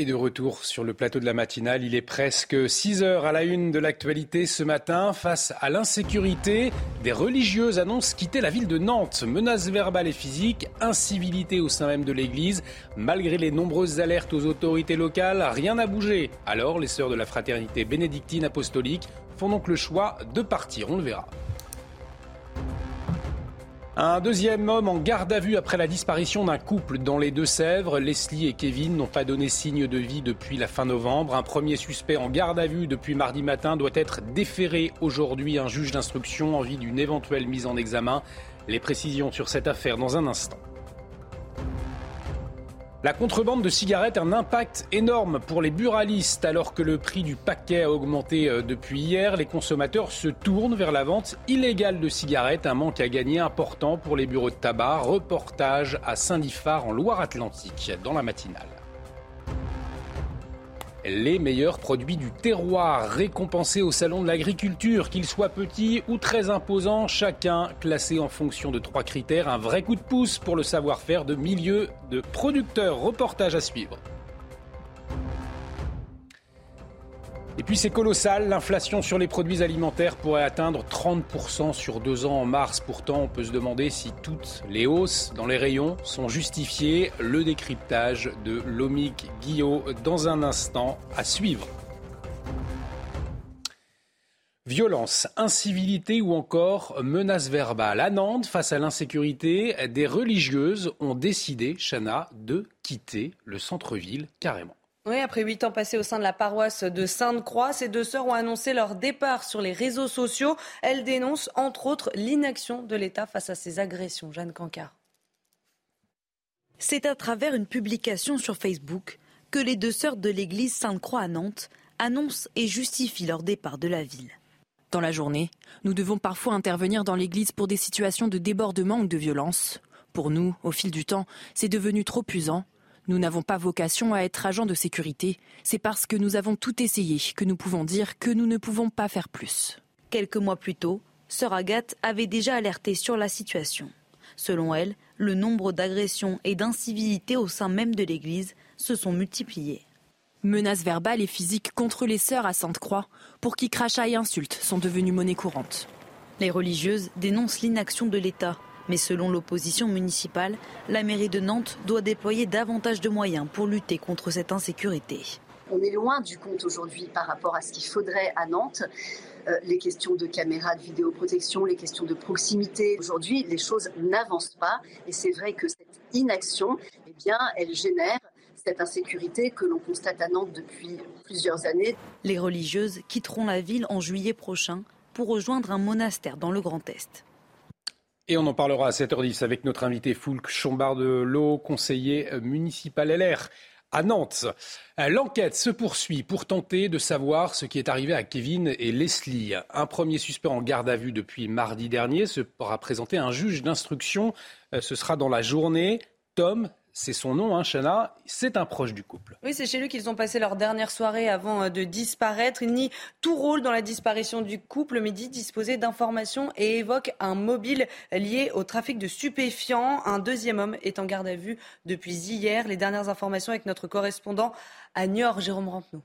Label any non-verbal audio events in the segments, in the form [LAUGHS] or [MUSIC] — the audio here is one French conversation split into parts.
Et de retour sur le plateau de la matinale, il est presque 6 heures à la une de l'actualité ce matin. Face à l'insécurité, des religieuses annoncent quitter la ville de Nantes. Menaces verbales et physiques, incivilité au sein même de l'église. Malgré les nombreuses alertes aux autorités locales, rien n'a bougé. Alors, les sœurs de la fraternité bénédictine apostolique font donc le choix de partir. On le verra. Un deuxième homme en garde à vue après la disparition d'un couple dans les Deux-Sèvres. Leslie et Kevin n'ont pas donné signe de vie depuis la fin novembre. Un premier suspect en garde à vue depuis mardi matin doit être déféré aujourd'hui un juge d'instruction en vue d'une éventuelle mise en examen. Les précisions sur cette affaire dans un instant. La contrebande de cigarettes a un impact énorme pour les buralistes. Alors que le prix du paquet a augmenté euh, depuis hier, les consommateurs se tournent vers la vente illégale de cigarettes, un manque à gagner important pour les bureaux de tabac. Reportage à Saint-Diffard en Loire-Atlantique dans la matinale les meilleurs produits du terroir récompensés au Salon de l'Agriculture, qu'ils soient petits ou très imposants, chacun classé en fonction de trois critères. Un vrai coup de pouce pour le savoir-faire de milieux de producteurs. Reportage à suivre. Et puis c'est colossal, l'inflation sur les produits alimentaires pourrait atteindre 30% sur deux ans en mars. Pourtant, on peut se demander si toutes les hausses dans les rayons sont justifiées. Le décryptage de Lomic Guillot dans un instant à suivre. Violence, incivilité ou encore menaces verbales. À Nantes, face à l'insécurité, des religieuses ont décidé, Chana, de quitter le centre-ville carrément. Oui, après huit ans passés au sein de la paroisse de Sainte-Croix, ces deux sœurs ont annoncé leur départ sur les réseaux sociaux. Elles dénoncent entre autres l'inaction de l'État face à ces agressions. Jeanne Cancard. C'est à travers une publication sur Facebook que les deux sœurs de l'église Sainte-Croix à Nantes annoncent et justifient leur départ de la ville. Dans la journée, nous devons parfois intervenir dans l'église pour des situations de débordement ou de violence. Pour nous, au fil du temps, c'est devenu trop usant nous n'avons pas vocation à être agents de sécurité. C'est parce que nous avons tout essayé que nous pouvons dire que nous ne pouvons pas faire plus. Quelques mois plus tôt, Sœur Agathe avait déjà alerté sur la situation. Selon elle, le nombre d'agressions et d'incivilités au sein même de l'Église se sont multipliés. Menaces verbales et physiques contre les sœurs à Sainte-Croix, pour qui crachats et insultes sont devenus monnaie courante. Les religieuses dénoncent l'inaction de l'État mais selon l'opposition municipale, la mairie de Nantes doit déployer davantage de moyens pour lutter contre cette insécurité. On est loin du compte aujourd'hui par rapport à ce qu'il faudrait à Nantes. Euh, les questions de caméras de vidéoprotection, les questions de proximité. Aujourd'hui, les choses n'avancent pas et c'est vrai que cette inaction, eh bien, elle génère cette insécurité que l'on constate à Nantes depuis plusieurs années. Les religieuses quitteront la ville en juillet prochain pour rejoindre un monastère dans le Grand Est. Et on en parlera à 7h10 avec notre invité Foulk Chambard de conseiller municipal LR à Nantes. L'enquête se poursuit pour tenter de savoir ce qui est arrivé à Kevin et Leslie. Un premier suspect en garde à vue depuis mardi dernier sera présenté à un juge d'instruction. Euh, ce sera dans la journée. Tom c'est son nom, hein, Chana, c'est un proche du couple. Oui, c'est chez lui qu'ils ont passé leur dernière soirée avant euh, de disparaître. Il nie tout rôle dans la disparition du couple, mais dit disposer d'informations et évoque un mobile lié au trafic de stupéfiants. Un deuxième homme est en garde à vue depuis hier. Les dernières informations avec notre correspondant à Niort, Jérôme Rampenou.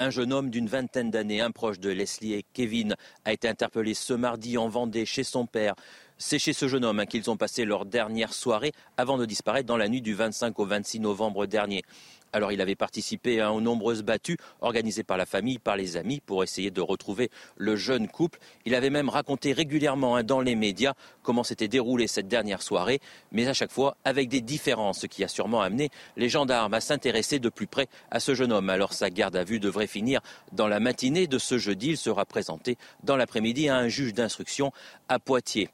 Un jeune homme d'une vingtaine d'années, un proche de Leslie et Kevin, a été interpellé ce mardi en Vendée chez son père. C'est chez ce jeune homme hein, qu'ils ont passé leur dernière soirée avant de disparaître dans la nuit du 25 au 26 novembre dernier. Alors il avait participé à aux nombreuses battues organisées par la famille, par les amis, pour essayer de retrouver le jeune couple. Il avait même raconté régulièrement hein, dans les médias comment s'était déroulée cette dernière soirée, mais à chaque fois avec des différences, ce qui a sûrement amené les gendarmes à s'intéresser de plus près à ce jeune homme. Alors sa garde à vue devrait finir dans la matinée de ce jeudi. Il sera présenté dans l'après-midi à un juge d'instruction à Poitiers.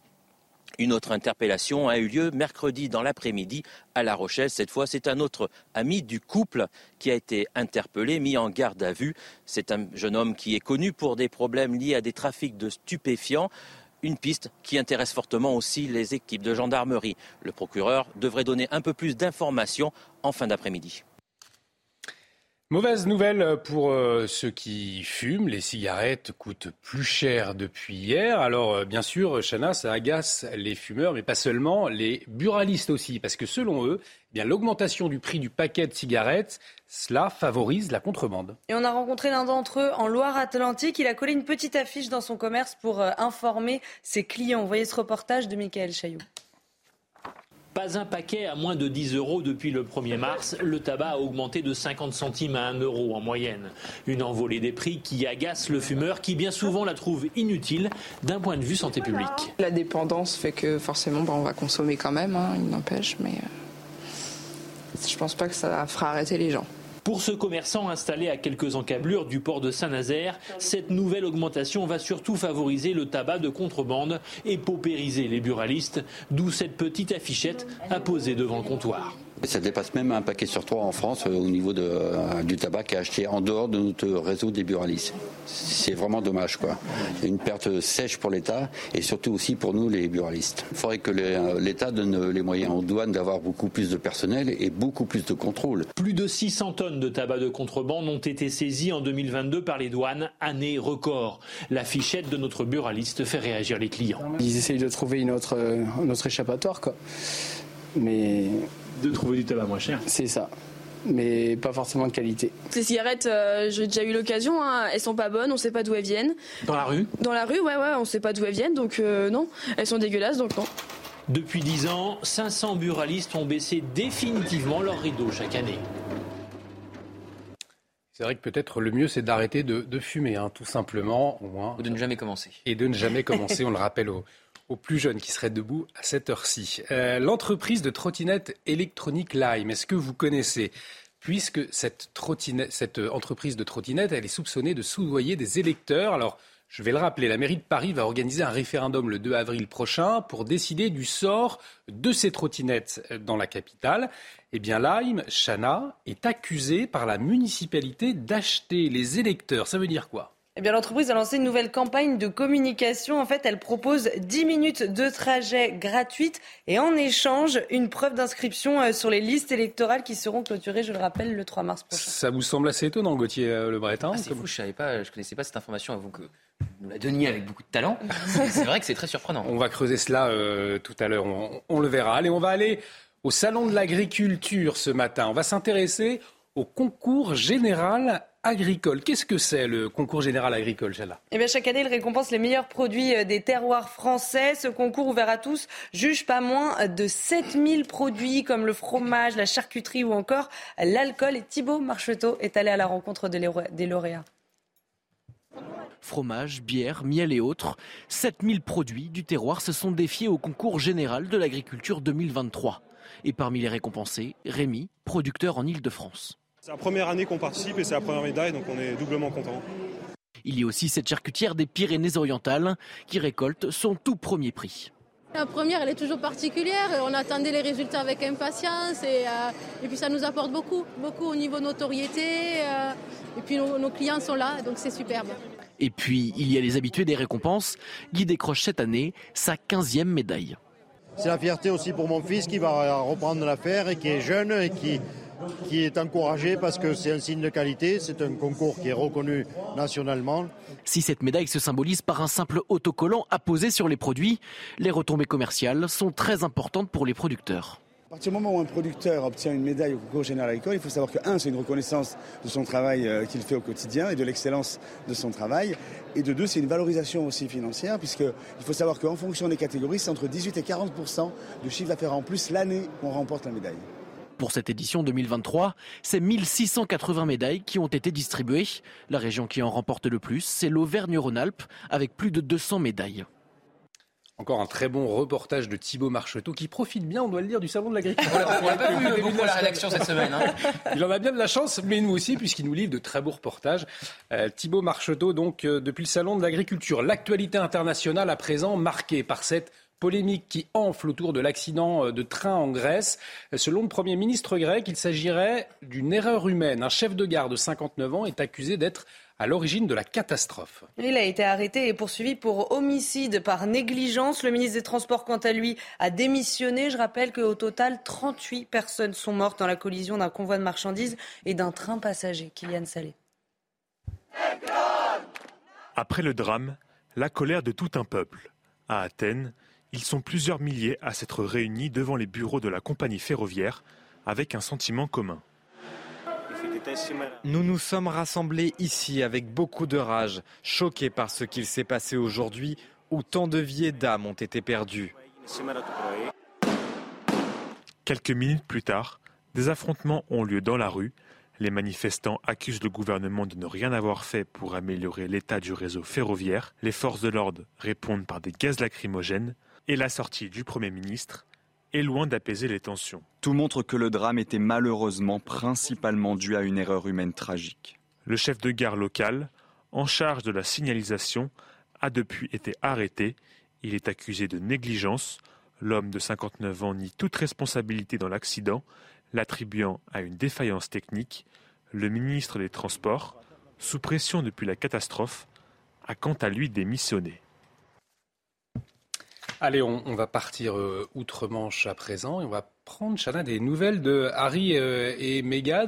Une autre interpellation a eu lieu mercredi dans l'après-midi à La Rochelle. Cette fois, c'est un autre ami du couple qui a été interpellé, mis en garde à vue. C'est un jeune homme qui est connu pour des problèmes liés à des trafics de stupéfiants. Une piste qui intéresse fortement aussi les équipes de gendarmerie. Le procureur devrait donner un peu plus d'informations en fin d'après-midi. Mauvaise nouvelle pour euh, ceux qui fument. Les cigarettes coûtent plus cher depuis hier. Alors, euh, bien sûr, Chana, ça agace les fumeurs, mais pas seulement, les buralistes aussi. Parce que selon eux, eh l'augmentation du prix du paquet de cigarettes, cela favorise la contrebande. Et on a rencontré l'un d'entre eux en Loire-Atlantique. Il a collé une petite affiche dans son commerce pour euh, informer ses clients. Vous voyez ce reportage de Michael Chaillot. Pas un paquet à moins de 10 euros depuis le 1er [LAUGHS] mars. Le tabac a augmenté de 50 centimes à 1 euro en moyenne. Une envolée des prix qui agace le fumeur qui bien souvent la trouve inutile d'un point de vue santé publique. La dépendance fait que forcément bah, on va consommer quand même, hein, il n'empêche, mais euh, je pense pas que ça fera arrêter les gens. Pour ce commerçant installé à quelques encablures du port de Saint-Nazaire, cette nouvelle augmentation va surtout favoriser le tabac de contrebande et paupériser les buralistes, d'où cette petite affichette à devant le comptoir. Ça dépasse même un paquet sur trois en France euh, au niveau de, euh, du tabac qui est acheté en dehors de notre réseau des buralistes. C'est vraiment dommage. quoi. Une perte sèche pour l'État et surtout aussi pour nous les buralistes. Il faudrait que euh, l'État donne les moyens aux douanes d'avoir beaucoup plus de personnel et beaucoup plus de contrôle. Plus de 600 tonnes de tabac de contrebande ont été saisies en 2022 par les douanes, année record. La fichette de notre buraliste fait réagir les clients. Ils essayent de trouver une autre, un autre échappatoire. Quoi. Mais de trouver du tabac moins cher. C'est ça mais pas forcément de qualité. Ces cigarettes, euh, j'ai déjà eu l'occasion, hein, elles sont pas bonnes, on sait pas d'où elles viennent. Dans la rue? Dans la rue, ouais, ouais, on sait pas d'où elles viennent, donc euh, non, elles sont dégueulasses, donc non. Depuis 10 ans, 500 buralistes ont baissé définitivement leurs rideaux chaque année. C'est vrai que peut-être le mieux, c'est d'arrêter de, fumer, hein, tout simplement. Ou de ne jamais commencer. Et de ne jamais commencer, [LAUGHS] on le rappelle aux, aux plus jeunes qui seraient debout à cette heure-ci. Euh, l'entreprise de trottinette électronique Lime, est-ce que vous connaissez? Puisque cette, cette entreprise de trottinette, elle est soupçonnée de soudoyer des électeurs. Alors, je vais le rappeler, la mairie de Paris va organiser un référendum le 2 avril prochain pour décider du sort de ces trottinettes dans la capitale. Eh bien, Lime, Chana, est accusé par la municipalité d'acheter les électeurs. Ça veut dire quoi? Eh bien, l'entreprise a lancé une nouvelle campagne de communication. En fait, elle propose 10 minutes de trajet gratuites et en échange, une preuve d'inscription euh, sur les listes électorales qui seront clôturées, je le rappelle, le 3 mars prochain. Ça vous semble assez étonnant, Gauthier euh, Le Breton ah, C'est fou, je je connaissais pas cette information avant que nous la donniez avec beaucoup de talent. [LAUGHS] c'est vrai que c'est très surprenant. On va creuser cela euh, tout à l'heure, on, on le verra. Allez, on va aller au Salon de l'agriculture ce matin. On va s'intéresser au concours général agricole. Qu'est-ce que c'est le concours général agricole, Jala eh bien, Chaque année, il récompense les meilleurs produits euh, des terroirs français. Ce concours ouvert à tous juge pas moins de 7000 produits comme le fromage, la charcuterie ou encore l'alcool. Et Thibault Marcheteau est allé à la rencontre des lauréats. Fromage, bière, miel et autres, 7000 produits du terroir se sont défiés au concours général de l'agriculture 2023. Et parmi les récompensés, Rémi, producteur en Ile-de-France. C'est la première année qu'on participe et c'est la première médaille, donc on est doublement content. Il y a aussi cette charcutière des Pyrénées-Orientales qui récolte son tout premier prix. La première, elle est toujours particulière. On attendait les résultats avec impatience et, euh, puis ça nous apporte beaucoup, beaucoup au niveau notoriété. Euh, et puis nos, nos, clients sont là, donc c'est superbe. Et puis, il y a les habitués des récompenses. Guy décroche cette année sa 15e médaille. C'est la fierté aussi pour mon fils qui va reprendre l'affaire et qui est jeune et qui, qui est encouragé parce que c'est un signe de qualité, c'est un concours qui est reconnu nationalement. Si cette médaille se symbolise par un simple autocollant apposé sur les produits, les retombées commerciales sont très importantes pour les producteurs. À partir du moment où un producteur obtient une médaille au concours général agricole, il faut savoir que, un, c'est une reconnaissance de son travail euh, qu'il fait au quotidien et de l'excellence de son travail. Et de deux, c'est une valorisation aussi financière, puisqu'il faut savoir qu'en fonction des catégories, c'est entre 18 et 40% du chiffre d'affaires en plus l'année qu'on remporte la médaille. Pour cette édition 2023, c'est 1680 médailles qui ont été distribuées. La région qui en remporte le plus, c'est l'Auvergne-Rhône-Alpes, avec plus de 200 médailles. Encore un très bon reportage de Thibaut Marcheteau qui profite bien, on doit le dire, du salon de l'agriculture. [LAUGHS] On l'a pas vu beaucoup à la rédaction cette semaine. Hein. [LAUGHS] Il en a bien de la chance, mais nous aussi, puisqu'il nous livre de très beaux reportages. Euh, Thibaut Marcheteau, donc, euh, depuis le salon de l'agriculture. L'actualité internationale à présent marquée par cette polémique qui enfle autour de l'accident euh, de train en Grèce. Selon le Premier ministre grec, il s'agirait d'une erreur humaine. Un chef de gare de 59 ans est accusé d'être à l'origine de la catastrophe. Il a été arrêté et poursuivi pour homicide par négligence. Le ministre des Transports, quant à lui, a démissionné. Je rappelle qu'au total, 38 personnes sont mortes dans la collision d'un convoi de marchandises et d'un train passager. Kylian Salé. Après le drame, la colère de tout un peuple. À Athènes, ils sont plusieurs milliers à s'être réunis devant les bureaux de la compagnie ferroviaire avec un sentiment commun. Nous nous sommes rassemblés ici avec beaucoup de rage, choqués par ce qu'il s'est passé aujourd'hui où tant de vies et d'âmes ont été perdues. Quelques minutes plus tard, des affrontements ont lieu dans la rue. Les manifestants accusent le gouvernement de ne rien avoir fait pour améliorer l'état du réseau ferroviaire. Les forces de l'ordre répondent par des gaz lacrymogènes. Et la sortie du Premier ministre est loin d'apaiser les tensions. Tout montre que le drame était malheureusement principalement dû à une erreur humaine tragique. Le chef de gare local, en charge de la signalisation, a depuis été arrêté. Il est accusé de négligence. L'homme de 59 ans nie toute responsabilité dans l'accident, l'attribuant à une défaillance technique. Le ministre des Transports, sous pression depuis la catastrophe, a quant à lui démissionné. Allez, on, va partir euh, outre-Manche à présent et on va prendre, Chana, des nouvelles de Harry euh, et Meghan.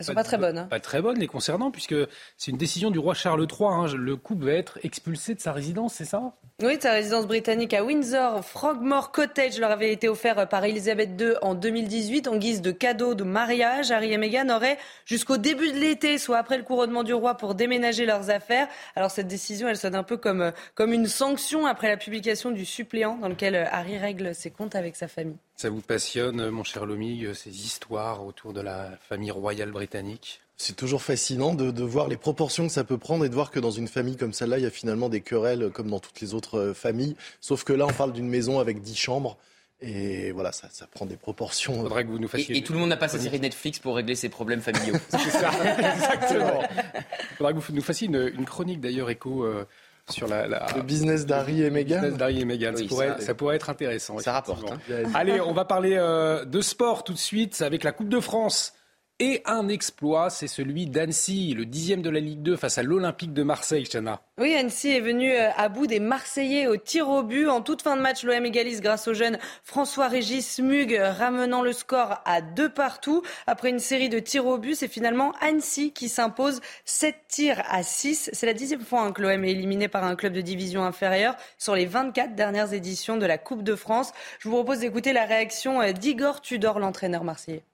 Elles sont pas, très bonnes. Hein. Pas très bonnes les concernant, puisque c'est une décision du roi Charles III. Hein. Le couple va être expulsé de sa résidence, c'est ça? Oui, de sa résidence britannique à Windsor. Frogmore Cottage leur avait été offert par Elisabeth II en 2018 en guise de cadeau de mariage. Harry et Meghan auraient jusqu'au début de l'été, soit après le couronnement du roi, pour déménager leurs affaires. Alors cette décision, elle sonne un peu comme, comme une sanction après la publication du suppléant dans lequel Harry règle ses comptes avec sa famille. Ça vous passionne, mon cher Lomi, euh, ces histoires autour de la famille royale britannique? C'est toujours fascinant de, voir les proportions que ça peut prendre et de voir que dans une famille comme celle-là, il y a finalement des querelles comme dans toutes les autres euh, familles. Sauf que là, on parle d'une maison avec dix chambres. Et voilà, ça, prend des proportions. Faudrait que vous nous fassiez et, tout le monde n'a pas sa série Netflix pour régler ses problèmes familiaux. [LAUGHS] C'est ça, [LAUGHS] exactement. Il faudrait que vous nous fassiez une, chronique d'ailleurs écho euh, sur la, le business d'Harry et Meghan. d'Harry et Meghan, ça, pourrait, être intéressant. Ça rapporte. Hein. Allez, on va parler euh, de sport tout de suite avec la Coupe de France. Et un exploit, c'est celui d'Annecy, le dixième de la Ligue 2 face à l'Olympique de Marseille, Chana. Oui, Annecy est venu euh, à bout des Marseillais au tir au but. En toute fin de match, l'OM égalise grâce au jeune François-Régis Mug, ramenant le score à deux partout. Après une série de tirs au but, c'est finalement Annecy qui s'impose 7 tirs à 6. C'est la dixième fois hein, que l'OM est éliminé par un club de division inférieure sur les 24 dernières éditions de la Coupe de France. Je vous propose d'écouter la réaction euh, d'Igor Tudor, l'entraîneur marseillais.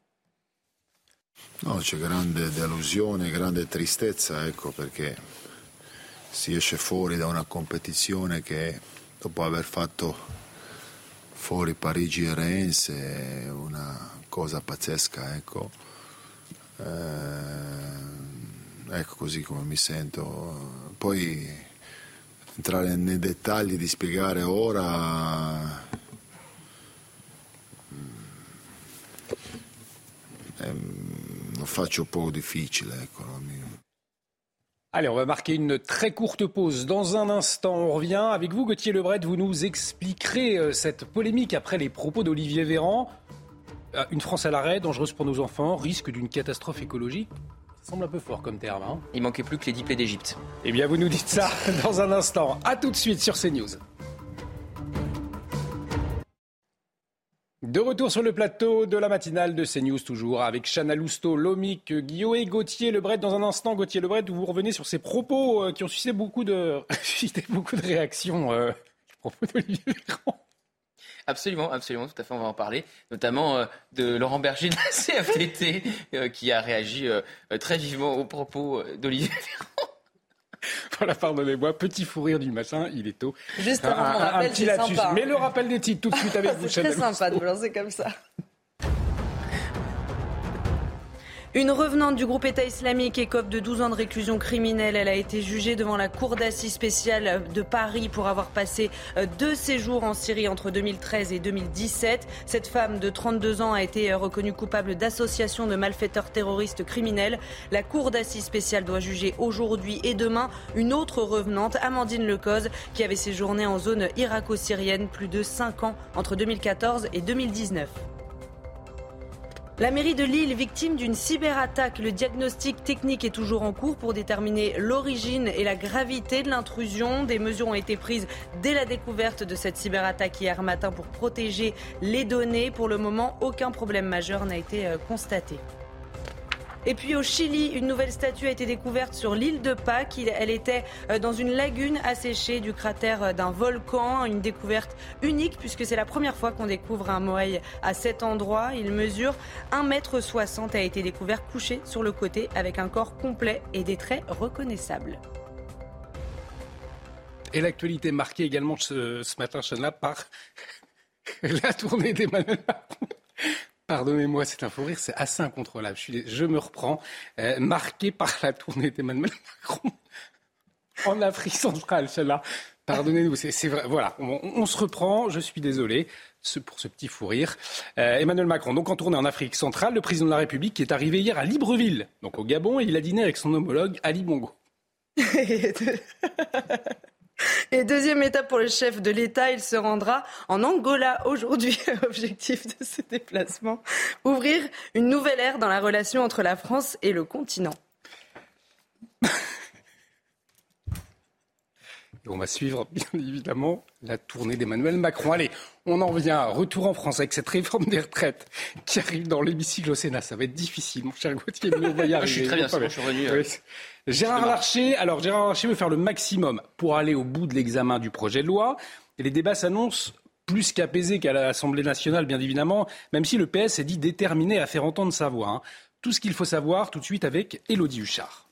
No, c'è grande delusione, grande tristezza, ecco perché si esce fuori da una competizione che dopo aver fatto fuori Parigi e Reims è una cosa pazzesca, ecco. Eh, ecco così come mi sento. Poi entrare nei dettagli di spiegare ora lo faccio un po' difficile. Ecco, Allez, on va marquer une très courte pause. Dans un instant, on revient avec vous, Gauthier Lebret. Vous nous expliquerez euh, cette polémique après les propos d'Olivier Véran. Euh, une France à l'arrêt, dangereuse pour nos enfants, risque d'une catastrophe écologique. Ça semble un peu fort comme terme. Hein Il manquait plus que les diplômes d'Égypte. Eh bien, vous nous dites ça [LAUGHS] dans un instant. A tout de suite sur CNews. De retour sur le plateau de la matinale de CNews, toujours avec Chana Lousteau, Lomic, Guillaume et Gauthier Lebret. Dans un instant, Gauthier Lebret, vous revenez sur ces propos euh, qui ont suscité beaucoup de, [LAUGHS] réactions. Euh, propos d'Olivier Véran. Absolument, absolument, tout à fait, on va en parler, notamment euh, de Laurent Berger de la [LAUGHS] CFTT euh, qui a réagi très vivement aux propos d'Olivier Véran. [LAUGHS] Voilà, pardonnez-moi, petit fou rire du matin, il est tôt. Juste avant mon rappel, petit lapsus. sympa. Mais le rappel des titres tout de suite avec [LAUGHS] vous, C'est très sympa de me lancer comme ça. Une revenante du groupe État islamique écope de 12 ans de réclusion criminelle. Elle a été jugée devant la cour d'assises spéciale de Paris pour avoir passé euh, deux séjours en Syrie entre 2013 et 2017. Cette femme de 32 ans a été euh, reconnue coupable d'association de malfaiteurs terroristes criminels. La cour d'assises spéciale doit juger aujourd'hui et demain une autre revenante, Amandine Lecoz, qui avait séjourné en zone irako-syrienne plus de 5 ans entre 2014 et 2019. La mairie de Lille, victime d'une cyberattaque, le diagnostic technique est toujours en cours pour déterminer l'origine et la gravité de l'intrusion. Des mesures ont été prises dès la découverte de cette cyberattaque hier matin pour protéger les données. Pour le moment, aucun problème majeur n'a été euh, constaté. Et puis au Chili, une nouvelle statue a été découverte sur l'île de Pâques. Elle était euh, dans une lagune asséchée du cratère euh, d'un volcan. Une découverte unique puisque c'est la première fois qu'on découvre un moai à cet endroit. Il mesure 1,60 m, a été découvert couché sur le côté avec un corps complet et des traits reconnaissables. Et l'actualité marquée également ce, ce matin, Chana, par [LAUGHS] la tournée d'Emmanuel Macron. Pardonnez-moi, c'est un fou rire, c'est assez incontrôlable. Je, me reprends. Euh, marqué par la tournée d'Emmanuel [LAUGHS] Macron en Afrique centrale, celle-là. Pardonnez-nous, c'est vrai. Voilà, on, se reprend. Je suis désolé pour ce petit fou rire. Euh, Emmanuel Macron, donc en tournée en Afrique centrale, le président de la République est arrivé hier à Libreville, donc au Gabon, et il a dîné avec son homologue Ali Bongo. [LAUGHS] [LAUGHS] Et deuxième étape pour le chef de l'État, il se rendra en Angola aujourd'hui. [LAUGHS] Objectif de ce déplacement, ouvrir une nouvelle ère dans la relation entre la France et le continent. Et on va suivre, bien évidemment, la tournée d'Emmanuel Macron. Allez, on en revient. Retour en France avec cette réforme des retraites qui arrive dans l'hémicycle au Sénat. Ça va être difficile, mon cher Gauthier, mais on va y [LAUGHS] arriver. je suis très bien, bon, je suis revenu, euh, Oui. Gérard Larcher, alors Gérard Larcher veut faire le maximum pour aller au bout de l'examen du projet de loi. Et les débats s'annoncent plus qu'apaisés qu'à l'Assemblée nationale, bien évidemment, même si le PS est dit déterminé à faire entendre sa voix. hein. Tout ce qu'il faut savoir tout de suite avec Élodie Huchard.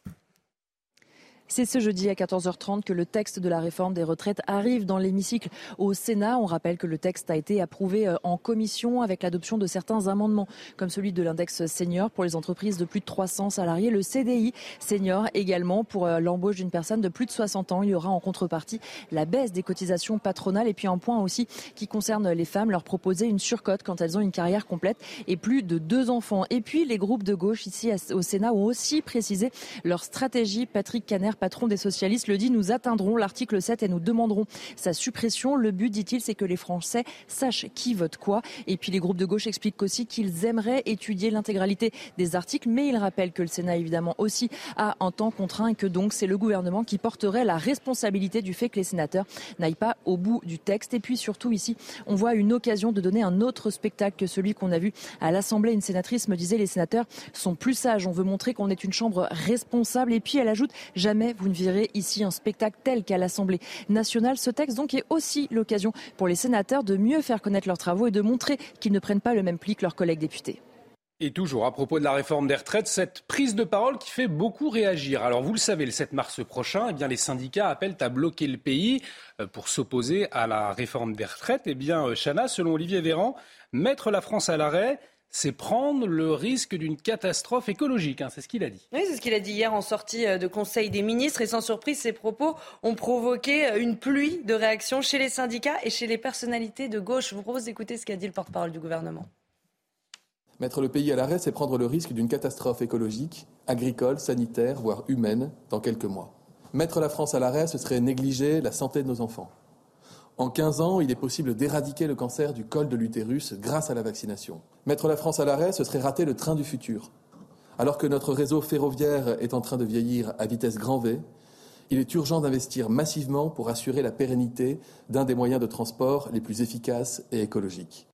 C'est ce jeudi à 14h30 que le texte de la réforme des retraites arrive dans l'hémicycle au Sénat. On rappelle que le texte a été approuvé euh, en commission avec l'adoption de certains amendements, comme celui de l'index senior pour les entreprises de plus de 300 salariés, le CDI senior également pour euh, l'embauche d'une personne de plus de 60 ans. Il y aura en contrepartie la baisse des cotisations patronales et puis un point aussi qui concerne les femmes, leur proposer une surcote quand elles ont une carrière complète et plus de deux enfants. Et puis les groupes de gauche ici au Sénat ont aussi précisé leur stratégie. Patrick Caner, patron des socialistes, le dit, nous atteindrons l'article 7 et nous demanderons sa suppression. Le but, dit-il, c'est que les Français sachent qui vote quoi. Et puis les groupes de gauche expliquent aussi qu'ils aimeraient étudier l'intégralité des articles, mais ils rappellent que le Sénat, évidemment, aussi a un temps contraint et que donc c'est le gouvernement qui porterait la responsabilité du fait que les sénateurs n'aillent pas au bout du texte. Et puis surtout ici, on voit une occasion de donner un autre spectacle que celui qu'on a vu à l'Assemblée. Une sénatrice me disait les sénateurs sont plus sages. On veut montrer qu'on est une chambre responsable. Et puis elle ajoute jamais vous ne verrez ici un spectacle tel qu'à l'Assemblée nationale. Ce texte est aussi l'occasion pour les sénateurs de mieux faire connaître leurs travaux et de montrer qu'ils ne prennent pas le même pli que leurs collègues députés. Et toujours à propos de la réforme des retraites, cette prise de parole qui fait beaucoup réagir. Alors vous le savez, le 7 mars prochain, eh bien, les syndicats appellent à bloquer le pays euh, pour s'opposer à la réforme des retraites. Eh bien, euh, Chana, selon Olivier Véran, mettre la France à l'arrêt, c'est prendre le risque d'une catastrophe écologique. hein, c'est ce qu'il a dit. Oui, c'est ce qu'il a dit hier en sortie euh, de Conseil des ministres. Et sans surprise, ces propos ont provoqué euh, une pluie de réactions chez les syndicats et chez les personnalités de gauche. Je vous propose d'écouter ce qu'a dit le porte-parole du gouvernement. Mettre le pays à l'arrêt, c'est prendre le risque d'une catastrophe écologique, agricole, sanitaire, voire humaine, dans quelques mois. Mettre la France à l'arrêt, ce serait négliger la santé de nos enfants. En 15 ans, il est possible d'éradiquer le cancer du col de l'utérus grâce à la vaccination. Mettre la France à l'arrêt, ce serait rater le train du futur. Alors que notre réseau ferroviaire est en train de vieillir à vitesse grand V, il est urgent d'investir massivement pour assurer la pérennité d'un des moyens de transport les plus efficaces et écologiques.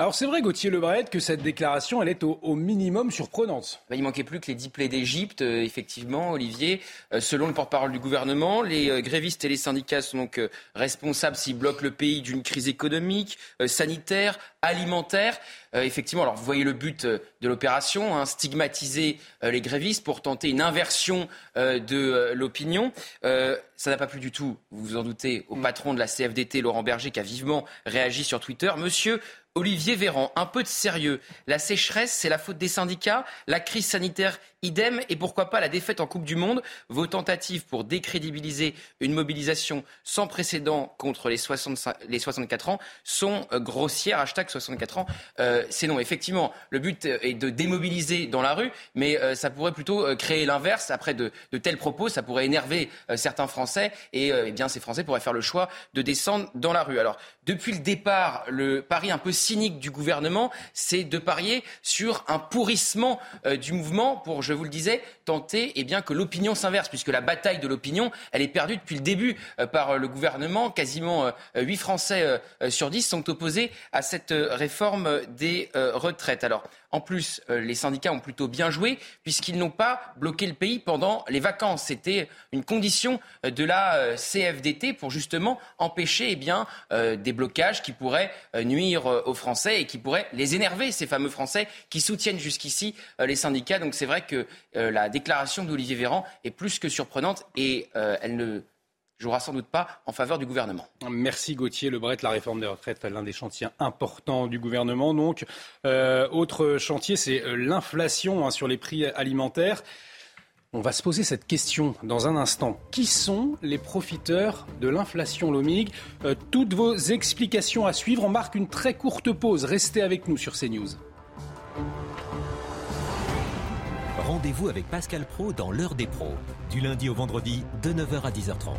Alors c'est vrai, Gauthier Lebret, que cette déclaration, elle est au, minimum surprenante. Bah, il manquait plus que les dix plaies d'Égypte, euh, effectivement, Olivier. Euh, selon le porte-parole du gouvernement, les euh, grévistes et les syndicats sont donc responsables s'ils bloquent le pays d'une crise économique, sanitaire, alimentaire. effectivement, alors vous voyez le but de l'opération, hein, stigmatiser les grévistes pour tenter une inversion de l'opinion. ça n'a pas plu du tout, vous vous en doutez, au mm. patron de la CFDT, Laurent Berger, qui a vivement réagi sur Twitter. Monsieur Olivier Véran, un peu de sérieux. La sécheresse, c'est la faute des syndicats. La crise sanitaire, idem. Et pourquoi pas la défaite en Coupe du Monde Vos tentatives pour décrédibiliser une mobilisation sans précédent contre les, 64 ans sont euh, grossières. Hashtag 64 ans, euh, c'est non. Effectivement, le but euh, est de démobiliser dans la rue, mais ça pourrait plutôt créer l'inverse. Après de, tels propos, ça pourrait énerver certains Français. Et eh bien, ces Français pourraient faire le choix de descendre dans la rue. Alors, depuis le départ, le pari un peu cynique du gouvernement, c'est de parier sur un pourrissement du mouvement pour, vous le disais, tenter eh bien, que l'opinion s'inverse, puisque la bataille de l'opinion, elle est perdue depuis le début euh, par le gouvernement. Quasiment 8 Français sur 10 sont opposés à cette réforme des retraites. Alors, en plus, euh, les syndicats ont plutôt bien joué puisqu'ils n'ont pas bloqué le pays pendant les vacances. C'était une condition euh, de la euh, CFDT pour justement empêcher eh bien, des blocages qui pourraient nuire aux Français et qui pourraient les énerver, ces fameux Français qui soutiennent jusqu'ici les syndicats. Donc c'est vrai que la déclaration d'Olivier Véran est plus que surprenante et elle ne jouera sans doute pas en faveur du gouvernement. Merci Gauthier Lebret. La réforme des retraites, l'un des chantiers importants du gouvernement. Donc, euh, autre chantier, c'est euh, l'inflation hein, sur les prix alimentaires. On va se poser cette question dans un instant. Qui sont les profiteurs de l'inflation Lomig? Euh, Toutes vos explications à suivre. On marque une très courte pause. Restez avec nous sur CNews. Rendez-vous avec Pascal Pro dans l'heure des pros, du lundi au vendredi de 9h à 10h30.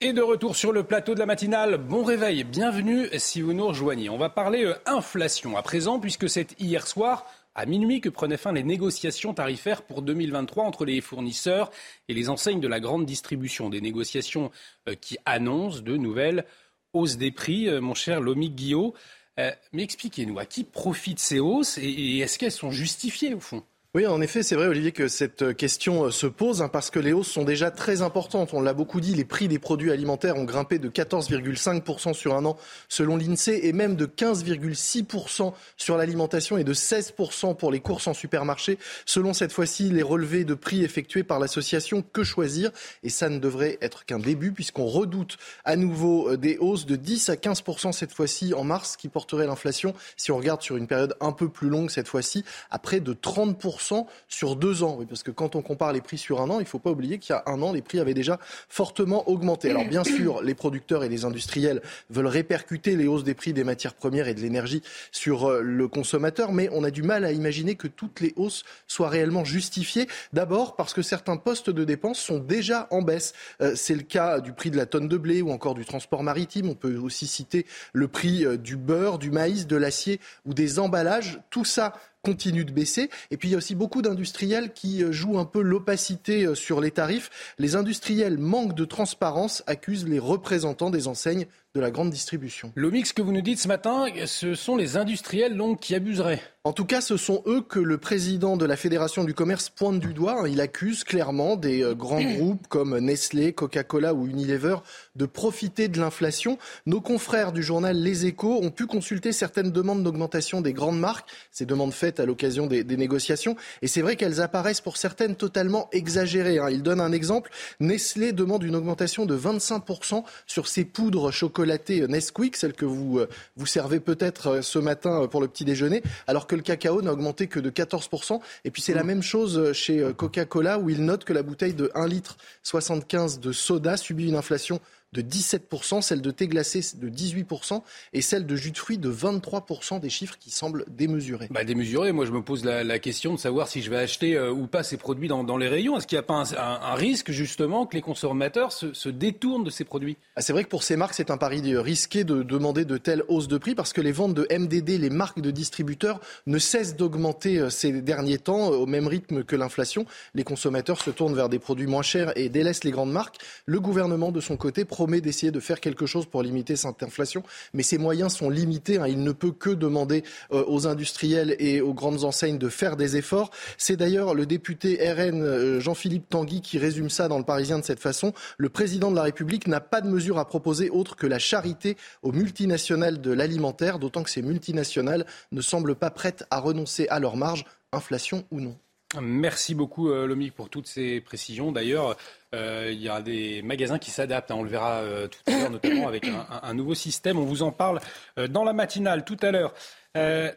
Et de retour sur le plateau de la matinale, bon réveil, bienvenue si vous nous rejoignez. On va parler euh, inflation à présent puisque c'est hier soir à minuit que prenaient fin les négociations tarifaires pour 2023 entre les fournisseurs et les enseignes de la grande distribution. Des négociations euh, qui annoncent de nouvelles hausses des prix, euh, mon cher Lomi Guillot. Euh, mais expliquez-nous, à qui profitent ces hausses et est-ce qu'elles sont justifiées au fond? Oui, en effet, c'est vrai, Olivier, que cette euh, question euh, se pose hein, parce que les hausses sont déjà très importantes. On l'a beaucoup dit, les prix des produits alimentaires ont grimpé de 14,5% sur un an selon l'INSEE et même de 15,6% sur l'alimentation et de 16% pour les courses en supermarché selon cette fois-ci les relevés de prix effectués par l'association Que Choisir. Et ça ne devrait être qu'un début puisqu'on redoute à nouveau euh, des hausses de 10 à 15% cette fois-ci en mars qui porterait l'inflation, si on regarde sur une période un peu plus longue cette fois-ci, à près de 30% sur deux ans. Oui, parce que quand on compare les prix sur un an, il ne faut pas oublier qu'il y a un an, les prix avaient déjà fortement augmenté. Alors bien [COUGHS] sûr, les producteurs et les industriels veulent répercuter les hausses des prix des matières premières et de l'énergie sur euh, le consommateur, mais on a du mal à imaginer que toutes les hausses soient réellement justifiées. D'abord parce que certains postes de dépenses sont déjà en baisse. Euh, c'est le cas du prix de la tonne de blé ou encore du transport maritime. On peut aussi citer le prix euh, du beurre, du maïs, de l'acier ou des emballages. Tout ça continue de baisser. Et puis il y a aussi beaucoup d'industriels qui euh, jouent un peu l'opacité euh, sur les tarifs. Les industriels manquent de transparence, accusent les représentants des enseignes de la grande distribution. Le mix que vous nous dites ce matin, ce sont les industriels donc qui abuseraient. En tout cas, ce sont eux que le président de la Fédération du commerce pointe du doigt. Il accuse clairement des euh, grands [CLEARS THROAT] groupes comme Nestlé, Coca-Cola ou Unilever de profiter de l'inflation. Nos confrères du journal Les Échos ont pu consulter certaines demandes d'augmentation des grandes marques, ces demandes faites à l'occasion des, négociations. Et c'est vrai qu'elles apparaissent pour certaines totalement exagérées. Hein. Il donne un exemple. Nestlé demande une augmentation de 25% sur ses poudres chocolat chocolatée Nesquik, celle que vous euh, vous servez peut-être euh, ce matin euh, pour le petit déjeuner, alors que le cacao n'a augmenté que de 14%. Et puis c'est la mmh. même chose chez Coca-Cola où il note que la bouteille de 1 litre 75 de soda subit une inflation de 17%, celle de thé glacé de 18% et celle de jus de fruits de 23%, des chiffres qui semblent démesurés. Bah, démesurés, moi je me pose la, question de savoir si je vais acheter euh, ou pas ces produits dans, les rayons. Est-ce qu'il n'y a pas un, risque justement que les consommateurs se, détournent de ces produits? Ah, C'est vrai que pour ces marques, c'est un pari risqué de demander de telles hausses de prix parce que les ventes de MDD, les marques de distributeurs, ne cessent d'augmenter euh, ces derniers temps euh, au même rythme que l'inflation. Les consommateurs se tournent vers des produits moins chers et délaissent les grandes marques. Le gouvernement, de son côté, promet d'essayer de faire quelque chose pour limiter cette inflation, mais ses moyens sont limités. Hein. Il ne peut que demander euh, aux industriels et aux grandes enseignes de faire des efforts. C'est d'ailleurs le député RN euh, Jean-Philippe Tanguy qui résume ça dans le Parisien de cette façon. Le président de la République n'a pas de mesure à proposer autre que la charité aux multinationales de l'alimentaire, d'autant que ces multinationales ne semblent pas prêtes à renoncer à leur marge, inflation ou non. Merci beaucoup, euh, Lomique, pour toutes ces précisions. D'ailleurs, euh, il y a des magasins qui s'adaptent. Hein. on le verra euh, tout à l'heure, notamment avec un, nouveau système. On vous en parle dans la matinale tout à l'heure.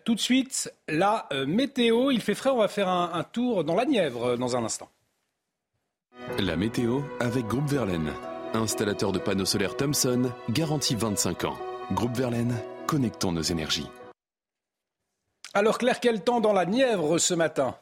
tout de suite, la météo. Il fait frais. On va faire un, un tour dans la Nièvre dans un instant. La météo avec Groupe Verlaine. Installateur de panneaux solaires Thomson, garantie 25 ans. Groupe Verlaine, connectons nos énergies. Alors Claire, quel temps dans la Nièvre ce matin?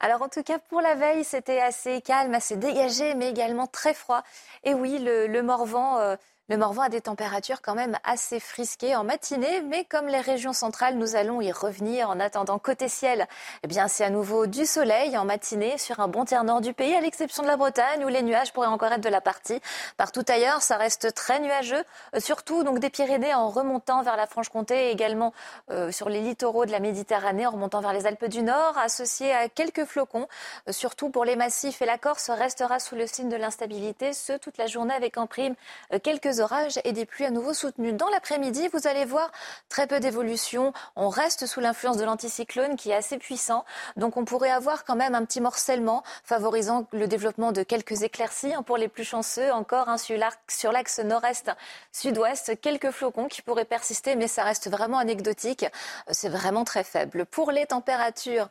Alors en tout cas pour la veille, c'était assez calme, assez dégagé, mais également très froid. Et oui, le, Morvan euh, le Morvan a des températures quand même assez frisquées en matinée, mais comme les régions centrales, nous allons y revenir. En attendant, côté ciel, eh bien, c'est à nouveau du soleil en matinée sur un bon tiers nord du pays, à l'exception de la Bretagne, où les nuages pourraient encore être de la partie. Partout ailleurs, ça reste très nuageux, euh, surtout donc des Pyrénées en remontant vers la Franche-Comté et également euh, sur les littoraux de la Méditerranée en remontant vers les Alpes du Nord, associés à quelques flocons, euh, surtout pour les massifs et la Corse restera sous le signe de l'instabilité, ce toute la journée avec en prime quelques orages et des pluies à nouveau soutenues. Dans l'après-midi, vous allez voir très peu d'évolution. On reste sous l'influence de l'anticyclone qui est assez puissant. Donc on pourrait avoir quand même un petit morcellement favorisant le développement de quelques éclaircies. Hein, pour les plus chanceux, encore hein, sur l'axe nord-est, sud-ouest, quelques flocons qui pourraient persister, mais ça reste vraiment anecdotique. C'est vraiment très faible. Pour les températures,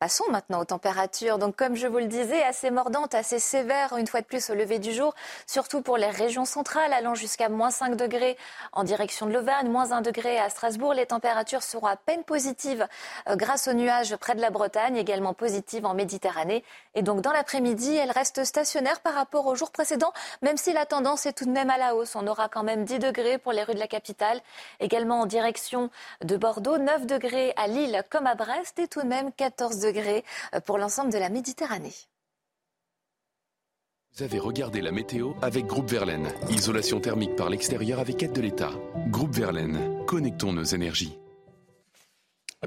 Passons maintenant aux températures. Donc, comme je vous le disais, assez mordantes, assez sévères, une fois de plus au lever du jour, surtout pour les régions centrales, allant jusqu'à moins 5 degrés en direction de l'Auvergne, moins 1 degré à Strasbourg. Les températures seront à peine positives euh, grâce aux nuages près de la Bretagne, également positives en Méditerranée. Et donc, dans l'après-midi, elles restent stationnaires par rapport au jour précédent, même si la tendance est tout de même à la hausse. On aura quand même 10 degrés pour les rues de la capitale, également en direction de Bordeaux, 9 degrés à Lille comme à Brest et tout de même 14 degrés euh, pour l'ensemble de la Méditerranée. Vous avez regardé la météo avec Groupe Verlaine. Isolation thermique par l'extérieur avec aide de l'État. Groupe Verlaine, connectons nos énergies.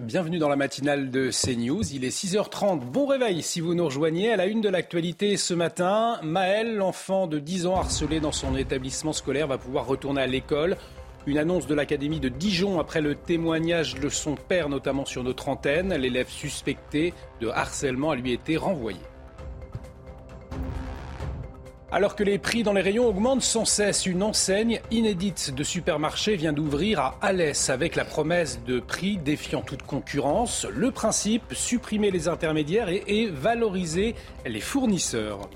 Bienvenue dans la matinale de CNews. Il est 6h30. Bon réveil si vous nous rejoignez. À la une de l'actualité ce matin, Maël, l'enfant de 10 ans harcelé dans son établissement scolaire, va pouvoir retourner à l'école. Une annonce de l'Académie de Dijon après le témoignage de son père, notamment sur notre antenne. L'élève suspecté de harcèlement a lui été renvoyé. Alors que les prix dans les rayons augmentent sans cesse, une enseigne inédite de supermarché vient d'ouvrir à Alès avec la promesse de prix défiant toute concurrence. Le principe, supprimer les intermédiaires et, valoriser les fournisseurs.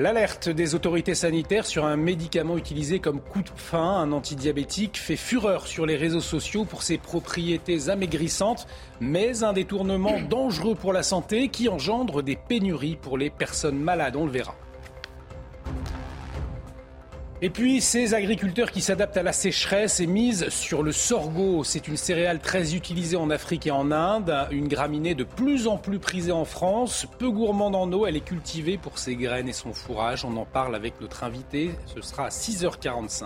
L'alerte des autorités sanitaires sur un médicament utilisé comme coup de fin, un antidiabétique, fait fureur sur les réseaux sociaux pour ses propriétés amaigrissantes, mais un détournement [CLEARS THROAT] dangereux pour la santé qui engendre des pénuries pour les personnes malades, on le verra. Et puis, ces agriculteurs qui s'adaptent à la sécheresse et misent sur le sorgho. C'est une céréale très utilisée en Afrique et en Inde, une graminée de plus en plus prisée en France. Peu gourmande en eau, elle est cultivée pour ses graines et son fourrage. On en parle avec notre invité. Ce sera à 6h45.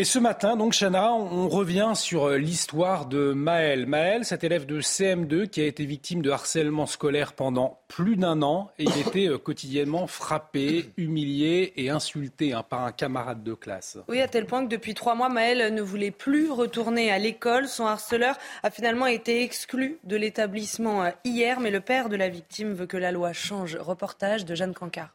Et ce matin, donc, Chana, on revient sur euh, l'histoire de Maël. Maël, cet élève de CM2 qui a été victime de harcèlement scolaire pendant plus d'un an et il était euh, quotidiennement frappé, humilié et insulté hein, par un camarade de classe. Oui, à tel point que depuis trois mois, Maël ne voulait plus retourner à l'école. Son harceleur a finalement été exclu de l'établissement euh, hier, mais le père de la victime veut que la loi change. Reportage de Jeanne Cancard.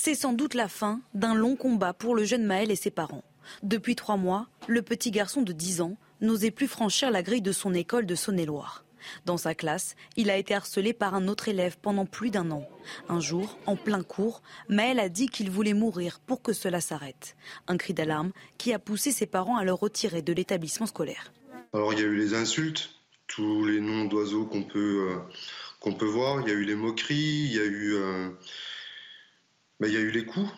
C'est sans doute la fin d'un long combat pour le jeune Maël et ses parents. Depuis trois mois, le petit garçon de 10 ans n'osait plus franchir la grille de son école de Saône-et-Loire. Dans sa classe, il a été harcelé par un autre élève pendant plus d'un an. Un jour, en plein cours, Maël a dit qu'il voulait mourir pour que cela s'arrête. Un cri d'alarme qui a poussé ses parents à le retirer de l'établissement scolaire. Alors il y a eu les insultes, tous les noms d'oiseaux qu'on peut, euh, voir, il y a eu les moqueries, il y a eu... Euh, il y a eu les coups.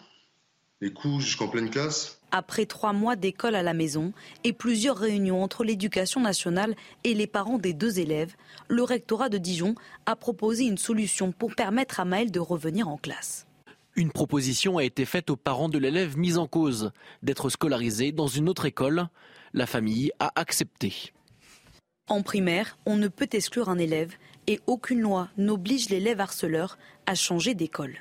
les coups jusqu'en pleine classe. Après trois mois d'école à la maison et plusieurs réunions entre l'éducation nationale et les parents des deux élèves, le rectorat de Dijon a proposé une solution pour permettre à Maël de revenir en classe. Une proposition a été faite aux parents de l'élève mis en cause d'être scolarisé dans une autre école. La famille a accepté. En primaire, on ne peut exclure un élève et aucune loi n'oblige l'élève harceleur à changer d'école.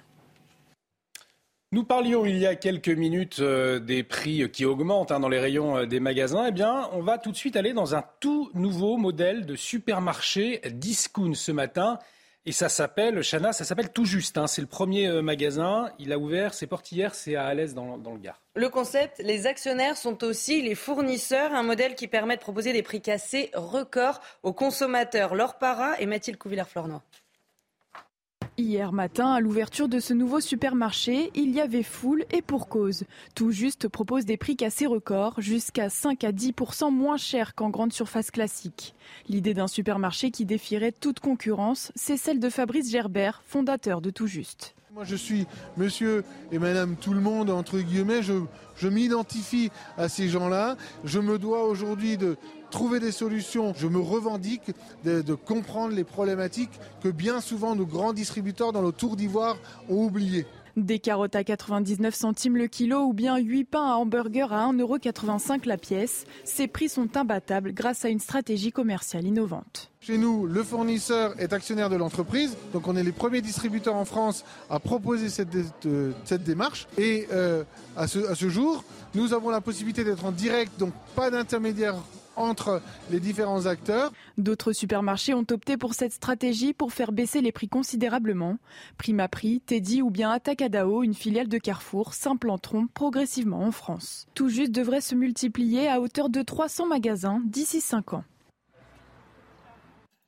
Nous parlions il y a quelques minutes euh, des prix qui augmentent hein, dans les rayons euh, des magasins. Eh bien, on va tout de suite aller dans un tout nouveau modèle de supermarché discount ce matin. Et ça s'appelle, Chana, ça s'appelle Tout Juste. Hein. C'est le premier euh, magasin. Il a ouvert ses portes hier. C'est à Alès dans, le Gard. Le concept, les actionnaires sont aussi les fournisseurs. Un modèle qui permet de proposer des prix cassés records aux consommateurs. Laure Para et Mathilde Couvillère-Flornois. Hier matin, à l'ouverture de ce nouveau supermarché, il y avait foule et pour cause. Tout juste propose des prix cassés records, jusqu'à 5 à 10% moins cher qu'en grande surface classique. L'idée d'un supermarché qui défierait toute concurrence, c'est celle de Fabrice Gerbert, fondateur de Tout Juste. Moi, je suis monsieur et madame tout le monde, entre guillemets. Je, je m'identifie à ces gens-là. Je me dois aujourd'hui de trouver des solutions. Je me revendique de, de, comprendre les problématiques que bien souvent nos grands distributeurs dans le Tour d'Ivoire ont oubliées. Des carottes à 99 centimes le kilo ou bien 8 pains à hamburger à 1,85€ la pièce. Ces prix sont imbattables grâce à une stratégie commerciale innovante. Chez nous, le fournisseur est actionnaire de l'entreprise, donc on est les premiers distributeurs en France à proposer cette, euh, cette démarche. Et euh, à, ce, à ce jour, nous avons la possibilité d'être en direct, donc pas d'intermédiaire entre les différents acteurs. D'autres supermarchés ont opté pour cette stratégie pour faire baisser les prix considérablement. Prima Prix, Teddy ou bien Atacadao, une filiale de Carrefour, s'implanteront progressivement en France. Tout juste devrait se multiplier à hauteur de 300 magasins d'ici 5 ans.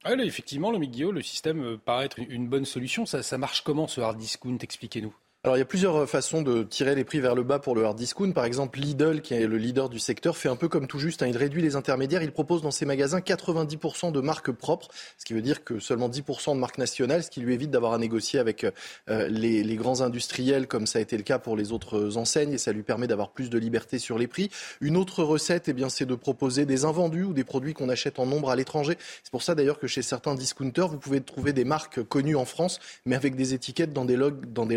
Ah, là, effectivement, le Guillaume, le système paraît être une bonne solution. Ça, ça marche comment ce hard discount? Expliquez-nous. Alors il y a plusieurs façons de tirer les prix vers le bas pour le hard discount. Par exemple, Lidl, qui est le leader du secteur, fait un peu comme tout juste. Hein, il réduit les intermédiaires. Il propose dans ses magasins 90% de marques propres, ce qui veut dire que seulement 10% de marques nationales, ce qui lui évite d'avoir à négocier avec euh, les, grands industriels, comme ça a été le cas pour les autres enseignes, et ça lui permet d'avoir plus de liberté sur les prix. Une autre recette, eh bien, c'est de proposer des invendus ou des produits qu'on achète en nombre à l'étranger. C'est pour ça d'ailleurs que chez certains discounters, vous pouvez trouver des marques connues en France, mais avec des étiquettes dans des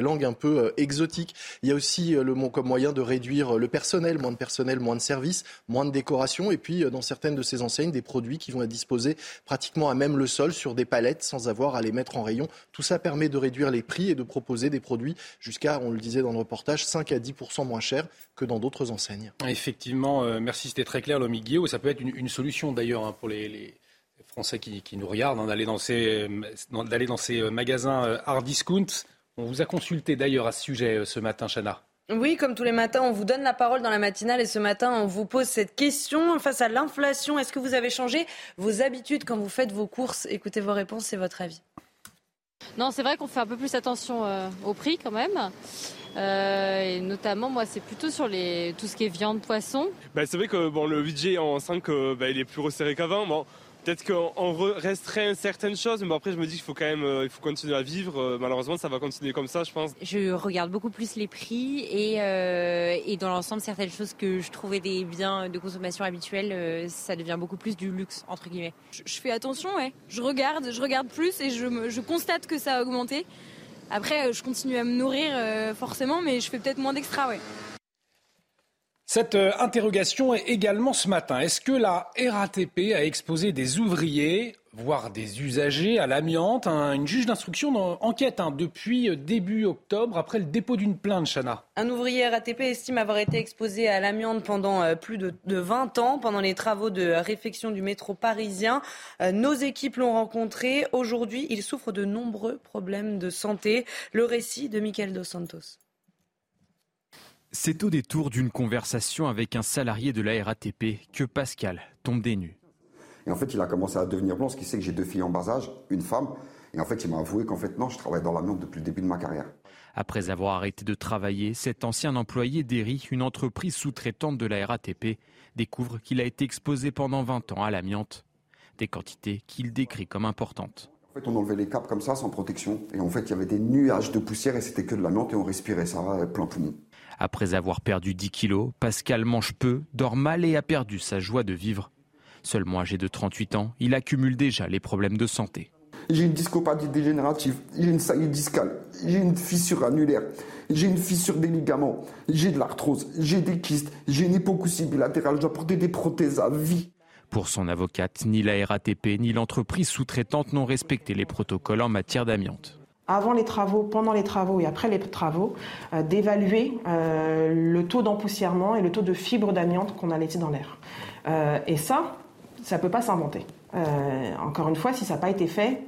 langues un peu exotique. Il y a aussi le comme moyen de réduire le personnel, moins de personnel, moins de services, moins de décoration, et puis dans certaines de ces enseignes, des produits qui vont être disposés pratiquement à même le sol sur des palettes sans avoir à les mettre en rayon. Tout ça permet de réduire les prix et de proposer des produits jusqu'à, on le disait dans le reportage, 5 à 10% moins chers que dans d'autres enseignes. Effectivement, euh, merci, c'était très clair, Guillaume. Ça peut être une, solution d'ailleurs hein, pour les. Français qui, nous regardent, hein, d'aller dans d'aller dans ces magasins hard discount on vous a consulté d'ailleurs à ce sujet ce matin, Chana. Oui, comme tous les matins, on vous donne la parole dans la matinale et ce matin, on vous pose cette question face à l'inflation. Est-ce que vous avez changé vos habitudes quand vous faites vos courses? Écoutez vos réponses, c'est votre avis. Non, c'est vrai qu'on fait un peu plus attention euh, au prix quand même. Euh, et notamment, moi, c'est plutôt sur les, tout ce qui est viande, poisson. Bah, c'est vrai que bon, le budget en 5, euh, bah, il est plus resserré qu'avant. Bon, Peut-être qu'on resterait certaines choses, mais après je me dis qu'il faut quand même, euh, il faut continuer à vivre. Euh, malheureusement, ça va continuer comme ça, je pense. Je regarde beaucoup plus les prix et, euh, et dans l'ensemble, certaines choses que je trouvais des biens de consommation habituels, ça devient beaucoup plus du luxe entre guillemets. Je, je fais attention, ouais. Je regarde, je regarde plus et je, me, je constate que ça a augmenté. Après, je continue à me nourrir euh, forcément, mais je fais peut-être moins d'extra, ouais. Cette interrogation est également ce matin. Est-ce que la RATP a exposé des ouvriers, voire des usagers à l'amiante Une juge d'instruction enquête hein, depuis début octobre après le dépôt d'une plainte, Chana? Un ouvrier RATP estime avoir été exposé à l'amiante pendant plus de, de, 20 ans, pendant les travaux de réfection du métro parisien. Nos équipes l'ont rencontré. Aujourd'hui, il souffre de nombreux problèmes de santé. Le récit de Michael Dos Santos. C'est au détour d'une conversation avec un salarié de la RATP que Pascal tombe des nues. Et en fait, il a commencé à devenir blanc, parce qu'il sait que j'ai deux filles en bas âge, une femme. Et en fait, il m'a avoué qu'en fait, non, je travaille dans l'amiante depuis le début de ma carrière. Après avoir arrêté de travailler, cet ancien employé d'ERI, une entreprise sous-traitante de la RATP, découvre qu'il a été exposé pendant 20 ans à l'amiante. Des quantités qu'il décrit comme importantes. En fait, on enlevait les capes comme ça, sans protection. Et en fait, il y avait des nuages de poussière et c'était que de l'amiante et on respirait ça plein poumon. Après avoir perdu 10 kilos, Pascal mange peu, dort mal et a perdu sa joie de vivre. Seulement âgé de 38 ans, il accumule déjà les problèmes de santé. J'ai une discopathie dégénérative, j'ai une saillie discale, j'ai une fissure annulaire, j'ai une fissure des ligaments, j'ai de l'arthrose, j'ai des kystes, j'ai une hypocousie bilatérale, je dois porter des prothèses à vie. Pour son avocate, ni la RATP ni l'entreprise sous-traitante n'ont respecté les protocoles en matière d'amiante avant les travaux, pendant les travaux et après les travaux, euh, d'évaluer euh, le taux d'empoussièrement et le taux de fibres d'amiante qu'on a laissé dans l'air. Euh, et ça, ça ne peut pas s'inventer. encore une fois, si ça n'a pas été fait,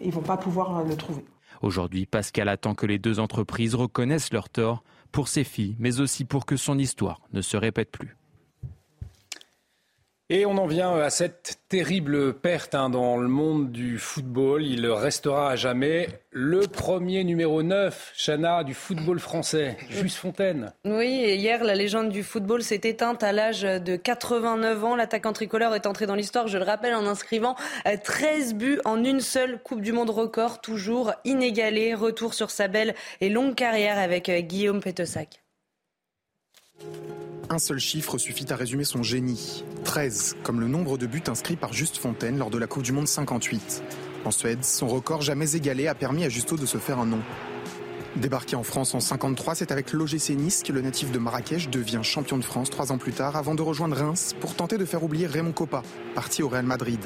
ils ne vont pas pouvoir le trouver. Aujourd'hui, Pascal attend que les deux entreprises reconnaissent leur tort pour ses filles, mais aussi pour que son histoire ne se répète plus. Et on en vient à cette terrible perte hein, dans le monde du football. Il restera à jamais le premier numéro 9, Chana, du football français, Juste Fontaine. Oui, et hier, la légende du football s'est éteinte à l'âge de 89 ans. L'attaquant tricolore est entré dans l'histoire, je le rappelle, en inscrivant 13 buts en une seule Coupe du Monde record, toujours inégalé. Retour sur sa belle et longue carrière avec euh, Guillaume Petossac. Un seul chiffre suffit à résumer son génie. 13, comme le nombre de buts inscrits par Juste Fontaine lors de la Coupe du Monde 58. En Suède, son record jamais égalé a permis à Justo de se faire un nom. Débarqué en France en 53, c'est avec l'OGC Nice que le natif de Marrakech devient champion de France trois ans plus tard avant de rejoindre Reims pour tenter de faire oublier Raymond Coppa, parti au Real Madrid.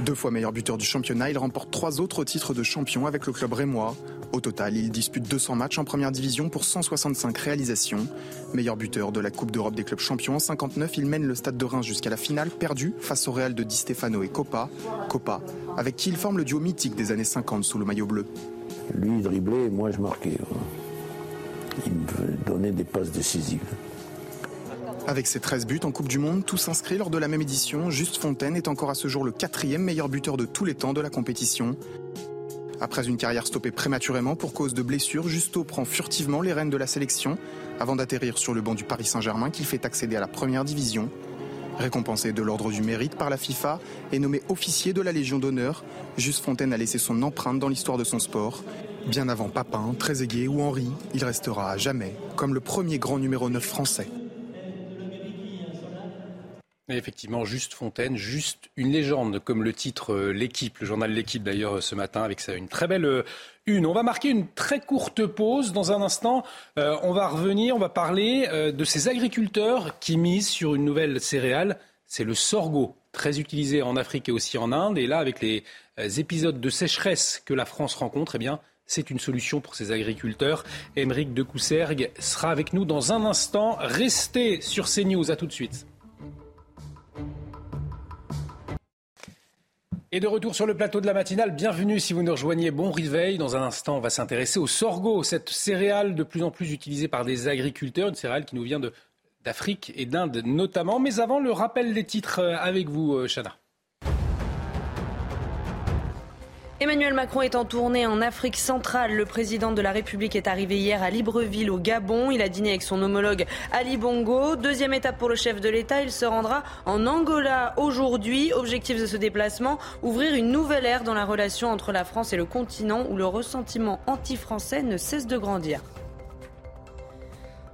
Deux fois meilleur buteur du championnat, il remporte trois autres titres de champion avec le club rémois. Au total, il dispute 200 matchs en première division pour 165 réalisations. Meilleur buteur de la Coupe d'Europe des clubs champions en 59, il mène le stade de Reims jusqu'à la finale, perdu face au Real de Di Stefano et Coppa. Coppa, avec qui il forme le duo mythique des années 50 sous le maillot bleu. Lui il driblait, moi je marquais. Il me donnait des passes décisives. Avec ses 13 buts en Coupe du Monde, tous inscrits lors de la même édition, Juste Fontaine est encore à ce jour le quatrième meilleur buteur de tous les temps de la compétition. Après une carrière stoppée prématurément pour cause de blessures, Justo prend furtivement les rênes de la sélection avant d'atterrir sur le banc du Paris Saint-Germain qu'il fait accéder à la première division. Récompensé de l'ordre du mérite par la FIFA et nommé officier de la Légion d'honneur, Juste Fontaine a laissé son empreinte dans l'histoire de son sport. Bien avant Papin, Trezeguet ou Henri, il restera à jamais comme le premier grand numéro 9 français effectivement, Juste Fontaine, juste une légende, comme le titre euh, L'équipe, le journal L'équipe d'ailleurs euh, ce matin, avec une très belle euh, une. On va marquer une très courte pause. Dans un instant, on va revenir, on va parler de ces agriculteurs qui misent sur une nouvelle céréale, c'est le sorgho, très utilisé en Afrique et aussi en Inde. Et là, avec les épisodes de sécheresse que la France rencontre, eh bien, c'est une solution pour ces agriculteurs. Émeric de Coussergues sera avec nous dans un instant. Restez sur CNews. À tout de suite. Et de retour sur le plateau de la matinale, bienvenue si vous nous rejoignez. Bon réveil. Dans un instant, on va s'intéresser au sorgho, cette céréale de plus en plus utilisée par des agriculteurs, une céréale qui nous vient d'Afrique et d'Inde notamment. Mais avant, le rappel des titres euh, avec vous, euh, Chana. Emmanuel Macron est en tournée en Afrique centrale. Le président de la République est arrivé hier à Libreville au Gabon. Il a dîné avec son homologue Ali Bongo. Deuxième étape pour le chef de l'État, il se rendra en Angola aujourd'hui. Objectif de ce déplacement, ouvrir une nouvelle ère dans la relation entre la France et le continent où le ressentiment anti-français ne cesse de grandir.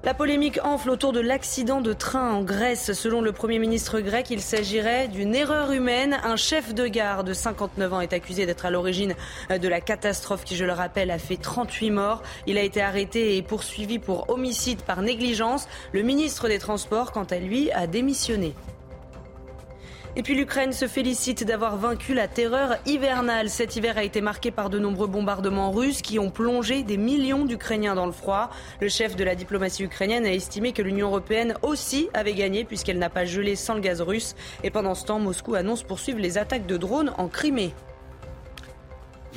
La polémique enfle autour de l'accident de train en Grèce. Selon le Premier ministre grec, il s'agirait d'une erreur humaine. Un chef de gare de 59 ans est accusé d'être à l'origine de la catastrophe qui, je le rappelle, a fait 38 morts. Il a été arrêté et poursuivi pour homicide par négligence. Le ministre des Transports, quant à lui, a démissionné. Et puis l'Ukraine se félicite d'avoir vaincu la terreur hivernale. Cet hiver a été marqué par de nombreux bombardements russes qui ont plongé des millions d'Ukrainiens dans le froid. Le chef de la diplomatie ukrainienne a estimé que l'Union européenne aussi avait gagné puisqu'elle n'a pas gelé sans le gaz russe. Et pendant ce temps, Moscou annonce poursuivre les attaques de drones en Crimée.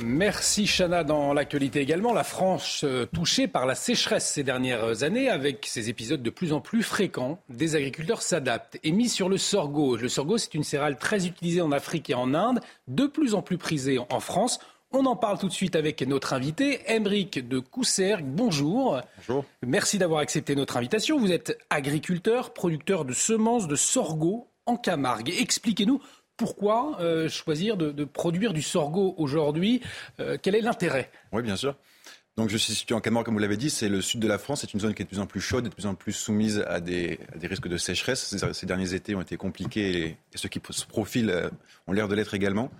Merci Chana. Dans l'actualité également, la France euh, touchée par la sécheresse ces dernières années avec ces épisodes de plus en plus fréquents. Des agriculteurs s'adaptent et mis sur le sorgho. Le sorgho, c'est une céréale très utilisée en Afrique et en Inde, de plus en plus prisée en France. On en parle tout de suite avec notre invité, Emeric de Coussergues. Bonjour. Bonjour. Merci d'avoir accepté notre invitation. Vous êtes agriculteur, producteur de semences de sorgho en Camargue. Expliquez-nous pourquoi euh, choisir de, produire du sorgho aujourd'hui euh, Quel est l'intérêt? Oui, bien sûr. donc je suis situé en Camargue, comme vous l'avez dit, c'est le sud de la France. C'est une zone qui est de plus en plus chaude, de plus en plus soumise à des, risques de sécheresse. Ces, derniers étés ont été compliqués et, ceux qui se profilent euh, ont l'air de l'être également.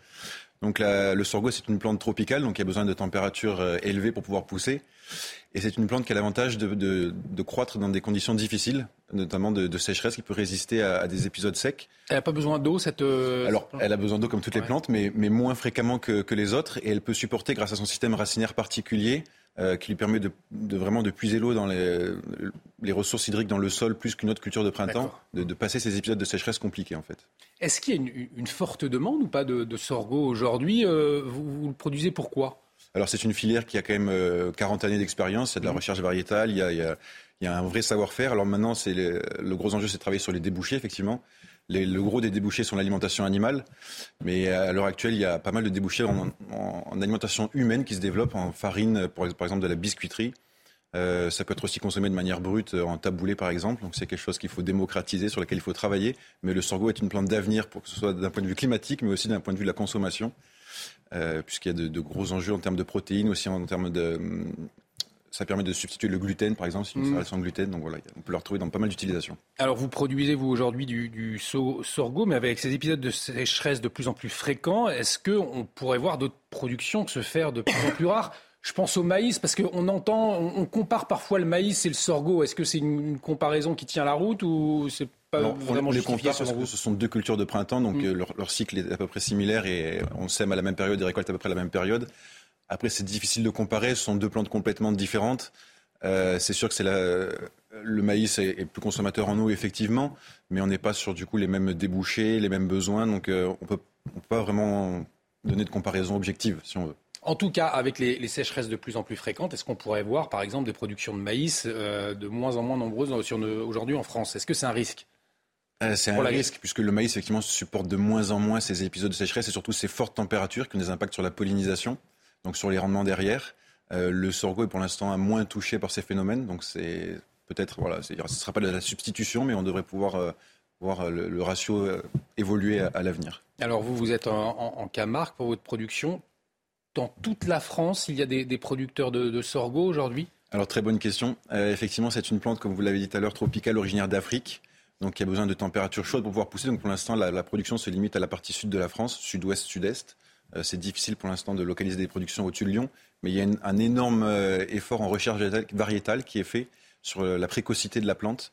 Donc le sorgho, c'est une plante tropicale, donc il y a besoin de températures euh, élevées pour pouvoir pousser. Et c'est une plante qui a l'avantage de, croître dans des conditions difficiles, notamment de, sécheresse, qui peut résister à, des épisodes secs. Elle n'a pas besoin d'eau, cette... Euh, Alors, elle a besoin d'eau comme toutes les plantes, mais, moins fréquemment que, que, les autres. Et elle peut supporter, grâce à son système racinaire particulier, euh, qui lui permet de, vraiment de puiser l'eau dans les, ressources hydriques dans le sol plus qu'une autre culture de printemps, de, passer ces épisodes de sécheresse compliqués en fait. Est-ce qu'il y a une, forte demande ou pas de, sorgho aujourd'hui euh, vous, le produisez pourquoi? Alors c'est une filière qui a quand même 40 euh, années d'expérience, il y a de la mmh. recherche variétale, il y a, un vrai savoir-faire. Alors maintenant, c'est le gros enjeu, c'est de travailler sur les débouchés, effectivement le gros des débouchés sont l'alimentation animale, mais à l'heure actuelle, il y a pas mal de débouchés en, alimentation humaine qui se développent en farine, par exemple de la biscuiterie. Euh, ça peut être aussi consommé de manière brute en taboulé par exemple. Donc c'est quelque chose qu'il faut démocratiser, sur lequel il faut travailler. Mais le sorgho est une plante d'avenir pour que ce soit d'un point de vue climatique, mais aussi d'un point de vue de la consommation, euh, puisqu'il y a de, gros enjeux en termes de protéines, aussi en termes de, ça permet de substituer le gluten, par exemple, c'est une mmh. sans gluten. Donc voilà, on peut le retrouver dans pas mal d'utilisations. Alors vous produisez, vous, aujourd'hui du, du sorgho, mais avec ces épisodes de sécheresse de plus en plus fréquents, est-ce qu'on pourrait voir d'autres productions se faire de plus en plus rares? Je pense au maïs parce qu'on entend, on, compare parfois le maïs et le sorgho. Est-ce que c'est une, comparaison qui tient la route ou c'est pas vraiment on les compare parce que ce sont deux cultures de printemps, donc mmh. euh, leur, leur, cycle est à peu près similaire et on sème à la même période et récolte à peu près à la même période. Après, c'est difficile de comparer. Ce sont deux plantes complètement différentes. Euh, c'est sûr que c'est le maïs est, plus consommateur en eau, effectivement, mais on n'est pas sur du coup les mêmes débouchés, les mêmes besoins. Donc, euh, on peut, ne peut pas vraiment donner de comparaison objective, si on veut. En tout cas, avec les, sécheresses de plus en plus fréquentes, est-ce qu'on pourrait voir, par exemple, des productions de maïs euh, de moins en moins nombreuses aujourd'hui en France? Est-ce que c'est un risque? C'est un risque, puisque le maïs, effectivement, supporte de moins en moins ces épisodes de sécheresse et surtout ces fortes températures qui ont des impacts sur la pollinisation donc sur les rendements derrière. Euh, le sorgho est pour l'instant moins touché par ces phénomènes, donc c'est peut-être voilà, ce ne sera pas de la substitution, mais on devrait pouvoir euh, voir euh, le, ratio évoluer à, l'avenir. Alors vous, vous êtes en, Camargue pour votre production. Dans toute la France, il y a des, producteurs de, sorgho aujourd'hui? Alors très bonne question. effectivement, c'est une plante, comme vous l'avez dit tout à l'heure, tropicale originaire d'Afrique. Donc il y a besoin de températures chaudes pour pouvoir pousser. Donc pour l'instant, la, la, production se limite à la partie sud de la France, sud-ouest, sud-est. Euh, c'est difficile pour l'instant de localiser des productions au-dessus de Lyon, mais il y a un énorme euh, effort en recherche variétale qui est fait sur la précocité de la plante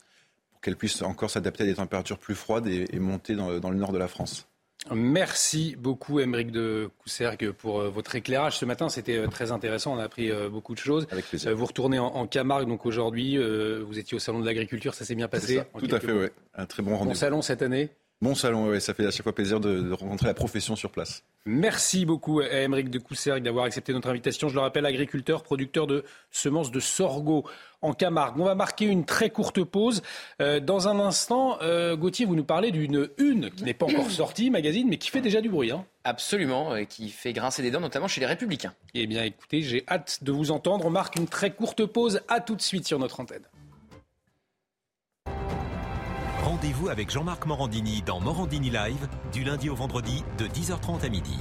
pour qu'elle puisse encore s'adapter à des températures plus froides et, monter dans, le nord de la France. Merci beaucoup, Émeric de Coussergue, pour euh, votre éclairage ce matin. C'était très intéressant. On a appris beaucoup de choses. Avec plaisir. Vous retournez en, Camargue, donc aujourd'hui, vous étiez au Salon de l'Agriculture. Ça s'est bien passé Tout à fait, oui. Un très bon rendez-vous. Bon salon cette année Bon salon. Ça fait à chaque fois plaisir de rencontrer la profession sur place. Merci beaucoup à Émeric de Coussergue d'avoir accepté notre invitation. Je le rappelle, agriculteur, producteur de semences de sorgho en Camargue. On va marquer une très courte pause. Euh, dans un instant, euh, Gauthier, vous nous parlez d'une une qui n'est pas encore sortie, magazine, mais qui fait déjà du bruit. Hein. Absolument, et qui fait grincer des dents, notamment chez les Républicains. Eh bien, écoutez, j'ai hâte de vous entendre. On marque une très courte pause. À tout de suite sur notre antenne. Rendez-vous avec Jean-Marc Morandini dans Morandini Live du lundi au vendredi de 10h30 à midi.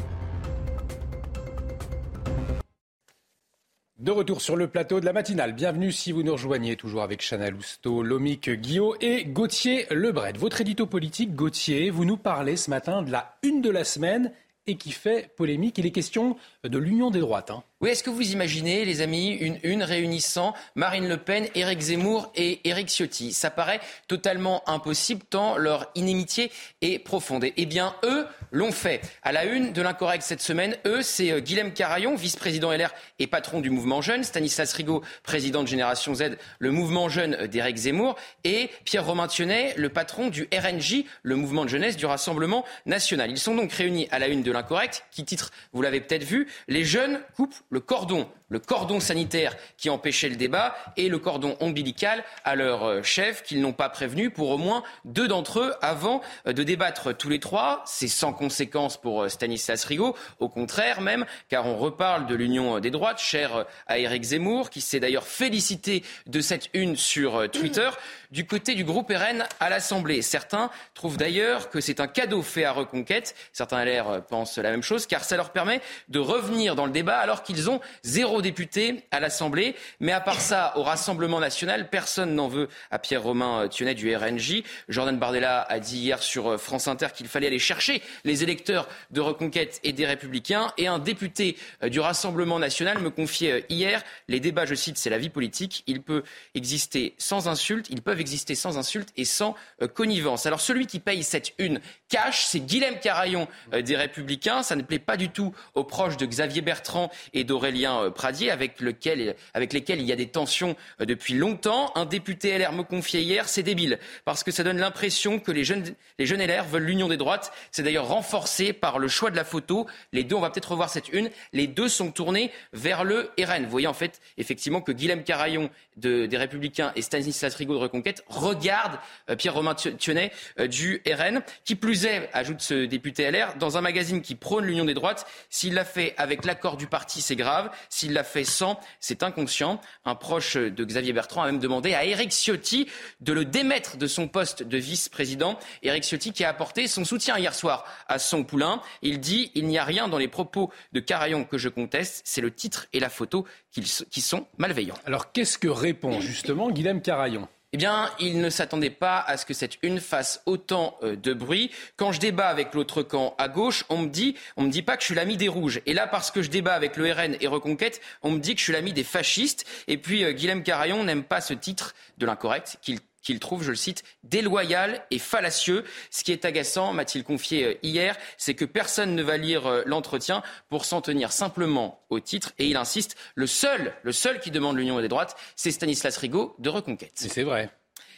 De retour sur le plateau de la matinale. Bienvenue si vous nous rejoignez, toujours avec Chana Lousteau, Lomic Guillot et Gauthier Lebret. Votre édito politique, Gauthier, vous nous parlez ce matin de la une de la semaine et qui fait polémique. Il est question de l'union des droites. Hein. Oui, est-ce que vous imaginez, les amis, une une réunissant Marine Le Pen, Éric Zemmour et Éric Ciotti? Ça paraît totalement impossible tant leur inimitié est profonde. Eh bien, eux l'ont fait. À la une de l'incorrect cette semaine, eux, c'est euh, Guilhem Carayon, vice-président LR et patron du mouvement Jeune, Stanislas Rigaud, président de Génération Z, le mouvement Jeune d'Éric Zemmour, et Pierre Romain Thionnet, le patron du RNJ, le mouvement de jeunesse du Rassemblement national. Ils sont donc réunis à la une de l'incorrect, qui titre, vous l'avez peut-être vu, Les jeunes coupent le cordon, le cordon sanitaire qui empêchait le débat et le cordon ombilical à leur euh, chef qu'ils n'ont pas prévenu pour au moins deux d'entre eux avant euh, de débattre tous les trois. C'est sans conséquence pour euh, Stanislas Rigaud, au contraire même, car on reparle de l'union des droites, chère à Éric Zemmour, qui s'est d'ailleurs félicité de cette une sur Twitter du côté du groupe RN à l'Assemblée. Certains trouvent d'ailleurs que c'est un cadeau fait à Reconquête. Certains LR pensent la même chose, car ça leur permet de revenir dans le débat alors qu'ils ont zéro eurodéputés à l'Assemblée. Mais à part ça, au Rassemblement national, personne n'en veut à Pierre-Romain Thionnet du RNJ. Jordan Bardella a dit hier sur France Inter qu'il fallait aller chercher les électeurs de Reconquête et des Républicains. Et un député du Rassemblement national me confiait hier les débats, je cite, c'est la vie politique. Il peut exister sans insulte, ils peuvent exister sans insulte et sans connivence. Alors celui qui paye cette une cash, c'est Guilhem Carayon des Républicains. Ça ne plaît pas du tout aux proches de Xavier Bertrand et d'Aurélien euh, Avec, lequel, avec lesquels il y a des tensions euh, depuis longtemps. Un député LR me confiait hier, c'est débile, parce que ça donne l'impression que les jeunes, les jeunes LR veulent l'union des droites. C'est d'ailleurs renforcé par le choix de la photo. Les deux, on va peut-être revoir cette une, les deux sont tournés vers le RN. Vous voyez en fait effectivement que Guilhem Carayon de, des Républicains et Stanislas Rigaud de Reconquête regardent euh, Pierre-Romain Thionnet du RN. Qui plus est, ajoute ce député LR, dans un magazine qui prône l'union des droites, s'il l'a fait avec l'accord du parti, c'est grave. S'il l'a fait sans, c'est inconscient. Un proche de Xavier Bertrand a même demandé à Éric Ciotti de le démettre de son poste de vice-président. Éric Ciotti qui a apporté son soutien hier soir à son poulain. Il dit il n'y a rien dans les propos de Carayon que je conteste, c'est le titre et la photo qui sont malveillants. Alors qu'est-ce que répond justement Guilhem Carayon eh bien, il ne s'attendait pas à ce que cette une fasse autant euh, de bruit. Quand je débat avec l'autre camp à gauche, on me dit, on me dit pas que je suis l'ami des rouges. Et là, parce que je débat avec le RN et Reconquête, on me dit que je suis l'ami des fascistes. Et puis, euh, Guilhem Carayon n'aime pas ce titre de l'incorrect qu'il qu'il trouve, je le cite, déloyal et fallacieux. Ce qui est agaçant, m'a-t-il confié euh, hier, c'est que personne ne va lire euh, l'entretien pour s'en tenir simplement au titre. Et il insiste, le seul, le seul qui demande l'union des droites, c'est Stanislas Rigaud de Reconquête. C'est vrai.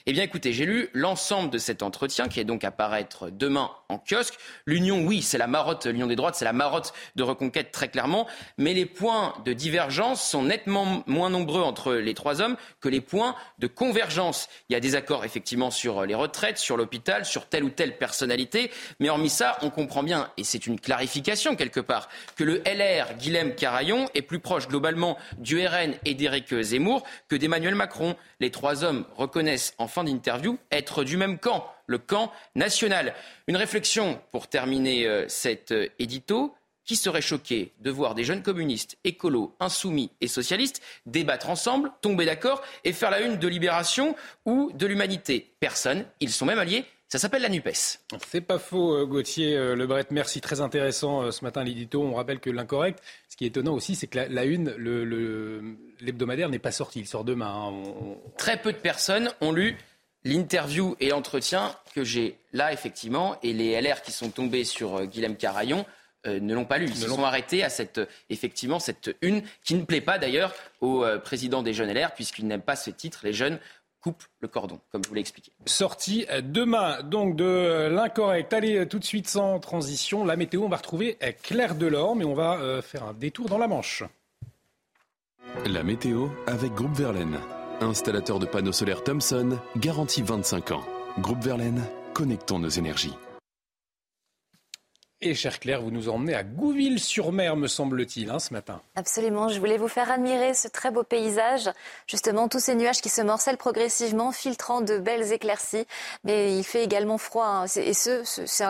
Eh bien, écoutez, j'ai lu l'ensemble de cet entretien qui est donc à paraître demain en kiosque. L'union, oui, c'est la marotte, l'union des droites, c'est la marotte de reconquête très clairement, mais les points de divergence sont nettement moins nombreux entre les trois hommes que les points de convergence. Il y a des accords effectivement sur les retraites, sur l'hôpital, sur telle ou telle personnalité, mais hormis ça, on comprend bien, et c'est une clarification quelque part, que le LR, Guilhem Carayon, est plus proche globalement du RN et d'Éric Zemmour que d'Emmanuel Macron. Les trois hommes reconnaissent en fin d'interview être du même camp, le camp national. Une réflexion pour terminer euh, cet euh, édito. Qui serait choqué de voir des jeunes communistes, écolos, insoumis et socialistes débattre ensemble, tomber d'accord et faire la une de Libération ou de l'Humanité Personne. Ils sont même alliés. Ça s'appelle la NUPES. C'est pas faux, euh, Gauthier Lebret. Merci, très intéressant ce matin l'édito. On rappelle que l'incorrect, ce qui est étonnant aussi, c'est que la, une, l'hebdomadaire n'est pas sorti. Il sort demain. Hein. Très peu de personnes ont lu l'interview et l'entretien que j'ai là, effectivement, et les LR qui sont tombés sur euh, Guilhem Carayon euh, ne l'ont pas lu. Ils se sont arrêtés à cette, effectivement, cette une qui ne plaît pas d'ailleurs au euh, président des jeunes LR, puisqu'il n'aime pas ce titre. Les jeunes coupent le cordon, comme je vous l'ai expliqué. Sortie demain, donc, de l'incorrect. Allez, tout de suite, sans transition, la météo, on va retrouver Claire Delorme mais on va faire un détour dans la Manche. La météo avec Groupe Verlaine. Installateur de panneaux solaires Thomson, garantie 25 ans. Groupe Verlaine, connectons nos énergies. Et cher Claire, vous nous emmenez à Gouville-sur-Mer, me semble-t-il, hein, ce matin. Absolument. Je voulais vous faire admirer ce très beau paysage. Justement, tous ces nuages qui se morcellent progressivement, filtrant de belles éclaircies. Mais il fait également froid. Hein. Et ce, c'est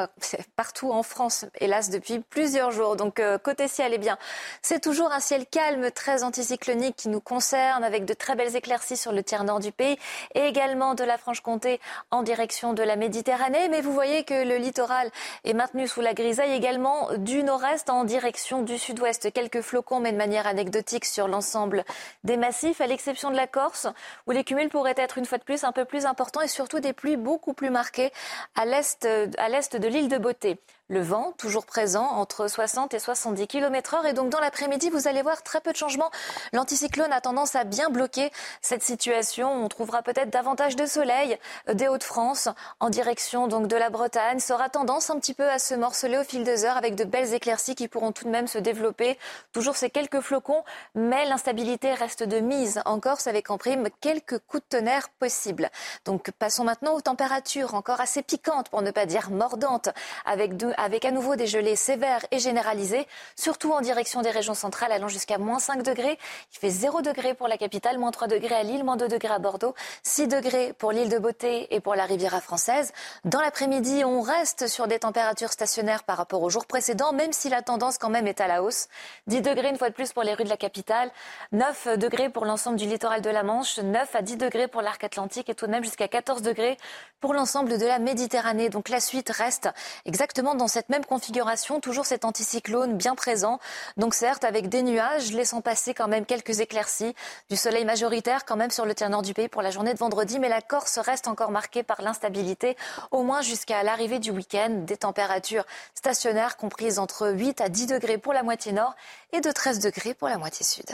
partout en France, hélas, depuis plusieurs jours. Donc, euh, côté ciel, eh bien, c'est toujours un ciel calme, très anticyclonique qui nous concerne, avec de très belles éclaircies sur le tiers nord du pays et également de la Franche-Comté en direction de la Méditerranée. Mais vous voyez que le littoral est maintenu sous la grise également du nord-est en direction du sud-ouest. Quelques flocons, mais de manière anecdotique sur l'ensemble des massifs, à l'exception de la Corse, où les cumuls pourraient être une fois de plus un peu plus importants et surtout des pluies beaucoup plus marquées à l'est de l'île de Beauté. Le vent, toujours présent, entre 60 et 70 km heure. Et donc, dans l'après-midi, vous allez voir très peu de changements. L'anticyclone a tendance à bien bloquer cette situation. On trouvera peut-être davantage de soleil des Hauts-de-France en direction donc de la Bretagne. Ça aura tendance un petit peu à se morceler au fil des heures avec de belles éclaircies qui pourront tout de même se développer. Toujours ces quelques flocons, mais l'instabilité reste de mise en Corse avec en prime quelques coups de tonnerre possibles. Donc, passons maintenant aux températures encore assez piquantes pour ne pas dire mordantes avec deux avec à nouveau des gelées sévères et généralisées, surtout en direction des régions centrales allant jusqu'à moins 5 degrés. Il fait 0 degrés pour la capitale, moins 3 degrés à Lille, moins 2 degrés à Bordeaux, 6 degrés pour l'île de Beauté et pour la Riviera française. Dans l'après-midi, on reste sur des températures stationnaires par rapport au jour précédent, même si la tendance quand même est à la hausse. 10 degrés une fois de plus pour les rues de la capitale, 9 degrés pour l'ensemble du littoral de la Manche, 9 à 10 degrés pour l'arc atlantique et tout de même jusqu'à 14 degrés pour l'ensemble de la Méditerranée. Donc la suite reste exactement dans cette même configuration, toujours cet anticyclone bien présent. Donc certes avec des nuages, laissant passer quand même quelques éclaircies, du soleil majoritaire quand même sur le tiers nord du pays pour la journée de vendredi, mais la Corse reste encore marquée par l'instabilité, au moins jusqu'à l'arrivée du week-end, des températures stationnaires comprises entre 8 à 10 degrés pour la moitié nord et de 13 degrés pour la moitié sud.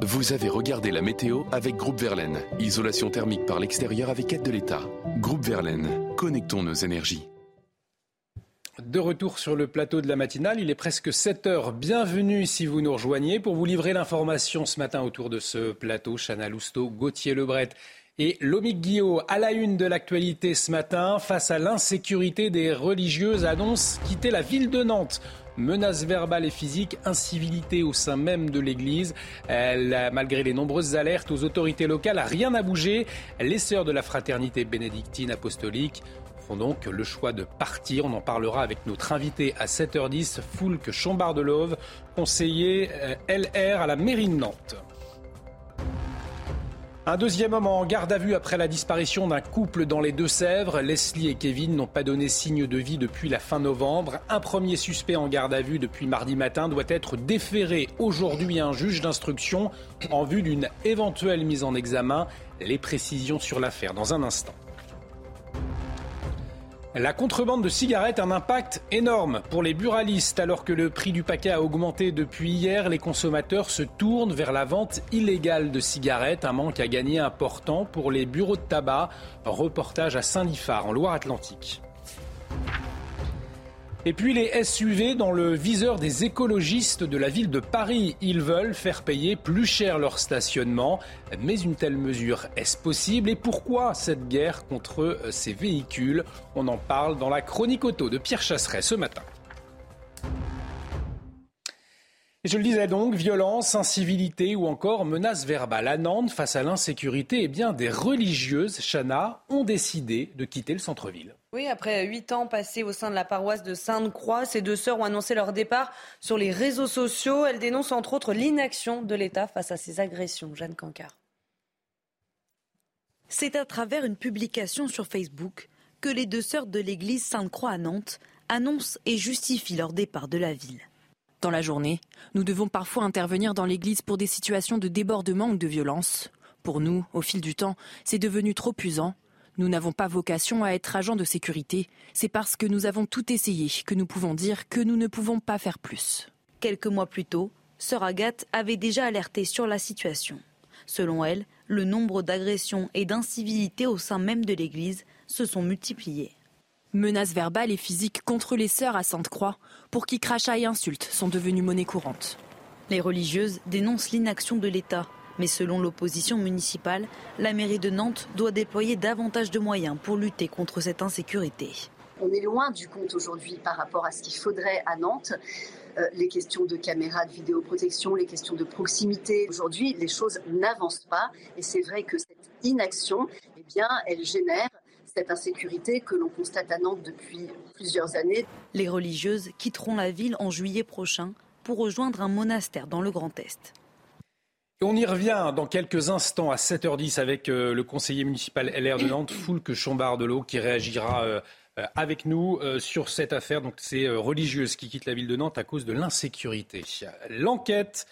Vous avez regardé la météo avec Groupe Verlaine. Isolation thermique par l'extérieur avec aide de l'État. Groupe Verlaine, connectons nos énergies. De retour sur le plateau de la matinale, il est presque 7 heures. Bienvenue si vous nous rejoignez pour vous livrer l'information ce matin autour de ce plateau. Chana Lousteau, Gauthier Lebret et Lomique Guillot à la une de l'actualité ce matin face à l'insécurité des religieuses annonce quitter la ville de Nantes menaces verbales et physiques, incivilité au sein même de l'Église. malgré les nombreuses alertes aux autorités locales, rien n'a bougé. Les sœurs de la fraternité bénédictine apostolique donc le choix de partir. On en parlera avec notre invité à 7h10, Foulque Chambard-de-Love, conseiller euh, LR à la mairie de Nantes. Un deuxième homme en garde à vue après la disparition d'un couple dans les Deux-Sèvres. Leslie et Kevin n'ont pas donné signe de vie depuis la fin novembre. Un premier suspect en garde à vue depuis mardi matin doit être déféré aujourd'hui à un juge d'instruction en vue d'une éventuelle mise en examen. Les précisions sur l'affaire dans un instant. La contrebande de cigarettes a un impact énorme pour les buralistes. Alors que le prix du paquet a augmenté depuis hier, les consommateurs se tournent vers la vente illégale de cigarettes. Un manque à gagner important pour les bureaux de tabac. Reportage à Saint-Lifard, en Loire-Atlantique. Et puis les SUV dans le viseur des écologistes de la ville de Paris. Ils veulent faire payer plus cher leur stationnement. Mais une telle mesure, est-ce possible? Et pourquoi cette guerre contre euh, ces véhicules? On en parle dans la chronique auto de Pierre Chasseret ce matin. je le disais donc, violence, incivilité ou encore menaces verbales à Nantes face à l'insécurité, eh bien des religieuses, Chana, ont décidé de quitter le centre-ville. Oui, après huit ans passés au sein de la paroisse de Sainte-Croix, ces deux sœurs ont annoncé leur départ sur les réseaux sociaux. Elles dénoncent entre autres l'inaction de l'État face à ces agressions. Jeanne Cancard. C'est à travers une publication sur Facebook que les deux sœurs de l'église Sainte-Croix à Nantes annoncent et justifient leur départ de la ville. Dans la journée, nous devons parfois intervenir dans l'église pour des situations de débordement ou de violence. Pour nous, au fil du temps, c'est devenu trop usant. Nous n'avons pas vocation à être agents de sécurité. C'est parce que nous avons tout essayé que nous pouvons dire que nous ne pouvons pas faire plus. Quelques mois plus tôt, Sœur Agathe avait déjà alerté sur la situation. Selon elle, le nombre d'agressions et d'incivilités au sein même de l'Église se sont multipliés. Menaces verbales et physiques contre les sœurs à Sainte-Croix, pour qui crachats et insultes sont devenus monnaie courante. Les religieuses dénoncent l'inaction de l'État, mais selon l'opposition municipale, la mairie de Nantes doit déployer davantage de moyens pour lutter contre cette insécurité. On est loin du compte aujourd'hui par rapport à ce qu'il faudrait à Nantes. Euh, les questions de caméras de vidéoprotection, les questions de proximité. Aujourd'hui, les choses n'avancent pas et c'est vrai que cette inaction, eh bien, elle génère cette insécurité que l'on constate à Nantes depuis plusieurs années. Les religieuses quitteront la ville en juillet prochain pour rejoindre un monastère dans le Grand Est. On y revient dans quelques instants à 7h10 avec euh, le conseiller municipal LR de Nantes, Foulque Chambard-de-L'Eau, qui réagira euh, euh, avec nous sur cette affaire. Donc, c'est religieuse qui quitte la ville de Nantes à cause de l'insécurité. L'enquête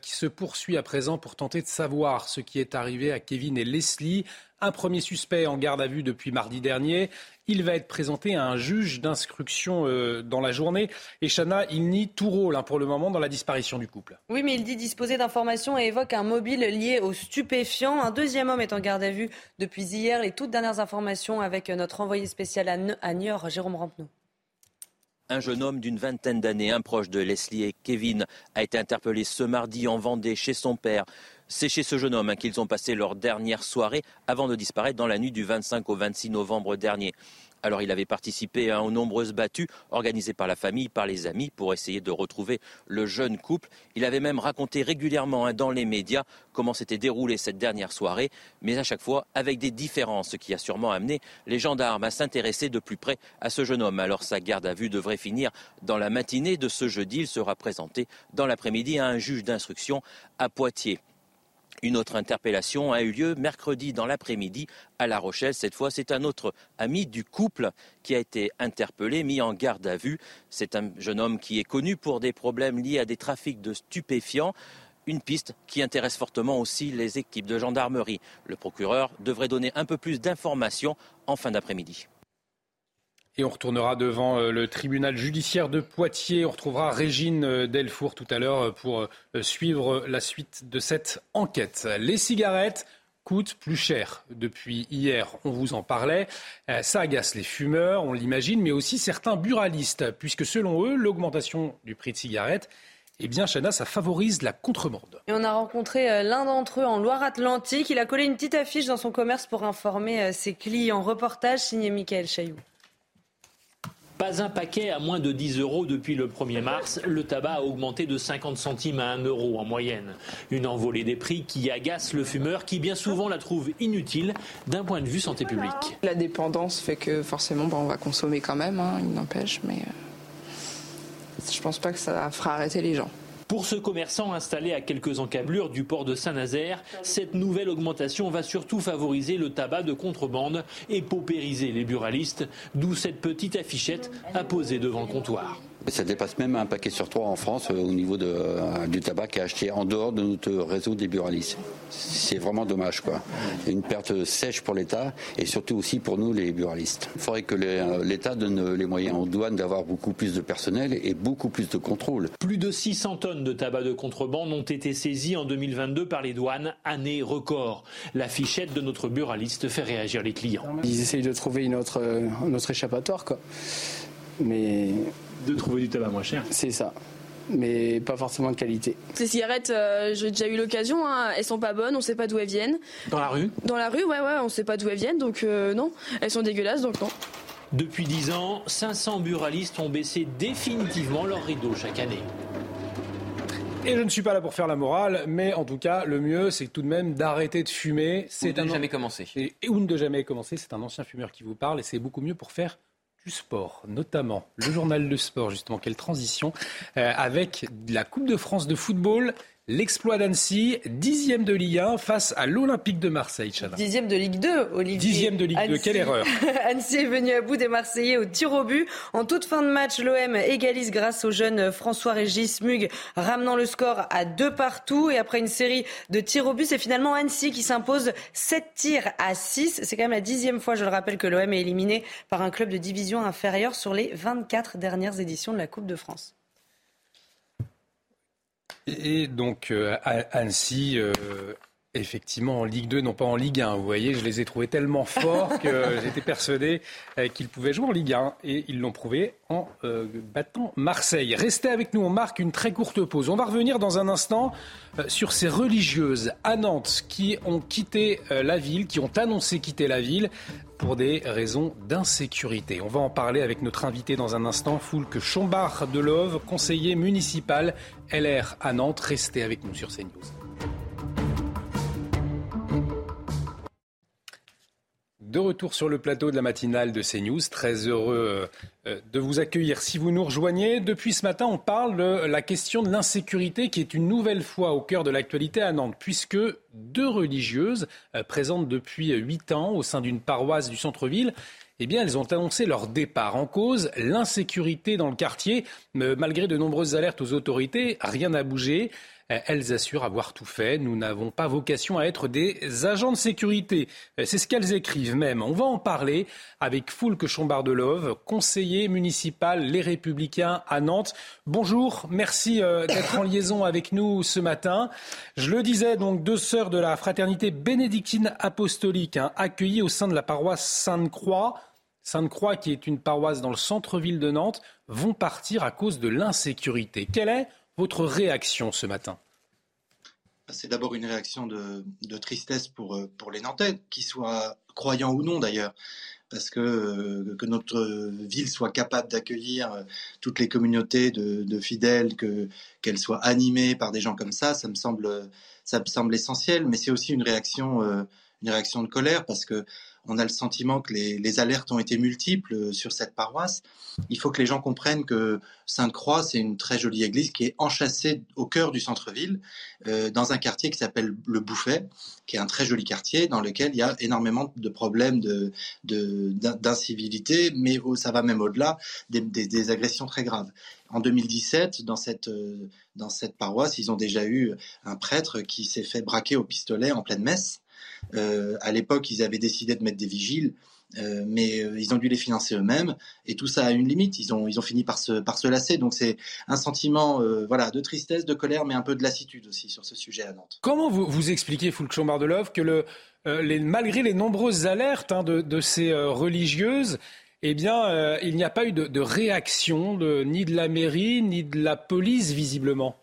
qui se poursuit à présent pour tenter de savoir ce qui est arrivé à Kevin et Leslie un premier suspect en garde à vue depuis mardi dernier. Il va être présenté à un juge d'instruction euh, dans la journée. Et Chana, il nie tout rôle hein, pour le moment dans la disparition du couple. Oui, mais il dit disposer d'informations et évoque un mobile lié aux stupéfiants. Un deuxième homme est en garde à vue depuis hier. Les toutes dernières informations avec notre envoyé spécial à Niort, Jérôme Rampenou. Un jeune homme d'une vingtaine d'années, un proche de Leslie et Kevin, a été interpellé ce mardi en Vendée chez son père. C'est chez ce jeune homme hein, qu'ils ont passé leur dernière soirée avant de disparaître dans la nuit du 25 au 26 novembre dernier. Alors il avait participé à aux nombreuses battues organisées par la famille, par les amis, pour essayer de retrouver le jeune couple. Il avait même raconté régulièrement hein, dans les médias comment s'était déroulée cette dernière soirée, mais à chaque fois avec des différences, ce qui a sûrement amené les gendarmes à s'intéresser de plus près à ce jeune homme. Alors sa garde à vue devrait finir dans la matinée de ce jeudi. Il sera présenté dans l'après-midi à un juge d'instruction à Poitiers. Une autre interpellation a eu lieu mercredi dans l'après-midi à La Rochelle. Cette fois, c'est un autre ami du couple qui a été interpellé, mis en garde à vue. C'est un jeune homme qui est connu pour des problèmes liés à des trafics de stupéfiants. Une piste qui intéresse fortement aussi les équipes de gendarmerie. Le procureur devrait donner un peu plus d'informations en fin d'après-midi. Et on retournera devant euh, le tribunal judiciaire de Poitiers. On retrouvera Régine euh, Delfour tout à l'heure euh, pour suivre la suite de cette enquête. Les cigarettes coûtent plus cher. Depuis hier, on vous en parlait. Ça agace les fumeurs, on l'imagine, mais aussi certains buralistes, puisque selon eux, l'augmentation du prix de cigarettes eh bien, Chana, ça favorise la contrebande. Et on a rencontré l'un d'entre eux en Loire-Atlantique. Il a collé une petite affiche dans son commerce pour informer ses clients. Reportage signé Michael Chailloux. Pas un paquet à moins de 10 euros depuis le 1er mars. Le tabac a augmenté de 50 centimes à 1 euro en moyenne. Une envolée des prix qui agace le fumeur qui bien souvent la trouve inutile d'un point de vue santé publique. La dépendance fait que forcément on va consommer quand même, hein, il n'empêche, mais euh, je pense pas que ça fera arrêter les gens. Pour ce commerçant installé à quelques encablures du port de Saint-Nazaire, cette nouvelle augmentation va surtout favoriser le tabac de contrebande et paupériser les buralistes, d'où cette petite affichette à poser devant le comptoir. Ça dépasse même un paquet sur trois en France euh, au niveau de, euh, du tabac qui est acheté en dehors de notre réseau des buralistes. C'est vraiment dommage. quoi. Une perte sèche pour l'État et surtout aussi pour nous les buralistes. Il faudrait que euh, l'État donne les moyens aux douanes d'avoir beaucoup plus de personnel et beaucoup plus de contrôle. Plus de 600 tonnes de tabac de contrebande ont été saisies en 2022 par les douanes, année record. La fichette de notre buraliste fait réagir les clients. Ils essayent de trouver une autre, un autre échappatoire. Quoi. Mais de trouver du tabac moins cher. C'est ça mais pas forcément de qualité. Ces cigarettes, euh, j'ai déjà eu l'occasion, hein, elles sont pas bonnes, on sait pas d'où elles viennent. Dans la rue Dans la rue, ouais, ouais, on sait pas d'où elles viennent, donc euh, non, elles sont dégueulasses, donc non. Depuis 10 ans, 500 buralistes ont baissé définitivement leur rideau chaque année. Et je ne suis pas là pour faire la morale, mais en tout cas, le mieux, c'est tout de même d'arrêter de fumer. C'est de jamais commencer. Et, ou de jamais commencer. C'est un ancien fumeur qui vous parle, et c'est beaucoup mieux pour faire du sport, notamment le journal de sport, justement, quelle transition, euh, avec la Coupe de France de football L'exploit d'Annecy, dixième de Ligue 1 face à l'Olympique de Marseille. Dixième de Ligue 2, Olivier. Dixième de Ligue 2, quelle erreur. [LAUGHS] Annecy est venu à bout des Marseillais au tir au but. En toute fin de match, l'OM égalise grâce au jeune François-Régis Mug, ramenant le score à deux partout. Et après une série de tirs au but, c'est finalement Annecy qui s'impose 7 tirs à 6. C'est quand même la dixième fois, je le rappelle, que l'OM est éliminé par un club de division inférieure sur les 24 dernières éditions de la Coupe de France. Et donc, euh, Annecy, euh, effectivement, en Ligue 2, non pas en Ligue 1. Vous voyez, je les ai trouvés tellement forts que [LAUGHS] j'étais persuadé euh, qu'ils pouvaient jouer en Ligue 1. Et ils l'ont prouvé en battant Marseille. Restez avec nous, on marque une très courte pause. On va revenir dans un instant sur ces religieuses à Nantes qui ont quitté la ville, qui ont annoncé quitter la ville pour des raisons d'insécurité. On va en parler avec notre invité dans un instant, Foulque Chombard de Love, conseiller municipal LR à Nantes. Restez avec nous sur CNews. De retour sur le plateau de la matinale de CNews, très heureux euh, de vous accueillir si vous nous rejoignez. Depuis ce matin, on parle de la question de l'insécurité qui est une nouvelle fois au cœur de l'actualité à Nantes, puisque deux religieuses euh, présentes depuis huit ans au sein d'une paroisse du centre-ville eh bien, elles ont annoncé leur départ. En cause, l'insécurité dans le quartier. Malgré de nombreuses alertes aux autorités, rien n'a bougé. Euh, elles assurent avoir tout fait. Nous n'avons pas vocation à être des agents de sécurité. Euh, c'est ce qu'elles écrivent même. On va en parler avec Foulque Chombardelove, conseiller municipal Les Républicains à Nantes. Bonjour, merci euh, d'être en liaison avec nous ce matin. Je le disais, donc deux sœurs de la fraternité bénédictine apostolique hein, accueillies au sein de la paroisse Sainte-Croix. Sainte-Croix, qui est une paroisse dans le centre-ville de Nantes, vont partir à cause de l'insécurité. Quelle est votre réaction ce matin c'est d'abord une réaction de, tristesse pour, euh, pour les Nantais, qu'ils soient croyants ou non d'ailleurs. parce que, que notre ville soit capable d'accueillir toutes les communautés de, fidèles, que qu'elle soit animée par des gens comme ça, ça me semble ça me semble essentiel. Mais c'est aussi une réaction une réaction de colère parce que on a le sentiment que les, alertes ont été multiples euh, sur cette paroisse. Il faut que les gens comprennent que Sainte-Croix, c'est une très jolie église qui est enchâssée au cœur du centre-ville, euh, dans un quartier qui s'appelle le Bouffet, qui est un très joli quartier dans lequel il y a énormément de problèmes d'incivilité, mais ça va même au-delà des, agressions très graves. En 2017, dans cette, euh, dans cette paroisse, ils ont déjà eu un prêtre qui s'est fait braquer au pistolet en pleine messe. Euh, à l'époque, ils avaient décidé de mettre des vigiles. Euh, mais euh, ils ont dû les financer eux-mêmes et tout ça a une limite. Ils ont, ils ont fini par se, par se lasser. Donc c'est un sentiment voilà, de tristesse, de colère, mais un peu de lassitude aussi sur ce sujet à Nantes. Comment vous, vous expliquez, Foulchon Bardelov, que le, les, malgré les nombreuses alertes hein, de, ces religieuses, eh bien, il n'y a pas eu de, réaction ni de la mairie, ni de la police, visiblement?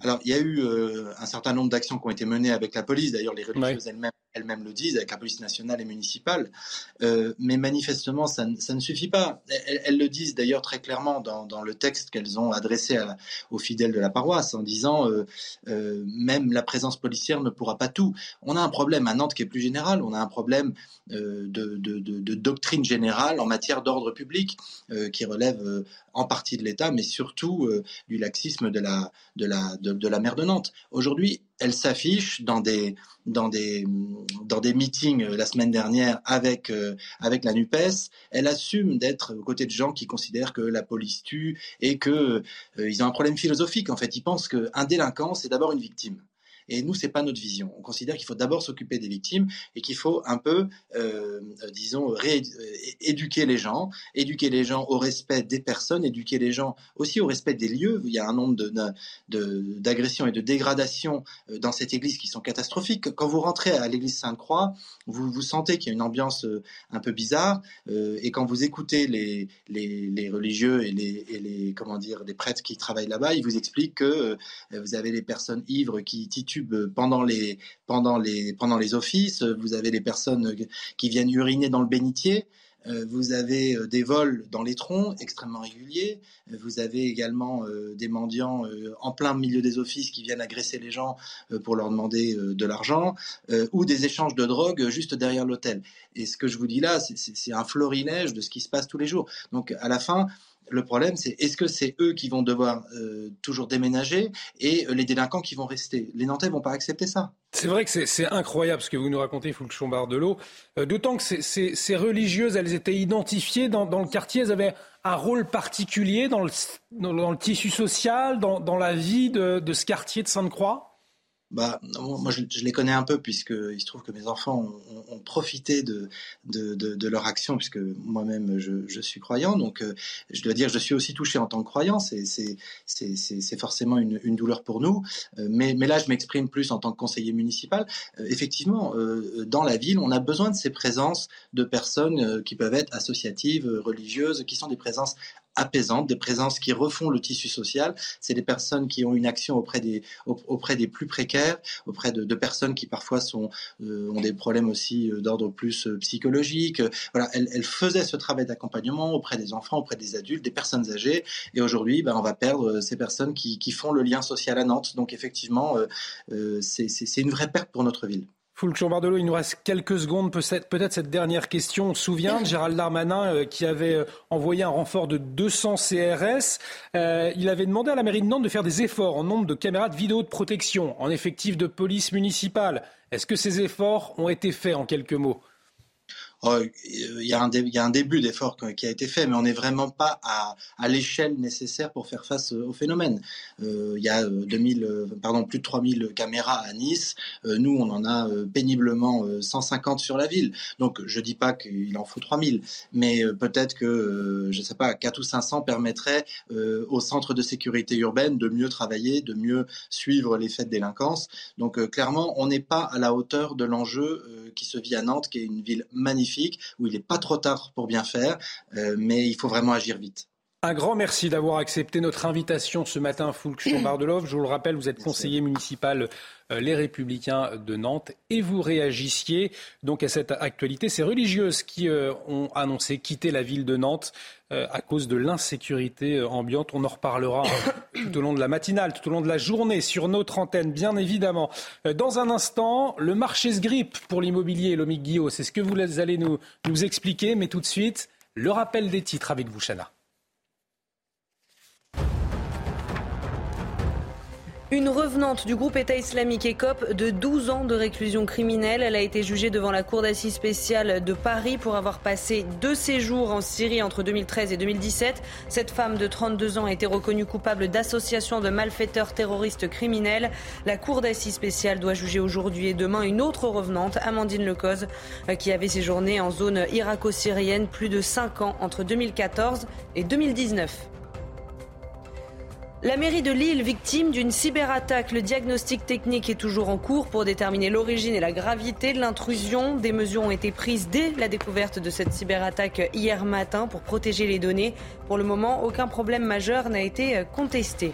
Alors, il y a eu euh, un certain nombre d'actions qui ont été menées avec la police. D'ailleurs, les religieuses elles-mêmes elles-mêmes le disent, avec la police nationale et municipale. Euh, mais manifestement, ça, ne suffit pas. Elles, le disent d'ailleurs très clairement dans, le texte qu'elles ont adressé aux fidèles de la paroisse, en disant euh, même la présence policière ne pourra pas tout. On a un problème à Nantes qui est plus général. On a un problème de, de, doctrine générale en matière d'ordre public qui relève en partie de l'État, mais surtout du laxisme de la, de la, de, la maire de Nantes. Aujourd'hui, elle s'affiche dans des, dans, des, dans des meetings euh, la semaine dernière avec, euh, avec la NUPES. Elle assume d'être aux côtés de gens qui considèrent que la police tue et qu'ils euh, ils ont un problème philosophique. En fait, ils pensent qu'un délinquant, c'est d'abord une victime. Et nous, c'est pas notre vision. On considère qu'il faut d'abord s'occuper des victimes et qu'il faut un peu, euh, disons, euh, éduquer les gens, éduquer les gens au respect des personnes, éduquer les gens aussi au respect des lieux. Il y a un nombre d'agressions de, et de dégradations euh, dans cette église qui sont catastrophiques. Quand vous rentrez à l'église Sainte-Croix, vous, vous sentez qu'il y a une ambiance un peu bizarre. et quand vous écoutez les, les, religieux et les, et les, comment dire, les prêtres qui travaillent là-bas, ils vous expliquent que vous avez les personnes ivres qui titubent pendant les, pendant les, pendant les offices. Vous avez les personnes qui viennent uriner dans le bénitier. Euh, vous avez euh, des vols dans les troncs extrêmement réguliers. Vous avez également euh, des mendiants en plein milieu des offices qui viennent agresser les gens pour leur demander de l'argent, ou des échanges de drogue juste derrière l'hôtel. Et ce que je vous dis là, c'est un florilège de ce qui se passe tous les jours. Donc à la fin, le problème, c'est est-ce que c'est eux qui vont devoir euh, toujours déménager et euh, les délinquants qui vont rester? Les Nantais vont pas accepter ça. C'est vrai que c'est incroyable ce que vous nous racontez, Fouchon Bardelot. Euh, d'autant que ces, religieuses, elles étaient identifiées dans, le quartier, elles avaient un rôle particulier dans le, dans, le tissu social, dans, la vie de, de ce quartier de Sainte-Croix bah, moi, je, les connais un peu puisque il se trouve que mes enfants ont, profité de, de, leur action puisque moi-même je, suis croyant. Donc, euh, je dois dire, je suis aussi touché en tant que croyant. C'est, forcément une, une, douleur pour nous. Euh, mais, mais là, je m'exprime plus en tant que conseiller municipal. Euh, effectivement, dans la ville, on a besoin de ces présences de personnes qui peuvent être associatives, religieuses, qui sont des présences apaisantes, des présences qui refont le tissu social. C'est des personnes qui ont une action auprès des, auprès des plus précaires, auprès de, personnes qui parfois euh, ont des problèmes aussi euh, d'ordre plus euh, psychologique. Voilà, elles faisaient ce travail d'accompagnement auprès des enfants, auprès des adultes, des personnes âgées. Et aujourd'hui, ben, on va perdre ces personnes qui, font le lien social à Nantes. Donc effectivement, c'est une vraie perte pour notre ville. Fulchon Bardelot, il nous reste quelques secondes. Peut-être cette dernière question. On se souvient de Gérald Darmanin euh, qui avait euh, envoyé un renfort de 200 CRS. Euh, il avait demandé à la mairie de Nantes de faire des efforts en nombre de caméras de vidéo de protection, en effectif de police municipale. Est-ce que ces efforts ont été faits en quelques mots? Il y, a un il y a un début d'effort qui a été fait, mais on n'est vraiment pas à, l'échelle nécessaire pour faire face au phénomène. Euh, il y a 2000, euh, euh, pardon, plus de 3000 caméras à Nice. Euh, nous, on en a euh, péniblement 150 sur la ville. Donc, je dis pas qu'il en faut 3000, mais peut-être que, je sais pas, 4 ou 500 permettraient au centre de sécurité urbaine de mieux travailler, de mieux suivre les faits de délinquance. Donc, clairement, on n'est pas à la hauteur de l'enjeu qui se vit à Nantes, qui est une ville magnifique où il n'est pas trop tard pour bien faire, euh, mais il faut vraiment agir vite. Un grand merci d'avoir accepté notre invitation ce matin, Foulk Chambardelov. [CLEARS THROAT] Je vous le rappelle, vous êtes conseiller municipal euh, Les Républicains de Nantes et vous réagissiez donc à cette actualité. Ces religieuses qui euh, ont annoncé quitter la ville de Nantes euh, à cause de l'insécurité ambiante. On en reparlera [CLEARS THROAT] tout au long de la matinale, tout au long de la journée sur notre antenne, bien évidemment. Dans un instant, le marché se grippe pour l'immobilier, Lomique Guillot. C'est ce que vous allez nous, nous expliquer, mais tout de suite, le rappel des titres avec vous, Chana. Une revenante du groupe État islamique écope de 12 ans de réclusion criminelle. Elle a été jugée devant la Cour d'assises spéciale de Paris pour avoir passé deux séjours en Syrie entre 2013 et 2017. Cette femme de 32 ans a été reconnue coupable d'association de malfaiteurs terroristes criminels. La Cour d'assises spéciale doit juger aujourd'hui et demain une autre revenante, Amandine Lecoz, qui avait séjourné en zone irako-syrienne plus de 5 ans entre 2014 et 2019. La mairie de Lille, victime d'une cyberattaque, le diagnostic technique est toujours en cours pour déterminer l'origine et la gravité de l'intrusion. Des mesures ont été prises dès la découverte de cette cyberattaque hier matin pour protéger les données. Pour le moment, aucun problème majeur n'a été contesté.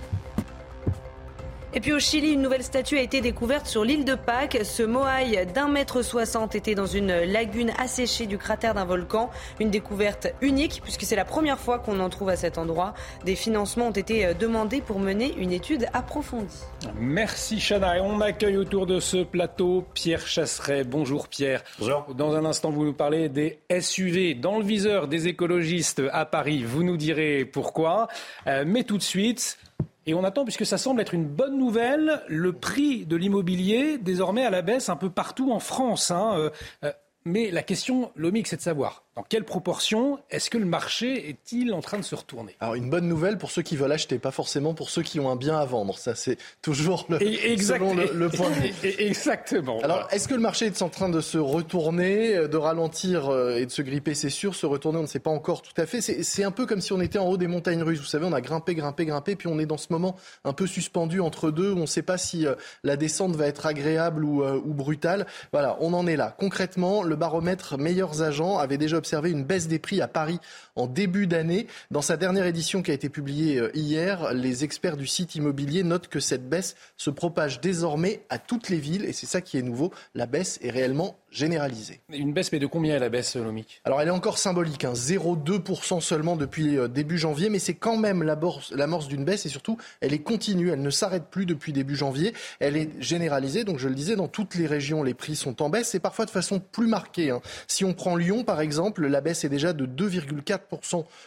Et puis au Chili, une nouvelle statue a été découverte sur l'île de Pâques. Ce moaï d'un mètre soixante était dans une lagune asséchée du cratère d'un volcan. Une découverte unique puisque c'est la première fois qu'on en trouve à cet endroit. Des financements ont été demandés pour mener une étude approfondie. Merci Chana. Et on accueille autour de ce plateau Pierre Chasseret. Bonjour Pierre. Bonjour. Dans un instant, vous nous parlez des SUV dans le viseur des écologistes à Paris. Vous nous direz pourquoi. Euh, mais tout de suite, et on attend, puisque ça semble être une bonne nouvelle, le prix de l'immobilier désormais à la baisse un peu partout en France. Hein. Euh, euh, mais la question, Lomix, c'est de savoir dans quelle proportion est-ce que le marché est-il en train de se retourner? Alors une bonne nouvelle pour ceux qui veulent acheter, pas forcément pour ceux qui ont un bien à vendre. Ça c'est toujours le, selon le, point de vue. Exactement. Alors est-ce que le marché est en train de se retourner, euh, de ralentir euh, et de se gripper? C'est sûr. Se retourner, on ne sait pas encore tout à fait. C'est un peu comme si on était en haut des montagnes russes. Vous savez, on a grimpé, grimpé, grimpé, puis on est dans ce moment un peu suspendu entre deux. Où on ne sait pas si euh, la descente va être agréable ou, ou brutale. Voilà, on en est là. Concrètement, le baromètre meilleurs agents avait déjà observé une baisse des prix à Paris en début d'année. Dans sa dernière édition qui a été publiée euh, hier, les experts du site immobilier notent que cette baisse se propage désormais à toutes les villes et c'est ça qui est nouveau. La baisse est réellement généralisée. Une baisse, mais de combien est la baisse, Lomique? Alors elle est encore symbolique, hein, 0,2% seulement depuis euh, début janvier, mais c'est quand même l'amorce d'une baisse et surtout elle est continue, elle ne s'arrête plus depuis début janvier. Elle est généralisée, donc je le disais, dans toutes les régions les prix sont en baisse et parfois de façon plus marquée. Hein. Si on prend Lyon par exemple, la baisse est déjà de 2,4%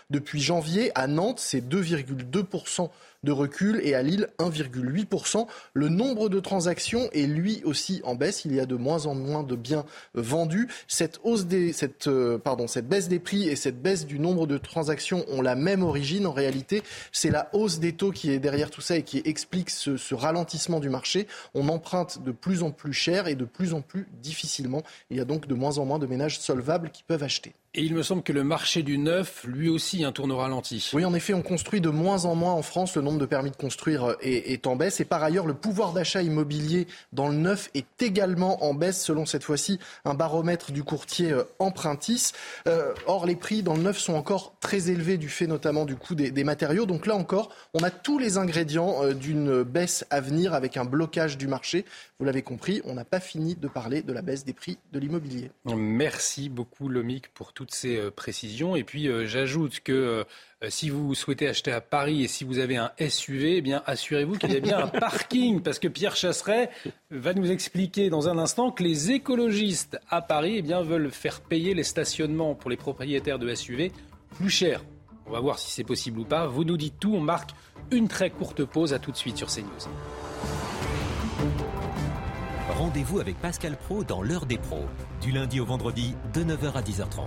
depuis janvier. À Nantes, c'est 2,2% de recul et à Lille 1,8%. Le nombre de transactions est lui aussi en baisse. Il y a de moins en moins de biens vendus. Cette hausse des, cette, euh, pardon, cette baisse des prix et cette baisse du nombre de transactions ont la même origine. En réalité, c'est la hausse des taux qui est derrière tout ça et qui explique ce, ce ralentissement du marché. On emprunte de plus en plus cher et de plus en plus difficilement. Il y a donc de moins en moins de ménages solvables qui peuvent acheter. Et il me semble que le marché du neuf, lui aussi, un tourne au ralenti. Oui, en effet, on construit de moins en moins en France. Le nombre de permis de construire est, est en baisse. Et par ailleurs, le pouvoir d'achat immobilier dans le neuf est également en baisse, selon cette fois-ci un baromètre du courtier euh, Empruntis. Euh, or, les prix dans le neuf sont encore très élevés du fait notamment du coût des, matériaux. Donc là encore, on a tous les ingrédients euh, d'une baisse à venir avec un blocage du marché. Vous l'avez compris, on n'a pas fini de parler de la baisse des prix de l'immobilier. Merci beaucoup, Lomic, pour toutes ces euh, précisions. Et puis, euh, j'ajoute que euh, si vous souhaitez acheter à Paris et si vous avez un SUV, eh bien, assurez-vous qu'il y a bien un [LAUGHS] parking, parce que Pierre Chasseret va nous expliquer dans un instant que les écologistes à Paris eh bien, veulent faire payer les stationnements pour les propriétaires de SUV plus cher. On va voir si c'est possible ou pas. Vous nous dites tout. On marque une très courte pause. À tout de suite sur CNews. Rendez-vous avec Pascal Pro dans l'heure des pros, du lundi au vendredi de 9h à 10h30.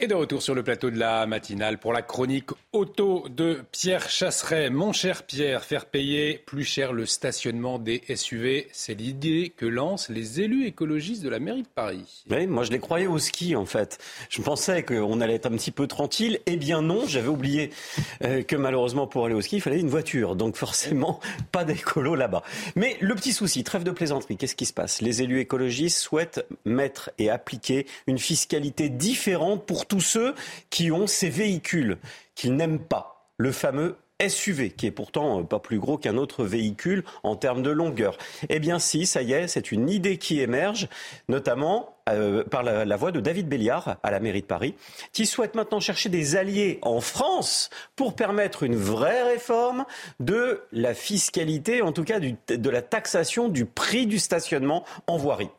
Et de retour sur le plateau de la matinale pour la chronique auto de Pierre Chasseret. Mon cher Pierre, faire payer plus cher le stationnement des SUV, c'est l'idée que lancent les élus écologistes de la mairie de Paris. Oui, moi je les croyais au ski en fait. Je pensais qu'on allait être un petit peu tranquille. Eh bien non, j'avais oublié euh, que malheureusement pour aller au ski, il fallait une voiture. Donc forcément, [LAUGHS] pas d'écolo là-bas. Mais le petit souci, trêve de plaisanterie, qu'est-ce qui se passe? Les élus écologistes souhaitent mettre et appliquer une fiscalité différente pour tous ceux qui ont ces véhicules qu'ils n'aiment pas. Le fameux SUV, qui est pourtant euh, pas plus gros qu'un autre véhicule en termes de longueur. Eh bien si, ça y est, c'est une idée qui émerge, notamment euh, par la, voix de David Béliard à la mairie de Paris, qui souhaite maintenant chercher des alliés en France pour permettre une vraie réforme de la fiscalité, en tout cas de la taxation du prix du stationnement en voirie.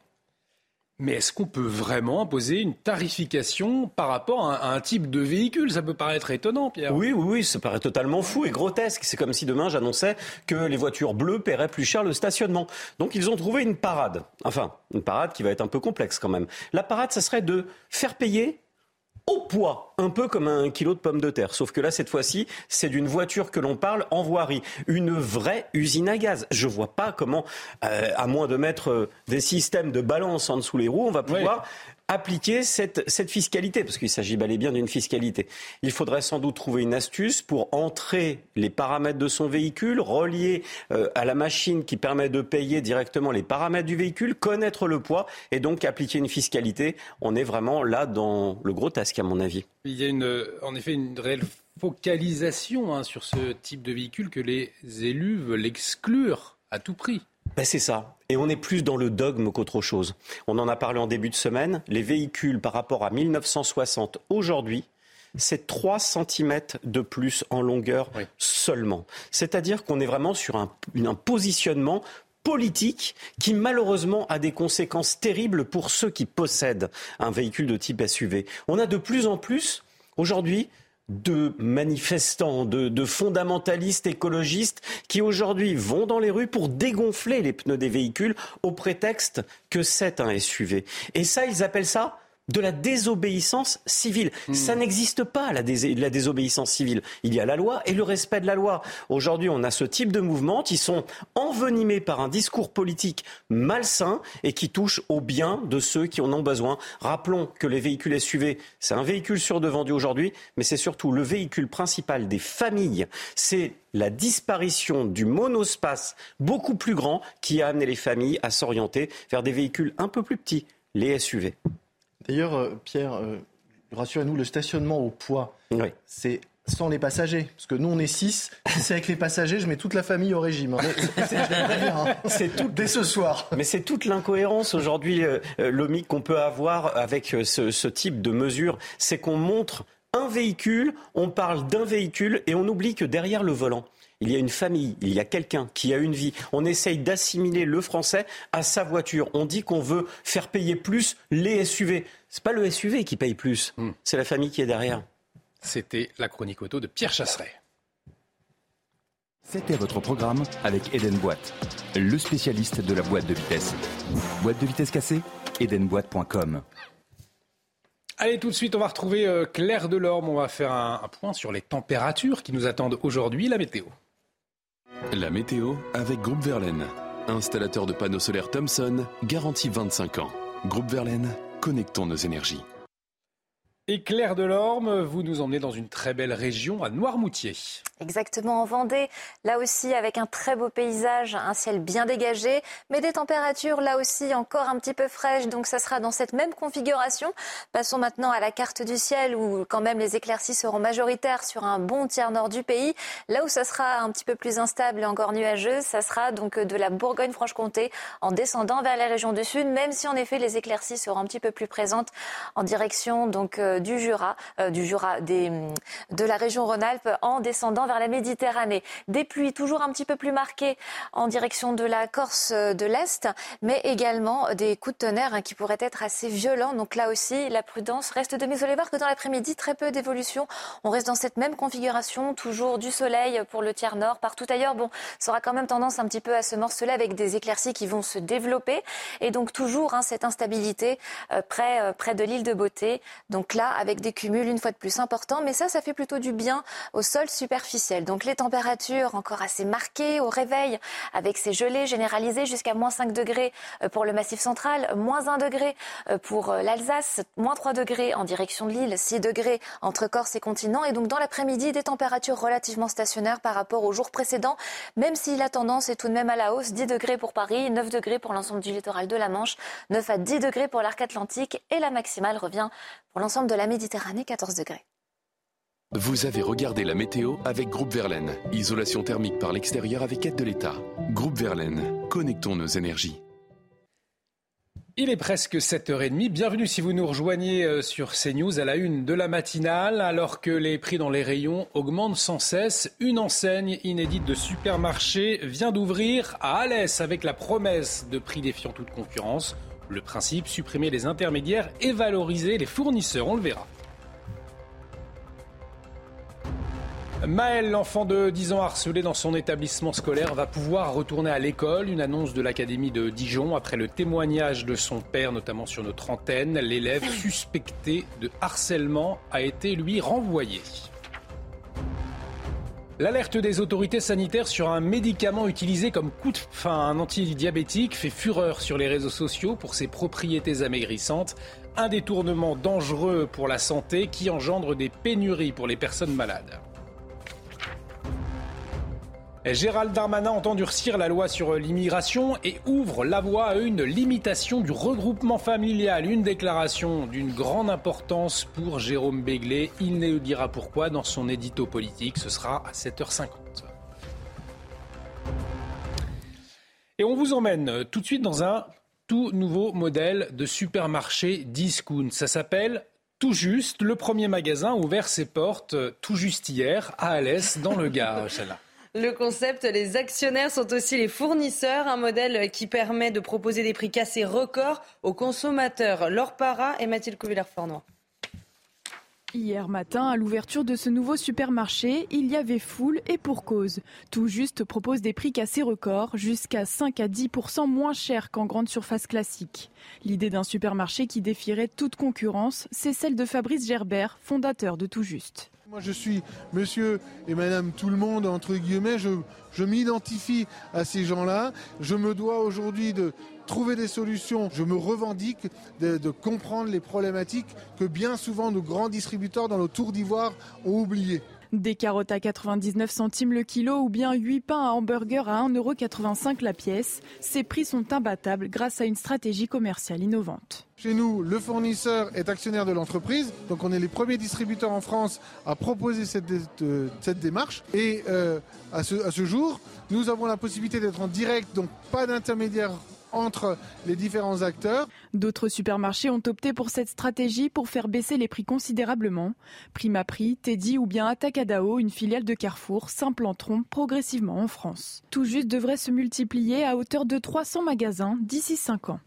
Mais est-ce qu'on peut vraiment imposer une tarification par rapport à un, type de véhicule? Ça peut paraître étonnant, Pierre. Oui, oui, oui, ça paraît totalement fou et grotesque. C'est comme si demain j'annonçais que les voitures bleues paieraient plus cher le stationnement. Donc ils ont trouvé une parade. Enfin, une parade qui va être un peu complexe quand même. La parade, ça serait de faire payer au poids, un peu comme un kilo de pommes de terre. Sauf que là, cette fois-ci, c'est d'une voiture que l'on parle en voirie. Une vraie usine à gaz. Je vois pas comment, euh, à moins de mettre euh, des systèmes de balance en dessous les roues, on va pouvoir appliquer cette, fiscalité, parce qu'il s'agit bel et bien d'une fiscalité. Il faudrait sans doute trouver une astuce pour entrer les paramètres de son véhicule, relier euh, à la machine qui permet de payer directement les paramètres du véhicule, connaître le poids et donc appliquer une fiscalité. On est vraiment là dans le gros tasque, à mon avis. Il y a une, en effet une réelle focalisation hein, sur ce type de véhicule que les élus veulent exclure à tout prix. Ben c'est ça. Et on est plus dans le dogme qu'autre chose. On en a parlé en début de semaine. Les véhicules par rapport à 1960 aujourd'hui, c'est 3 cm de plus en longueur seulement. C'est-à-dire qu'on est vraiment sur un, un positionnement politique qui malheureusement a des conséquences terribles pour ceux qui possèdent un véhicule de type SUV. On a de plus en plus aujourd'hui de manifestants, de, fondamentalistes écologistes qui aujourd'hui vont dans les rues pour dégonfler les pneus des véhicules au prétexte que c'est un SUV. Et ça, ils appellent ça de la désobéissance civile. Hmm. Ça n'existe pas, la, la, désobéissance civile. Il y a la loi et le respect de la loi. Aujourd'hui, on a ce type de mouvements qui sont envenimés par un discours politique malsain et qui touchent au bien de ceux qui en ont besoin. Rappelons que les véhicules SUV, c'est un véhicule sur deux vendu aujourd'hui, mais c'est surtout le véhicule principal des familles. C'est la disparition du monospace beaucoup plus grand qui a amené les familles à s'orienter vers des véhicules un peu plus petits, les SUV. D'ailleurs, euh, Pierre, euh, rassurez-nous, le stationnement au poids, c'est sans les passagers. Parce que nous, on est 6. Si c'est avec les passagers, je mets toute la famille au régime. Hein. [LAUGHS] C'est tout dès ce soir. Mais c'est toute l'incohérence aujourd'hui, euh, Lomique, qu'on peut avoir avec ce, ce type de mesures. C'est qu'on montre un véhicule, on parle d'un véhicule et on oublie que derrière le volant, il y a une famille, il y a quelqu'un qui a une vie. On essaye d'assimiler le français à sa voiture. On dit qu'on veut faire payer plus les SUV. C'est pas le SUV qui paye plus, hmm. c'est la famille qui est derrière. C'était la chronique auto de Pierre Chasseret. C'était votre programme avec Eden Boîte, le spécialiste de la boîte de vitesse. Boîte de vitesse cassée Edenboîte.com. Allez, tout de suite, on va retrouver euh, Claire Delorme. On va faire un, un point sur les températures qui nous attendent aujourd'hui, la météo. La météo avec Groupe Verlaine. Installateur de panneaux solaires Thomson, garantie 25 ans. Groupe Verlaine, connectons nos énergies. Et Claire Delorme, vous nous emmenez dans une très belle région, à Noirmoutier. Exactement, en Vendée, là aussi avec un très beau paysage, un ciel bien dégagé, mais des températures là aussi encore un petit peu fraîches, donc ça sera dans cette même configuration. Passons maintenant à la carte du ciel où quand même les éclaircies seront majoritaires sur un bon tiers nord du pays. Là où ça sera un petit peu plus instable et encore nuageux, ça sera donc de la Bourgogne-Franche-Comté en descendant vers la région du sud, même si en effet les éclaircies seront un petit peu plus présentes en direction donc euh, du Jura, euh, du Jura des, de la région Rhône-Alpes en descendant vers la Méditerranée. Des pluies toujours un petit peu plus marquées en direction de la Corse euh, de l'Est, mais également des coups de tonnerre hein, qui pourraient être assez violents. Donc là aussi, la prudence reste de mise. Voir que dans l'après-midi, très peu d'évolution. On reste dans cette même configuration, toujours du soleil pour le tiers nord. Partout ailleurs, bon, ça aura quand même tendance un petit peu à se morceler avec des éclaircies qui vont se développer. Et donc toujours hein, cette instabilité euh, près, près de l'île de Beauté. Donc là, avec des cumuls une fois de plus importants. Mais ça, ça fait plutôt du bien au sol superficiel Donc les températures encore assez marquées au réveil, avec ces gelées généralisées jusqu'à moins 5 degrés euh, pour le Massif central, moins 1 degré euh, pour euh, l'Alsace, moins 3 degrés en direction de l'île, 6 degrés entre Corse et continent. Et donc dans l'après-midi, des températures relativement stationnaires par rapport aux jours précédents, même si la tendance est tout de même à la hausse. 10 degrés pour Paris, 9 degrés pour l'ensemble du littoral de la Manche, 9 à 10 degrés pour l'arc atlantique et la maximale revient pour l'ensemble de la Méditerranée, 14 degrés. Vous avez regardé la météo avec Groupe Verlaine. Isolation thermique par l'extérieur avec aide de l'État. Groupe Verlaine, connectons nos énergies. Il est presque 7h30. Bienvenue si vous nous rejoignez euh, sur CNews à la une de la matinale. Alors que les prix dans les rayons augmentent sans cesse, une enseigne inédite de supermarché vient d'ouvrir à Alès avec la promesse de prix défiant toute concurrence. Le principe, supprimer les intermédiaires et valoriser les fournisseurs. On le verra. Maël, l'enfant de 10 ans harcelé dans son établissement scolaire, va pouvoir retourner à l'école. Une annonce de l'Académie de Dijon après le témoignage de son père, notamment sur notre antenne. L'élève [COUGHS] suspecté de harcèlement a été, lui, renvoyé. L'alerte des autorités sanitaires sur un médicament utilisé comme coup de fin, un antidiabétique, fait fureur sur les réseaux sociaux pour ses propriétés amaigrissantes. Un détournement dangereux pour la santé qui engendre des pénuries pour les personnes malades. Gérald Darmanin entend durcir la loi sur l'immigration et ouvre la voie à une limitation du regroupement familial. Une déclaration d'une grande importance pour Jérôme Béglé. Il nous dira pourquoi dans son édito politique. Ce sera à 7h50. Et on vous emmène tout de suite dans un tout nouveau modèle de supermarché discount. Ça s'appelle tout juste. Le premier magasin a ouvert ses portes tout juste hier à Alès dans le Gard. Le concept, les actionnaires sont aussi les fournisseurs, un modèle qui permet de proposer des prix cassés records aux consommateurs. Laure Para et Mathilde Couvillère-Fornois. Hier matin, à l'ouverture de ce nouveau supermarché, il y avait foule et pour cause. Tout juste propose des prix cassés records, jusqu'à 5 à 10% moins cher qu'en grande surface classique. L'idée d'un supermarché qui défierait toute concurrence, c'est celle de Fabrice Gerbert, fondateur de Tout Juste. Moi, je suis monsieur et madame tout le monde, entre guillemets. Je, m'identifie à ces gens-là. Je me dois aujourd'hui de trouver des solutions. Je me revendique de, de, comprendre les problématiques que bien souvent nos grands distributeurs dans nos tours d'ivoire ont oubliées. Des carottes à 99 centimes le kilo ou bien 8 pains à hamburger à 1,85€ la pièce. Ces prix sont imbattables grâce à une stratégie commerciale innovante. Chez nous, le fournisseur est actionnaire de l'entreprise, donc on est les premiers distributeurs en France à proposer cette, cette démarche. Et euh, à, ce, à ce jour, nous avons la possibilité d'être en direct, donc pas d'intermédiaire entre les différents acteurs. D'autres supermarchés ont opté pour cette stratégie pour faire baisser les prix considérablement. Prima Prix, Teddy ou bien Atacadao, une filiale de Carrefour, s'implanteront progressivement en France. Tout juste devrait se multiplier à hauteur de 300 magasins d'ici 5 ans.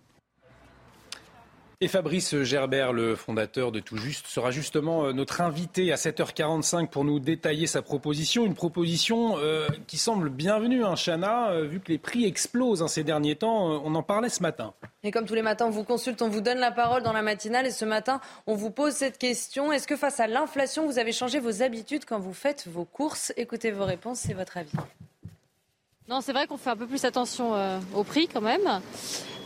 Et Fabrice Gerbert, le fondateur de Tout Juste, sera justement euh, notre invité à 7h45 pour nous détailler sa proposition. Une proposition euh, qui semble bienvenue, hein, Chana, euh, vu que les prix explosent hein, ces derniers temps. On en parlait ce matin. Et comme tous les matins, on vous consulte, on vous donne la parole dans la matinale. Et ce matin, on vous pose cette question. Est-ce que face à l'inflation, vous avez changé vos habitudes quand vous faites vos courses? Écoutez vos réponses, c'est votre avis. Non, c'est vrai qu'on fait un peu plus attention euh, au prix quand même.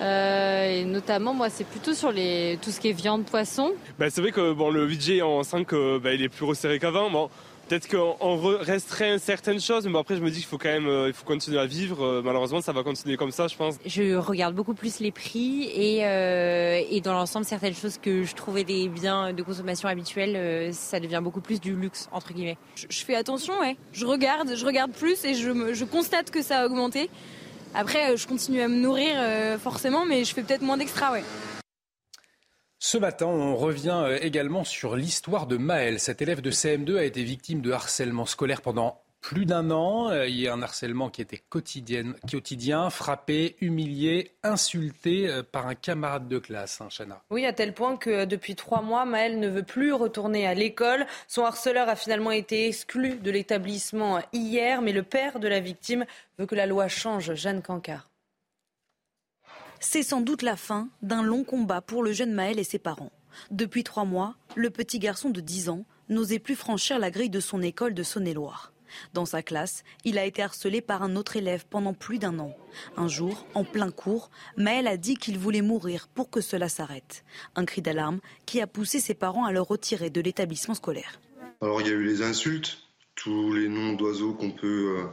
Euh, et notamment, moi, c'est plutôt sur les, tout ce qui est viande, poisson. Bah, c'est vrai que bon, le budget en 5, euh, bah, il est plus resserré qu'avant. Bon, Peut-être qu'on resterait certaines choses, mais bon, après je me dis qu'il faut quand même euh, il faut continuer à vivre. Euh, malheureusement, ça va continuer comme ça, je pense. Je regarde beaucoup plus les prix et, euh, et dans l'ensemble, certaines choses que je trouvais des biens de consommation habituels, euh, ça devient beaucoup plus du luxe entre guillemets. Je, je fais attention, ouais. Je regarde, je regarde plus et je, me, je constate que ça a augmenté. Après, je continue à me nourrir euh, forcément, mais je fais peut-être moins d'extra, ouais. Ce matin, on revient euh, également sur l'histoire de Maël. Cet élève de CM2 a été victime de harcèlement scolaire pendant plus d'un an. Euh, Il y a un harcèlement qui était quotidien, frappé, humilié, insulté euh, par un camarade de classe, hein, Chana. Oui, à tel point que depuis trois mois, Maël ne veut plus retourner à l'école. Son harceleur a finalement été exclu de l'établissement hier, mais le père de la victime veut que la loi change. Jeanne Cancard. C'est sans doute la fin d'un long combat pour le jeune Maël et ses parents. Depuis trois mois, le petit garçon de 10 ans n'osait plus franchir la grille de son école de Saône-et-Loire. Dans sa classe, il a été harcelé par un autre élève pendant plus d'un an. Un jour, en plein cours, Maël a dit qu'il voulait mourir pour que cela s'arrête. Un cri d'alarme qui a poussé ses parents à le retirer de l'établissement scolaire. Alors il y a eu les insultes, tous les noms d'oiseaux qu'on peut,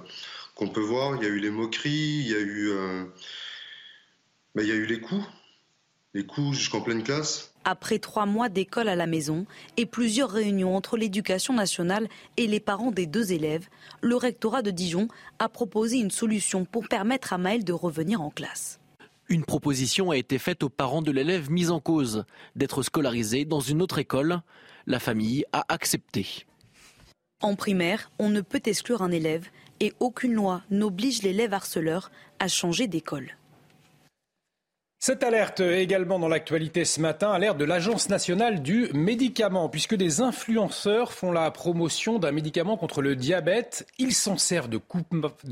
euh, voir, il y a eu les moqueries, il y a eu, euh, bah, il y a eu les coups, les coups jusqu'en pleine classe. Après trois mois d'école à la maison et plusieurs réunions entre l'éducation nationale et les parents des deux élèves, le rectorat de Dijon a proposé une solution pour permettre à Maël de revenir en classe. Une proposition a été faite aux parents de l'élève mis en cause d'être scolarisé dans une autre école. La famille a accepté. En primaire, on ne peut exclure un élève et aucune loi n'oblige l'élève harceleur à changer d'école. Cette alerte également dans l'actualité ce matin, alerte de l'Agence nationale du médicament, puisque des influenceurs font la promotion d'un médicament contre le diabète. Ils s'en servent de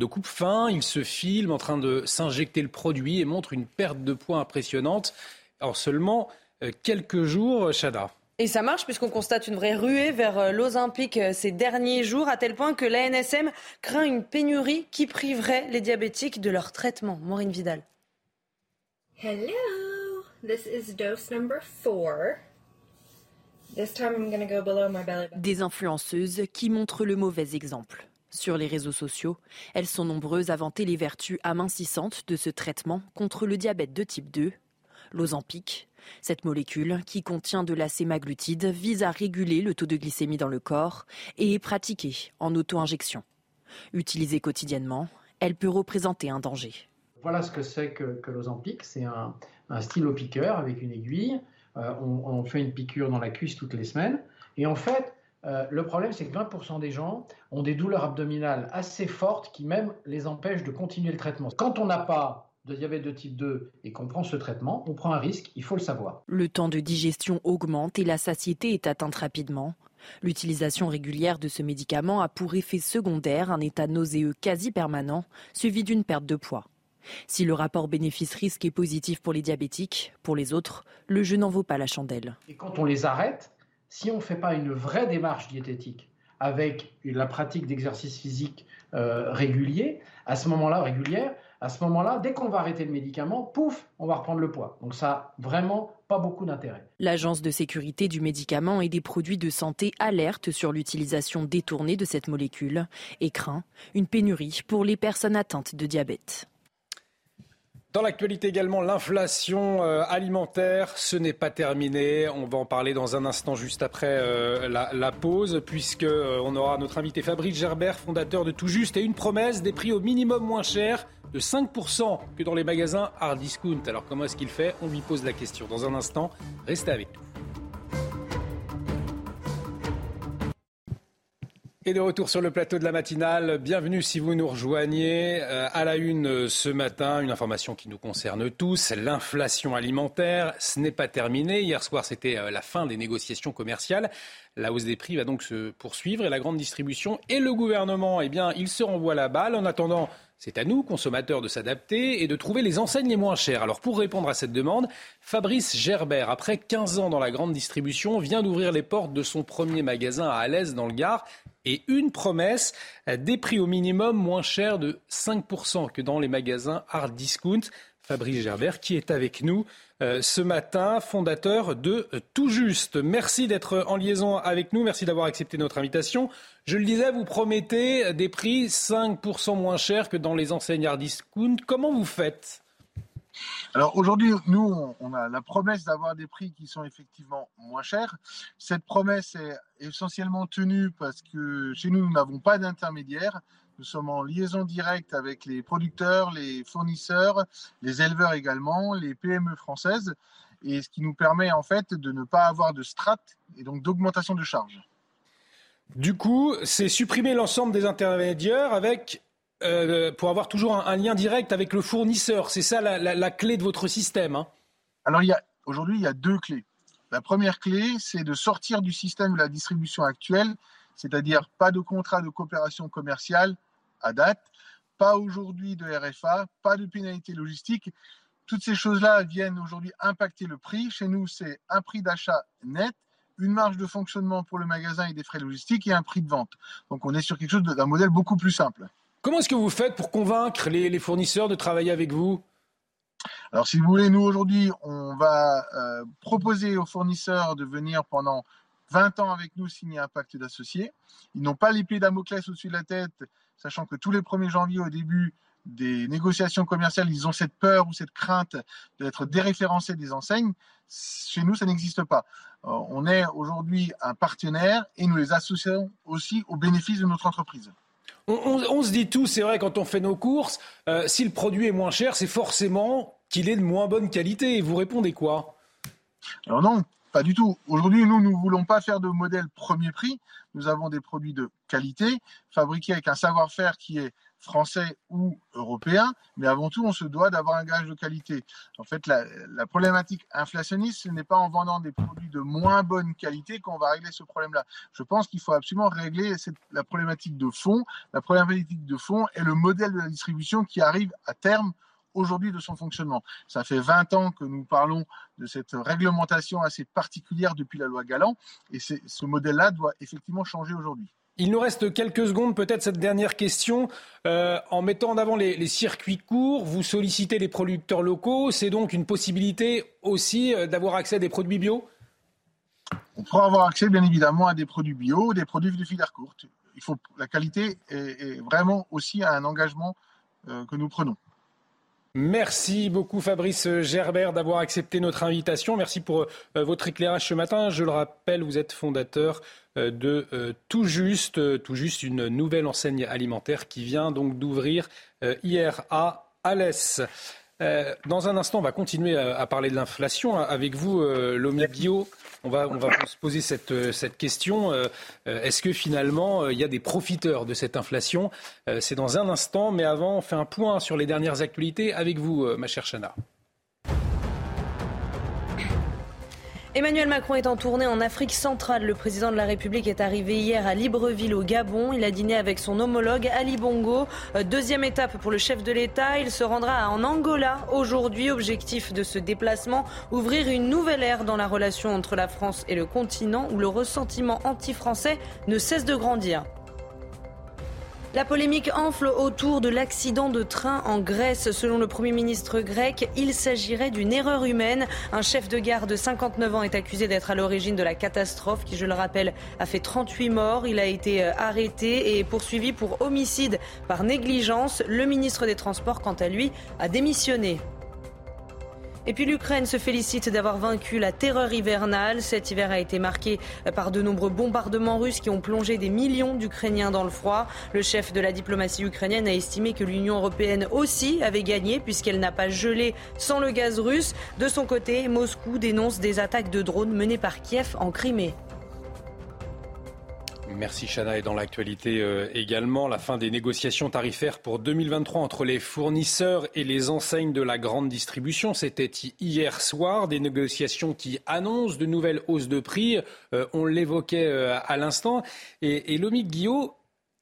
coupe-fin, ils se filment en train de s'injecter le produit et montrent une perte de poids impressionnante en seulement euh, quelques jours. Chada. Et ça marche puisqu'on constate une vraie ruée vers euh, l'Olympique euh, ces derniers jours, à tel point que l'ANSM craint une pénurie qui priverait les diabétiques de leur traitement. Maureen Vidal. Hello, this is dose number four. This time I'm gonna go below my belly Des influenceuses qui montrent le mauvais exemple. Sur les réseaux sociaux, elles sont nombreuses à vanter les vertus amincissantes de ce traitement contre le diabète de type 2, l'Ozempic. Cette molécule, qui contient de la sémaglutide, vise à réguler le taux de glycémie dans le corps et est pratiquée en auto-injection. Utilisée quotidiennement, elle peut représenter un danger. Voilà ce que c'est que, que. C'est un, stylo piqueur avec une aiguille. Euh, on, fait une piqûre dans la cuisse toutes les semaines. Et en fait, euh, le problème, c'est que 20% des gens ont des douleurs abdominales assez fortes qui même les empêchent de continuer le traitement. Quand on n'a pas de diabète de type 2 et qu'on prend ce traitement, on prend un risque, il faut le savoir. Le temps de digestion augmente et la satiété est atteinte rapidement. L'utilisation régulière de ce médicament a pour effet secondaire un état nauséeux quasi permanent, suivi d'une perte de poids. Si le rapport bénéfice-risque est positif pour les diabétiques, pour les autres, le jeu n'en vaut pas la chandelle. Et quand on les arrête, si on ne fait pas une vraie démarche diététique avec la pratique d'exercice physique euh, régulier, à ce moment-là, régulière, à ce moment-là, dès qu'on va arrêter le médicament, pouf, on va reprendre le poids. Donc ça vraiment pas beaucoup d'intérêt. L'Agence de sécurité du médicament et des produits de santé alerte sur l'utilisation détournée de cette molécule et craint une pénurie pour les personnes atteintes de diabète. Dans l'actualité également, l'inflation euh, alimentaire, ce n'est pas terminé. On va en parler dans un instant juste après euh, la, pause, puisque euh, on aura notre invité Fabrice Gerbert, fondateur de Tout Juste, et une promesse des prix au minimum moins cher de 5% que dans les magasins hard discount. Alors comment est-ce qu'il fait? On lui pose la question dans un instant. Restez avec nous. Et de retour sur le plateau de la matinale, bienvenue si vous nous rejoignez. Euh, à la une euh, ce matin, une information qui nous concerne tous, l'inflation alimentaire, ce n'est pas terminé. Hier soir, c'était euh, la fin des négociations commerciales. La hausse des prix va donc se poursuivre et la grande distribution et le gouvernement, eh bien, ils se renvoient la balle. En attendant, c'est à nous, consommateurs, de s'adapter et de trouver les enseignes les moins chères. Alors pour répondre à cette demande, Fabrice Gerbert, après 15 ans dans la grande distribution, vient d'ouvrir les portes de son premier magasin à Alès dans le Gard. Et une promesse, des prix au minimum moins chers de 5% que dans les magasins hard discount. Fabrice Gerbert qui est avec nous euh, ce matin, fondateur de Tout Juste. Merci d'être en liaison avec nous, merci d'avoir accepté notre invitation. Je le disais, vous promettez des prix 5% moins chers que dans les enseignes hard discount. Comment vous faites? Alors aujourd'hui, nous, on a la promesse d'avoir des prix qui sont effectivement moins chers. Cette promesse est essentiellement tenue parce que chez nous, nous n'avons pas d'intermédiaire. Nous sommes en liaison directe avec les producteurs, les fournisseurs, les éleveurs également, les PME françaises, et ce qui nous permet en fait de ne pas avoir de strates et donc d'augmentation de charges. Du coup, c'est supprimer l'ensemble des intermédiaires avec euh, pour avoir toujours un, lien direct avec le fournisseur. C'est ça la, clé de votre système. Hein. Alors aujourd'hui, il y a deux clés. La première clé, c'est de sortir du système de la distribution actuelle, c'est-à-dire pas de contrat de coopération commerciale à date, pas aujourd'hui de RFA, pas de pénalité logistique. Toutes ces choses-là viennent aujourd'hui impacter le prix. Chez nous, c'est un prix d'achat net une marge de fonctionnement pour le magasin et des frais logistiques et un prix de vente. Donc on est sur quelque chose d'un modèle beaucoup plus simple. Comment est-ce que vous faites pour convaincre les, fournisseurs de travailler avec vous? Alors, si vous voulez, nous aujourd'hui, on va euh, proposer aux fournisseurs de venir pendant 20 ans avec nous signer un pacte d'associés. Ils n'ont pas l'épée Damoclès au-dessus de la tête, sachant que tous les 1er janvier, au début des négociations commerciales, ils ont cette peur ou cette crainte d'être déréférencés des enseignes. Chez nous, ça n'existe pas. Euh, on est aujourd'hui un partenaire et nous les associons aussi au bénéfice de notre entreprise. On, se dit tout, c'est vrai, quand on fait nos courses, euh, si le produit est moins cher, c'est forcément qu'il est de moins bonne qualité. Et vous répondez quoi? Alors non, pas du tout. Aujourd'hui, nous, nous ne voulons pas faire de modèle premier prix. Nous avons des produits de qualité, fabriqués avec un savoir-faire qui est français ou européen, mais avant tout, on se doit d'avoir un gage de qualité. En fait, la, problématique inflationniste, ce n'est pas en vendant des produits de moins bonne qualité qu'on va régler ce problème-là. Je pense qu'il faut absolument régler la problématique de fond. La problématique de fond est le modèle de la distribution qui arrive à terme aujourd'hui de son fonctionnement. Ça fait 20 ans que nous parlons de cette réglementation assez particulière depuis la loi Galland, et ce modèle-là doit effectivement changer aujourd'hui. Il nous reste quelques secondes, peut-être cette dernière question. Euh, en mettant en avant les, circuits courts, vous sollicitez les producteurs locaux. C'est donc une possibilité aussi euh, d'avoir accès à des produits bio? On pourra avoir accès, bien évidemment, à des produits bio, des produits de filière courte. Il faut, la qualité est, vraiment aussi un engagement euh, que nous prenons. Merci beaucoup Fabrice Gerbert d'avoir accepté notre invitation. Merci pour euh, votre éclairage ce matin. Je le rappelle, vous êtes fondateur euh, de euh, Tout Juste, Tout Juste, une nouvelle enseigne alimentaire qui vient donc d'ouvrir hier à Alès. Dans un instant, on va continuer à parler de l'inflation avec vous, Lomi Bio. On va, se poser cette, euh, question. Euh, euh, est-ce que finalement, il y a des profiteurs de cette inflation? C'est dans un instant, mais avant, on fait un point sur les dernières actualités avec vous, ma chère Chana. Emmanuel Macron est en tournée en Afrique centrale. Le président de la République est arrivé hier à Libreville au Gabon. Il a dîné avec son homologue Ali Bongo. Euh, deuxième étape pour le chef de l'État. Il se rendra en Angola aujourd'hui. Objectif de ce déplacement, ouvrir une nouvelle ère dans la relation entre la France et le continent où le ressentiment anti-français ne cesse de grandir. La polémique enfle autour de l'accident de train en Grèce. Selon le Premier ministre grec, il s'agirait d'une erreur humaine. Un chef de gare de 59 ans est accusé d'être à l'origine de la catastrophe qui, je le rappelle, a fait 38 morts. Il a été euh, arrêté et poursuivi pour homicide par négligence. Le ministre des Transports, quant à lui, a démissionné. Et puis l'Ukraine se félicite d'avoir vaincu la terreur hivernale. Cet hiver a été marqué par de nombreux bombardements russes qui ont plongé des millions d'Ukrainiens dans le froid. Le chef de la diplomatie ukrainienne a estimé que l'Union européenne aussi avait gagné puisqu'elle n'a pas gelé sans le gaz russe. De son côté, Moscou dénonce des attaques de drones menées par Kiev en Crimée. Merci Chana. Et dans l'actualité euh, également, la fin des négociations tarifaires pour 2023 entre les fournisseurs et les enseignes de la grande distribution. C'était hier soir des négociations qui annoncent de nouvelles hausses de prix. Euh, on l'évoquait euh, à l'instant. Et, et Lomique Guillot,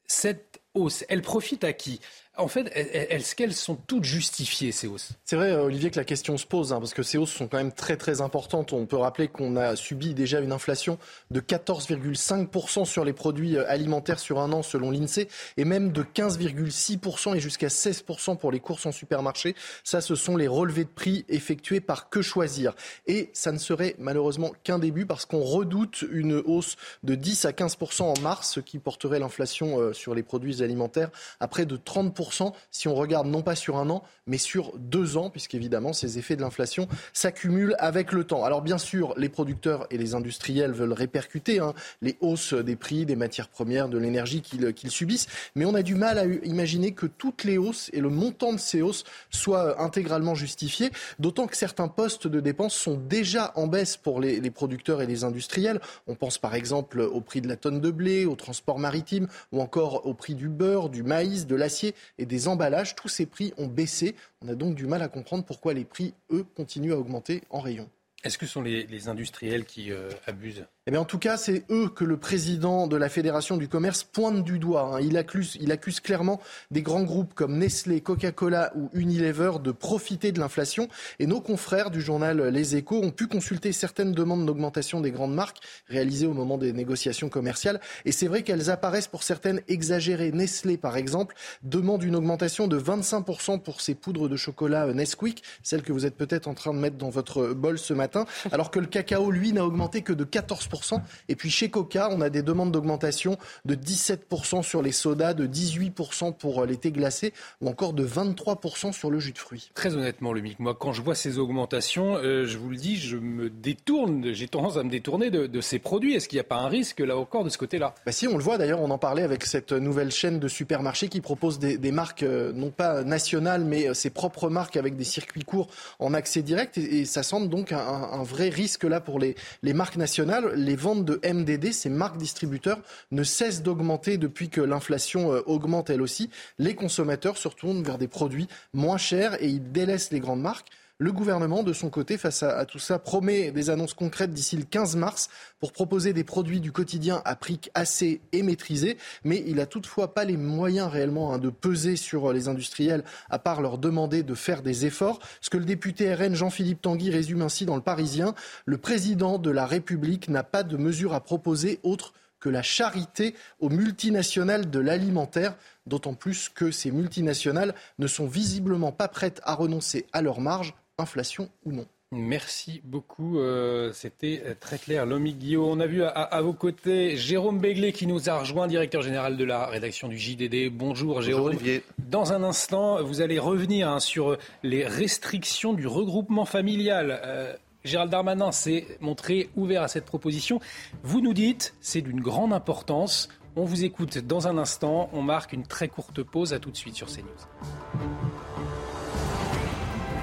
cette hausse, elle profite à qui? En fait, est-ce qu'elles sont toutes justifiées, ces hausses C'est vrai, Olivier, que la question se pose, hein, parce que ces hausses sont quand même très très importantes. On peut rappeler qu'on a subi déjà une inflation de 14,5% sur les produits euh, alimentaires sur un an, selon l'INSEE, et même de 15,6% et jusqu'à 16% pour les courses en supermarché. Ça, ce sont les relevés de prix effectués par Que Choisir. Et ça ne serait malheureusement qu'un début, parce qu'on redoute une hausse de 10 à 15% en mars, ce qui porterait l'inflation euh, sur les produits alimentaires à près de 30% si on regarde non pas sur un an, mais sur deux ans, puisqu'évidemment, ces effets de l'inflation s'accumulent avec le temps. Alors bien sûr, les producteurs et les industriels veulent répercuter hein, les hausses des prix, des matières premières, de l'énergie qu'ils subissent, mais on a du mal à imaginer que toutes les hausses et le montant de ces hausses soient intégralement justifiés, d'autant que certains postes de dépenses sont déjà en baisse pour les, les producteurs et les industriels. On pense par exemple au prix de la tonne de blé, au transport maritime ou encore au prix du beurre, du maïs, de l'acier et des emballages. Tous ces prix ont baissé. On a donc du mal à comprendre pourquoi les prix, eux, continuent à augmenter en rayon. Est-ce que ce sont les, industriels qui euh, abusent? Eh bien, en tout cas, c'est eux que le président de la Fédération du commerce pointe du doigt. Hein. Il, accuse, il accuse clairement des grands groupes comme Nestlé, Coca-Cola ou Unilever de profiter de l'inflation. Et nos confrères du journal Les Échos ont pu consulter certaines demandes d'augmentation des grandes marques réalisées au moment des négociations commerciales. Et c'est vrai qu'elles apparaissent pour certaines exagérées. Nestlé, par exemple, demande une augmentation de 25% pour ses poudres de chocolat Nesquik, celles que vous êtes peut-être en train de mettre dans votre bol ce matin, alors que le cacao, lui, n'a augmenté que de 14%. Et puis chez Coca, on a des demandes d'augmentation de 17% sur les sodas, de 18% pour euh, les thés glacés ou encore de 23% sur le jus de fruits. Très honnêtement, Lumic, moi quand je vois ces augmentations, euh, je vous le dis, je me détourne, j'ai tendance à me détourner de, ces produits. Est-ce qu'il n'y a pas un risque là encore de ce côté-là? Bah Si, on le voit d'ailleurs, on en parlait avec cette nouvelle chaîne de supermarchés qui propose des, marques euh, non pas nationales mais ses propres marques avec des circuits courts en accès direct et, ça semble donc un, vrai risque là pour les, les marques nationales. Les ventes de MDD, ces marques distributeurs, ne cessent d'augmenter depuis que l'inflation euh, augmente elle aussi. Les consommateurs se retournent vers des produits moins chers et ils délaissent les grandes marques. Le gouvernement, de son côté, face à, tout ça, promet des annonces concrètes d'ici le 15 mars pour proposer des produits du quotidien à prix assez et maîtrisé. Mais il n'a toutefois pas les moyens réellement hein, de peser sur les industriels, à part leur demander de faire des efforts. Ce que le député RN Jean-Philippe Tanguy résume ainsi dans Le Parisien, le président de la République n'a pas de mesures à proposer autres que la charité aux multinationales de l'alimentaire, d'autant plus que ces multinationales ne sont visiblement pas prêtes à renoncer à leurs marges inflation ou non. Merci beaucoup. Euh, c'était très clair. Lomi Guillaume, on a vu à, vos côtés Jérôme Béglé qui nous a rejoint, directeur général de la rédaction du JDD. Bonjour Jérôme. Bonjour. Dans un instant, vous allez revenir hein, sur les restrictions du regroupement familial. Euh, Gérald Darmanin s'est montré ouvert à cette proposition. Vous nous dites, c'est d'une grande importance. On vous écoute dans un instant. On marque une très courte pause. À tout de suite sur CNews.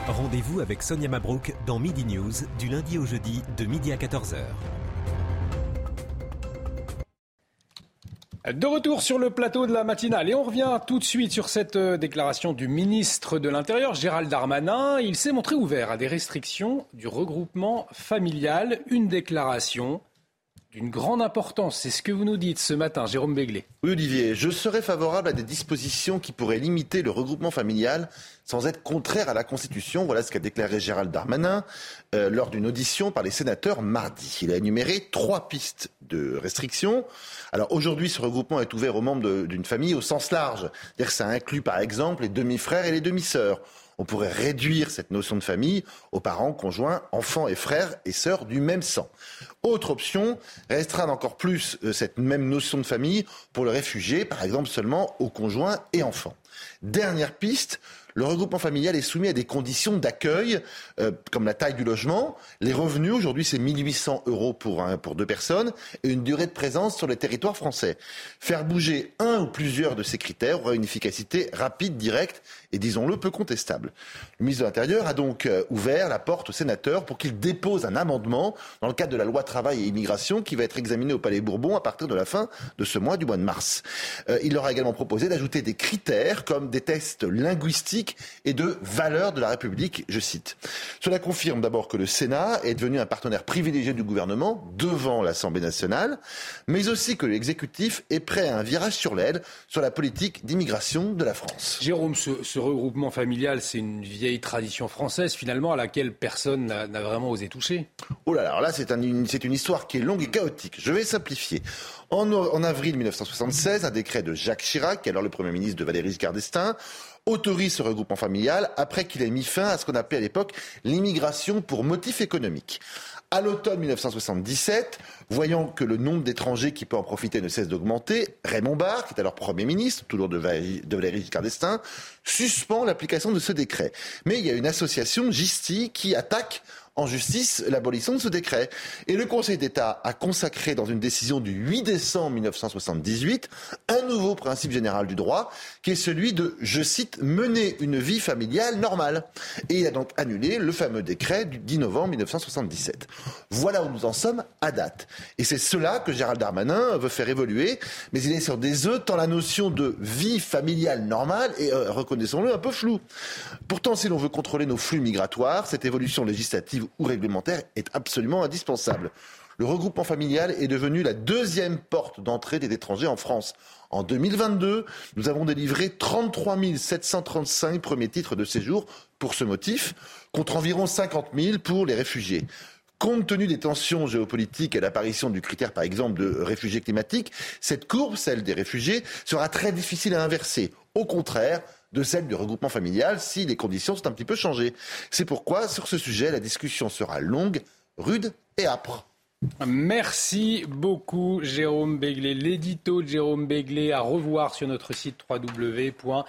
Rendez-vous avec Sonia Mabrouk dans Midi News du lundi au jeudi de midi à 14h. De retour sur le plateau de la matinale et on revient tout de suite sur cette euh, déclaration du ministre de l'Intérieur, Gérald Darmanin. Il s'est montré ouvert à des restrictions du regroupement familial. Une déclaration d'une grande importance. C'est ce que vous nous dites ce matin, Jérôme Béglé. Oui, Olivier, je serais favorable à des dispositions qui pourraient limiter le regroupement familial sans être contraire à la Constitution. Voilà ce qu'a déclaré Gérald Darmanin euh, lors d'une audition par les sénateurs mardi. Il a énuméré trois pistes de restrictions. Alors aujourd'hui, ce regroupement est ouvert aux membres d'une famille au sens large. C'est-à-dire que ça inclut par exemple les demi-frères et les demi-sœurs on pourrait réduire cette notion de famille aux parents, conjoints, enfants et frères et sœurs du même sang. Autre option, restreindre encore plus euh, cette même notion de famille pour le réfugié, par exemple seulement aux conjoints et enfants. Dernière piste, le regroupement familial est soumis à des conditions d'accueil, euh, comme la taille du logement. Les revenus, aujourd'hui, c'est 1800 euros pour, pour deux personnes et une durée de présence sur le territoire français. Faire bouger un ou plusieurs de ces critères aura une efficacité rapide, directe et, disons-le, peu contestable. Le ministre de l'Intérieur a donc euh, ouvert la porte aux sénateurs pour qu'ils déposent un amendement dans le cadre de la loi travail et immigration qui va être examiné au Palais Bourbon à partir de la fin de ce mois, du mois de mars. Euh, il leur a également proposé d'ajouter des critères comme des tests linguistiques et de valeurs de la République, je cite. Cela confirme d'abord que le Sénat est devenu un partenaire privilégié du gouvernement devant l'Assemblée nationale, mais aussi que l'exécutif est prêt à un virage sur l'aile sur la politique d'immigration de la France. Jérôme, ce, regroupement familial, c'est une vieille tradition française finalement à laquelle personne n'a vraiment osé toucher. Oh là là, là c'est une, histoire qui est longue et chaotique. Je vais simplifier. En, en, avril 1976, un décret de Jacques Chirac, alors le Premier ministre de Valéry Giscard d'Estaing, autorise ce regroupement familial après qu'il ait mis fin à ce qu'on appelait à l'époque l'immigration pour motif économique. À l'automne 1977, voyant que le nombre d'étrangers qui peut en profiter ne cesse d'augmenter, Raymond Barre, qui est alors Premier ministre, toujours de Valéry Giscard d'Estaing, suspend l'application de ce décret. Mais il y a une association, Gisti, qui attaque en justice l'abolition de ce décret. Et le Conseil d'État a consacré dans une décision du 8 décembre 1978 un nouveau principe général du droit qui est celui de, je cite, mener une vie familiale normale. Et il a donc annulé le fameux décret du 10 novembre 1977. Voilà où nous en sommes à date. Et c'est cela que Gérald Darmanin veut faire évoluer, mais il est sur des œufs tant la notion de vie familiale normale est, euh, reconnaissons-le, un peu floue. Pourtant, si l'on veut contrôler nos flux migratoires, cette évolution législative ou réglementaire est absolument indispensable. Le regroupement familial est devenu la deuxième porte d'entrée des étrangers en France. En 2022, nous avons délivré 33 735 premiers titres de séjour pour ce motif, contre environ 50 000 pour les réfugiés. Compte tenu des tensions géopolitiques et l'apparition du critère, par exemple, de réfugiés climatiques, cette courbe, celle des réfugiés, sera très difficile à inverser. Au contraire, de celle du regroupement familial si les conditions sont un petit peu changées. C'est pourquoi, sur ce sujet, la discussion sera longue, rude et âpre. Merci beaucoup Jérôme Béglé. L'édito de Jérôme Béglé à revoir sur notre site www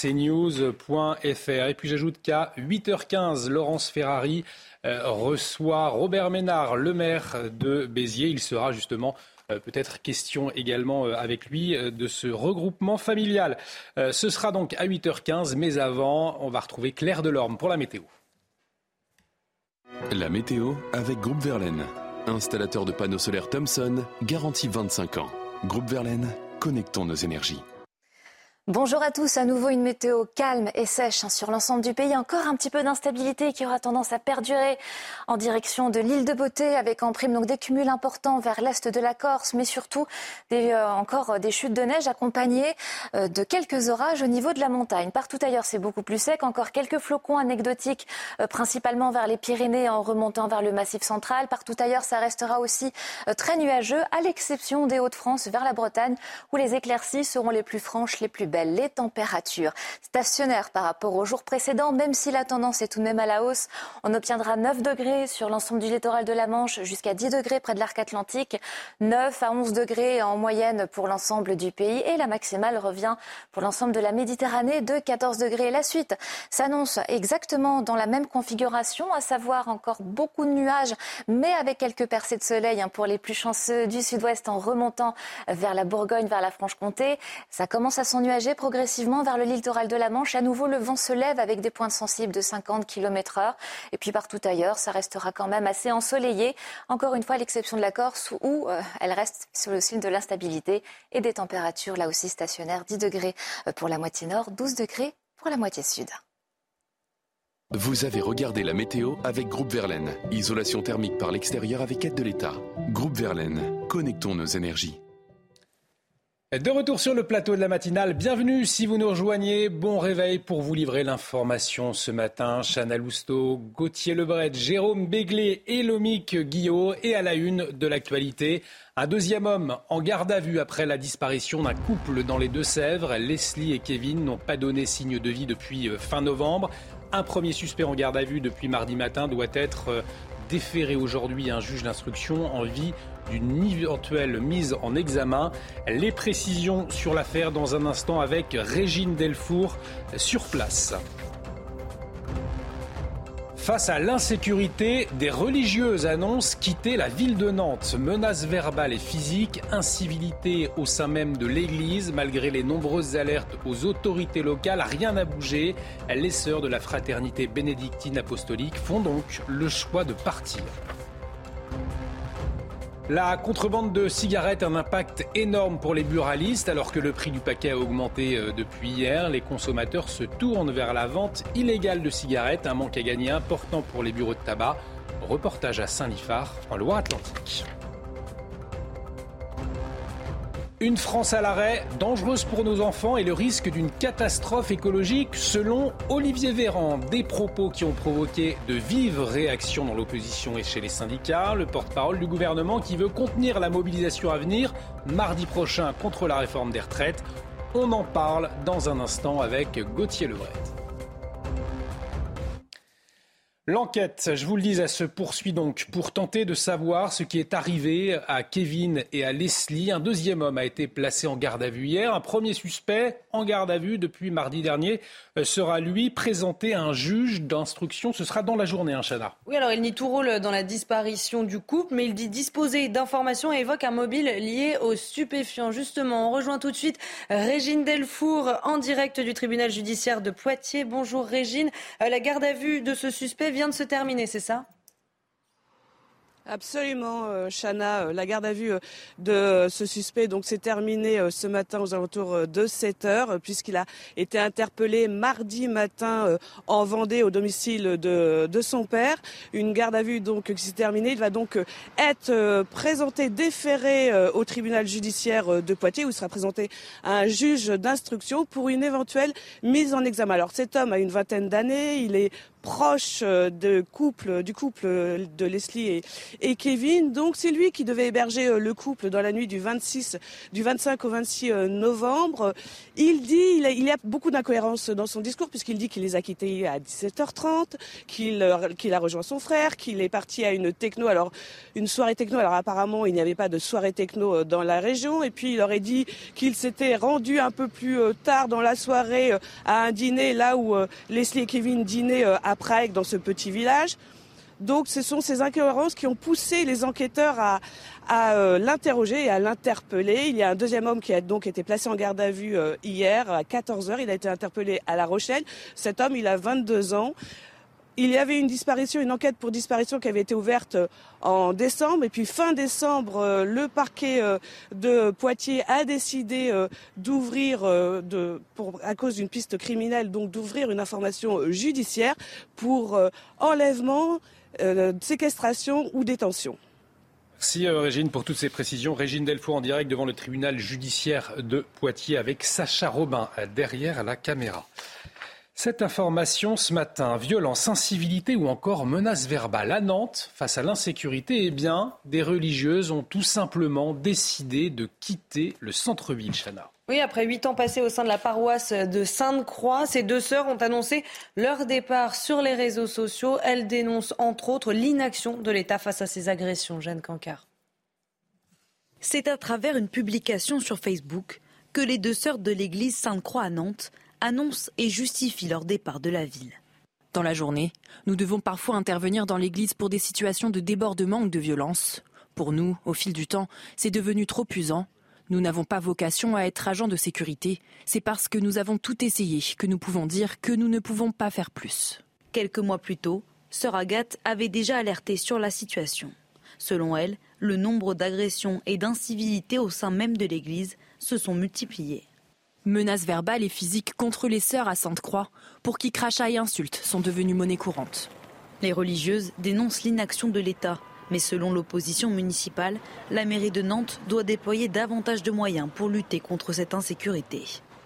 cnews.fr. Et puis j'ajoute qu'à 8h15, Laurence Ferrari euh, reçoit Robert Ménard, le maire de Béziers. Il sera justement peut-être question également euh, avec lui de ce regroupement familial. ce sera donc à 8h15, mais avant, on va retrouver Claire Delorme pour la météo. La météo avec Groupe Verlaine, installateur de panneaux solaires Thomson, garantie 25 ans. Groupe Verlaine, connectons nos énergies. Bonjour à tous, à nouveau une météo calme et sèche hein, sur l'ensemble du pays. Encore un petit peu d'instabilité qui aura tendance à perdurer en direction de l'île de Beauté avec en prime donc des cumuls importants vers l'est de la Corse, mais surtout euh, encore des chutes de neige accompagnées euh, de quelques orages au niveau de la montagne. Partout ailleurs, c'est beaucoup plus sec. Encore quelques flocons anecdotiques, euh, principalement vers les Pyrénées en remontant vers le Massif central. Partout ailleurs, ça restera aussi très nuageux, à l'exception des Hauts-de-France vers la Bretagne, où les éclaircies seront les plus franches, les plus les températures stationnaires par rapport au jour précédent, même si la tendance est tout de même à la hausse. On obtiendra 9 degrés sur l'ensemble du littoral de la Manche, jusqu'à 10 degrés près de l'arc atlantique, 9 à 11 degrés en moyenne pour l'ensemble du pays et la maximale revient pour l'ensemble de la Méditerranée de 14 degrés. La suite s'annonce exactement dans la même configuration, à savoir encore beaucoup de nuages, mais avec quelques percées de soleil hein, pour les plus chanceux du sud-ouest en remontant vers la Bourgogne, vers la Franche-Comté. Ça commence à s'ennuager progressivement vers le littoral de la Manche. À nouveau, le vent se lève avec des points sensibles de 50 km heure. Et puis partout ailleurs, ça restera quand même assez ensoleillé. Encore une fois, à l'exception de la Corse où euh, elle reste sur le signe de l'instabilité et des températures là aussi stationnaires. 10 degrés euh, pour la moitié nord, 12 degrés pour la moitié sud. Vous avez regardé la météo avec Groupe Verlaine. Isolation thermique par l'extérieur avec aide de l'État. Groupe Verlaine, connectons nos énergies. De retour sur le plateau de la matinale, bienvenue si vous nous rejoignez. Bon réveil pour vous livrer l'information ce matin. Chana Lousteau, Gauthier Lebret, Jérôme Béglé et Lomic Guillot. Et à la une de l'actualité, un deuxième homme en garde à vue après la disparition d'un couple dans les Deux-Sèvres. Leslie et Kevin n'ont pas donné signe de vie depuis euh, fin novembre. Un premier suspect en garde à vue depuis mardi matin doit être euh, déféré aujourd'hui à un juge d'instruction en vie d'une éventuelle mise en examen. Les précisions sur l'affaire dans un instant avec Régine Delfour sur place. Face à l'insécurité, des religieuses annoncent quitter la ville de Nantes. Menaces verbales et physiques, incivilité au sein même de l'Église. Malgré les nombreuses alertes aux autorités locales, rien n'a bougé. Les sœurs de la fraternité bénédictine apostolique font donc le choix de partir. La contrebande de cigarettes a un impact énorme pour les buralistes. Alors que le prix du paquet a augmenté euh, depuis hier, les consommateurs se tournent vers la vente illégale de cigarettes, un manque à gagner important pour les bureaux de tabac. Reportage à Saint-Lifard, en Loire-Atlantique. Une France à l'arrêt, dangereuse pour nos enfants et le risque d'une catastrophe écologique selon Olivier Véran. Des propos qui ont provoqué de vives réactions dans l'opposition et chez les syndicats. Le porte-parole du gouvernement qui veut contenir la mobilisation à venir mardi prochain contre la réforme des retraites. On en parle dans un instant avec Gauthier Lebret. L'enquête, je vous le dis, elle se poursuit donc pour tenter de savoir ce qui est arrivé à Kevin et à Leslie. Un deuxième homme a été placé en garde à vue hier. Un premier suspect en garde à vue depuis mardi dernier euh, sera lui présenté à un juge d'instruction. Ce sera dans la journée, hein, Chana. Oui, alors il nie tout rôle dans la disparition du couple, mais il dit disposer d'informations et évoque un mobile lié aux stupéfiants. Justement, on rejoint tout de suite Régine Delfour en direct du tribunal judiciaire de Poitiers. Bonjour Régine. Euh, la garde à vue de ce suspect vient de se terminer, c'est ça? Absolument, euh, Chana. Euh, la garde à vue euh, de ce suspect donc s'est terminée ce matin aux alentours de 7 heures, puisqu'il a été interpellé mardi matin en Vendée au domicile de, de son père. Une garde à vue donc qui s'est terminée. Il va donc être présenté, déféré au tribunal judiciaire de Poitiers, où il sera présenté à un juge d'instruction pour une éventuelle mise en examen. Alors cet homme a une vingtaine d'années, il est proche euh, de couple, du couple de Leslie et, et Kevin. Donc c'est lui qui devait héberger euh, le couple dans la nuit du 26, du 25 au 26 euh, novembre. Il dit, il, il y a beaucoup d'incohérences dans son discours puisqu'il dit qu'il les a quittés à 17h30, qu'il qu'il a rejoint son frère, qu'il est parti à une techno, alors une soirée techno. Alors apparemment il n'y avait pas de soirée techno dans la région. Et puis il aurait dit qu'il s'était rendu un peu plus tard dans la soirée à un dîner là où Leslie et Kevin dînaient à à Prague, dans ce petit village. Donc ce sont ces incohérences qui ont poussé les enquêteurs à, euh, l'interroger et à l'interpeller. Il y a un deuxième homme qui a donc été placé en garde à vue euh, hier à 14h. Il a été interpellé à La Rochelle. Cet homme, il a 22 ans. Il y avait une disparition, une enquête pour disparition qui avait été ouverte euh, en décembre. Et puis fin décembre, euh, le parquet euh, de Poitiers a décidé d'ouvrir, à cause d'une piste criminelle, donc d'ouvrir une information judiciaire pour enlèvement, séquestration ou détention. Merci Régine pour toutes ces précisions. Régine Delfour en direct devant le tribunal judiciaire de Poitiers avec Sacha Robin derrière la caméra. Cette information ce matin, violence, incivilité ou encore menace verbale à Nantes face à l'insécurité, eh bien, des religieuses ont tout simplement décidé de quitter le centre-ville, Chana. Oui, après huit ans passés au sein de la paroisse de Sainte-Croix, ces deux sœurs ont annoncé leur départ sur les réseaux sociaux. Elles dénoncent entre autres l'inaction de l'État face à ces agressions. Jeanne Cancard. C'est à travers une publication sur Facebook que les deux sœurs de l'église Sainte-Croix à Nantes annonce et justifie leur départ de la ville. Dans la journée, nous devons parfois intervenir dans l'église pour des situations de débordement ou de violence. Pour nous, au fil du temps, c'est devenu trop usant. Nous n'avons pas vocation à être agents de sécurité. C'est parce que nous avons tout essayé que nous pouvons dire que nous ne pouvons pas faire plus. Quelques mois plus tôt, Sœur Agathe avait déjà alerté sur la situation. Selon elle, le nombre d'agressions et d'incivilités au sein même de l'Église se sont multipliés. Menaces verbales et physiques contre les sœurs à Sainte-Croix, pour qui crachats et insultes sont devenus monnaie courante. Les religieuses dénoncent l'inaction de l'État, mais selon l'opposition municipale, la mairie de Nantes doit déployer davantage de moyens pour lutter contre cette insécurité.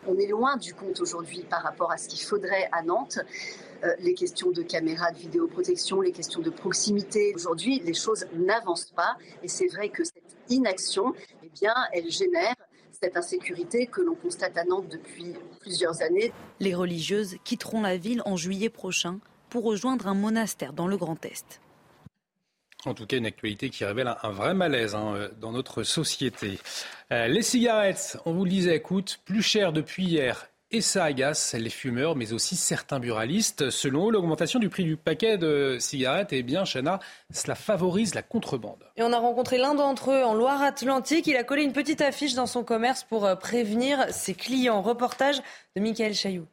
On est loin du compte aujourd'hui par rapport à ce qu'il faudrait à Nantes. Euh, les questions de caméras de vidéoprotection, les questions de proximité. Aujourd'hui, les choses n'avancent pas et c'est vrai que cette inaction, eh bien, elle génère cette insécurité que l'on constate à Nantes depuis plusieurs années. Les religieuses quitteront la ville en juillet prochain pour rejoindre un monastère dans le Grand Est. En tout cas, une actualité qui révèle un, vrai malaise hein, dans notre société. Euh, les cigarettes, on vous le disait, coûtent plus cher depuis hier et ça agace les fumeurs, mais aussi certains buralistes. Selon eux, l'augmentation du prix du paquet de cigarettes, eh bien, Chana, cela favorise la contrebande. Et on a rencontré l'un d'entre eux en Loire-Atlantique. Il a collé une petite affiche dans son commerce pour euh, prévenir ses clients. Reportage de Michael Chailloux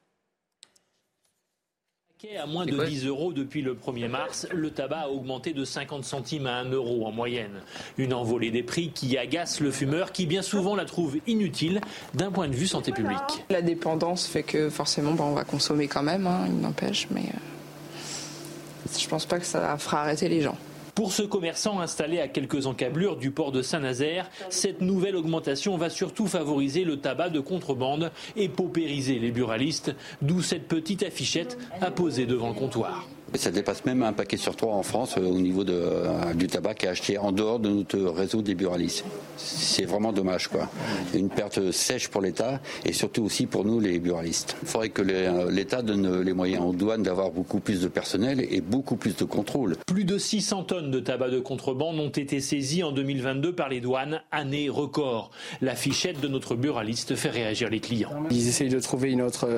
à moins de 10 euros depuis le 1er mars, le tabac a augmenté de 50 centimes à 1 euro en moyenne. Une envolée des prix qui agace le fumeur qui bien souvent la trouve inutile d'un point de vue santé publique. La dépendance fait que forcément bah, on va consommer quand même, hein, il n'empêche, mais euh, je pense pas que ça fera arrêter les gens. Pour ce commerçant installé à quelques encablures du port de Saint-Nazaire, cette nouvelle augmentation va surtout favoriser le tabac de contrebande et paupériser les buralistes, d'où cette petite affichette à poser devant le comptoir. Ça dépasse même un paquet sur trois en France euh, au niveau de, euh, du tabac qui est acheté en dehors de notre réseau des buralistes. C'est vraiment dommage. quoi. Une perte sèche pour l'État et surtout aussi pour nous les buralistes. Il faudrait que euh, l'État donne les moyens aux douanes d'avoir beaucoup plus de personnel et beaucoup plus de contrôle. Plus de 600 tonnes de tabac de contrebande ont été saisies en 2022 par les douanes, année record. La fichette de notre buraliste fait réagir les clients. Ils essayent de trouver une autre,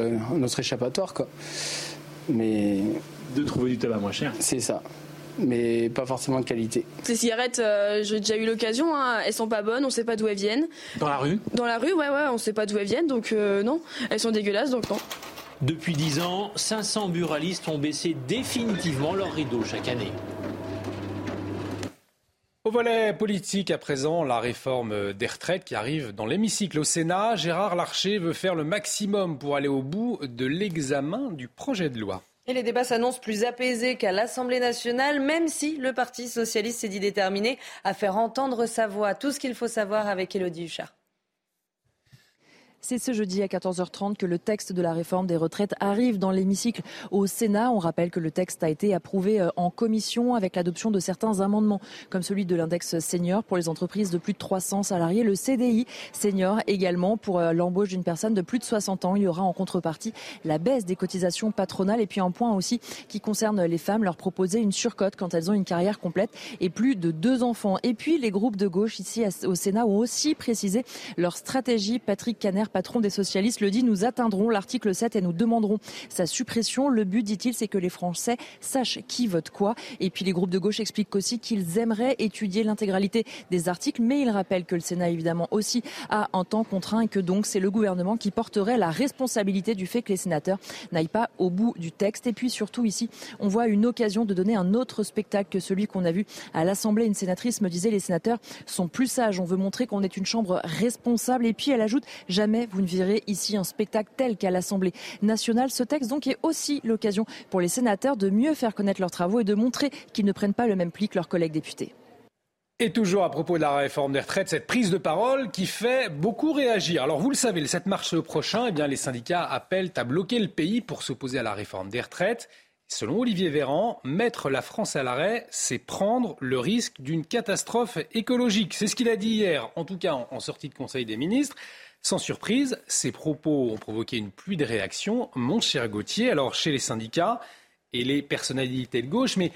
autre échappatoire. Quoi. Mais de trouver du tabac moins cher. C'est ça mais pas forcément de qualité. Ces cigarettes, euh, j'ai déjà eu l'occasion, hein, elles sont pas bonnes, on sait pas d'où elles viennent. Dans la rue? Dans la rue, ouais, ouais, on sait pas d'où elles viennent, donc euh, non, elles sont dégueulasses, donc non. Depuis 10 ans, 500 buralistes ont baissé définitivement leurs rideaux chaque année. Au volet politique, à présent, la réforme des retraites qui arrive dans l'hémicycle. Au Sénat, Gérard Larcher veut faire le maximum pour aller au bout de l'examen du projet de loi. Et les débats s'annoncent plus apaisés qu'à l'Assemblée nationale, même si le Parti socialiste s'est dit déterminé à faire entendre sa voix. Tout ce qu'il faut savoir avec Elodie Huchard. C'est ce jeudi à 14h30 que le texte de la réforme des retraites arrive dans l'hémicycle au Sénat. On rappelle que le texte a été approuvé euh, en commission avec l'adoption de certains amendements, comme celui de l'index senior pour les entreprises de plus de 300 salariés, le CDI senior également pour euh, l'embauche d'une personne de plus de 60 ans. Il y aura en contrepartie la baisse des cotisations patronales et puis un point aussi qui concerne les femmes, leur proposer une surcote quand elles ont une carrière complète et plus de deux enfants. Et puis les groupes de gauche ici au Sénat ont aussi précisé leur stratégie. Patrick Caner patron des socialistes, le dit, nous atteindrons l'article 7 et nous demanderons sa suppression. Le but, dit-il, c'est que les Français sachent qui vote quoi. Et puis les groupes de gauche expliquent aussi qu'ils aimeraient étudier l'intégralité des articles, mais ils rappellent que le Sénat, évidemment, aussi a un temps contraint et que donc c'est le gouvernement qui porterait la responsabilité du fait que les sénateurs n'aillent pas au bout du texte. Et puis surtout ici, on voit une occasion de donner un autre spectacle que celui qu'on a vu à l'Assemblée. Une sénatrice me disait les sénateurs sont plus sages. On veut montrer qu'on est une chambre responsable. Et puis elle ajoute jamais vous ne verrez ici un spectacle tel qu'à l'Assemblée nationale. Ce texte est aussi l'occasion pour les sénateurs de mieux faire connaître leurs travaux et de montrer qu'ils ne prennent pas le même pli que leurs collègues députés. Et toujours à propos de la réforme des retraites, cette prise de parole qui fait beaucoup réagir. Alors vous le savez, le 7 mars prochain, eh les syndicats appellent à bloquer le pays pour s'opposer à la réforme des retraites. Selon Olivier Véran, mettre la France à l'arrêt, c'est prendre le risque d'une catastrophe écologique. C'est ce qu'il a dit hier, en tout cas en sortie de Conseil des ministres. Sans surprise, ces propos ont provoqué une pluie de réactions, mon cher Gauthier. Alors, chez les syndicats et les personnalités de gauche, mais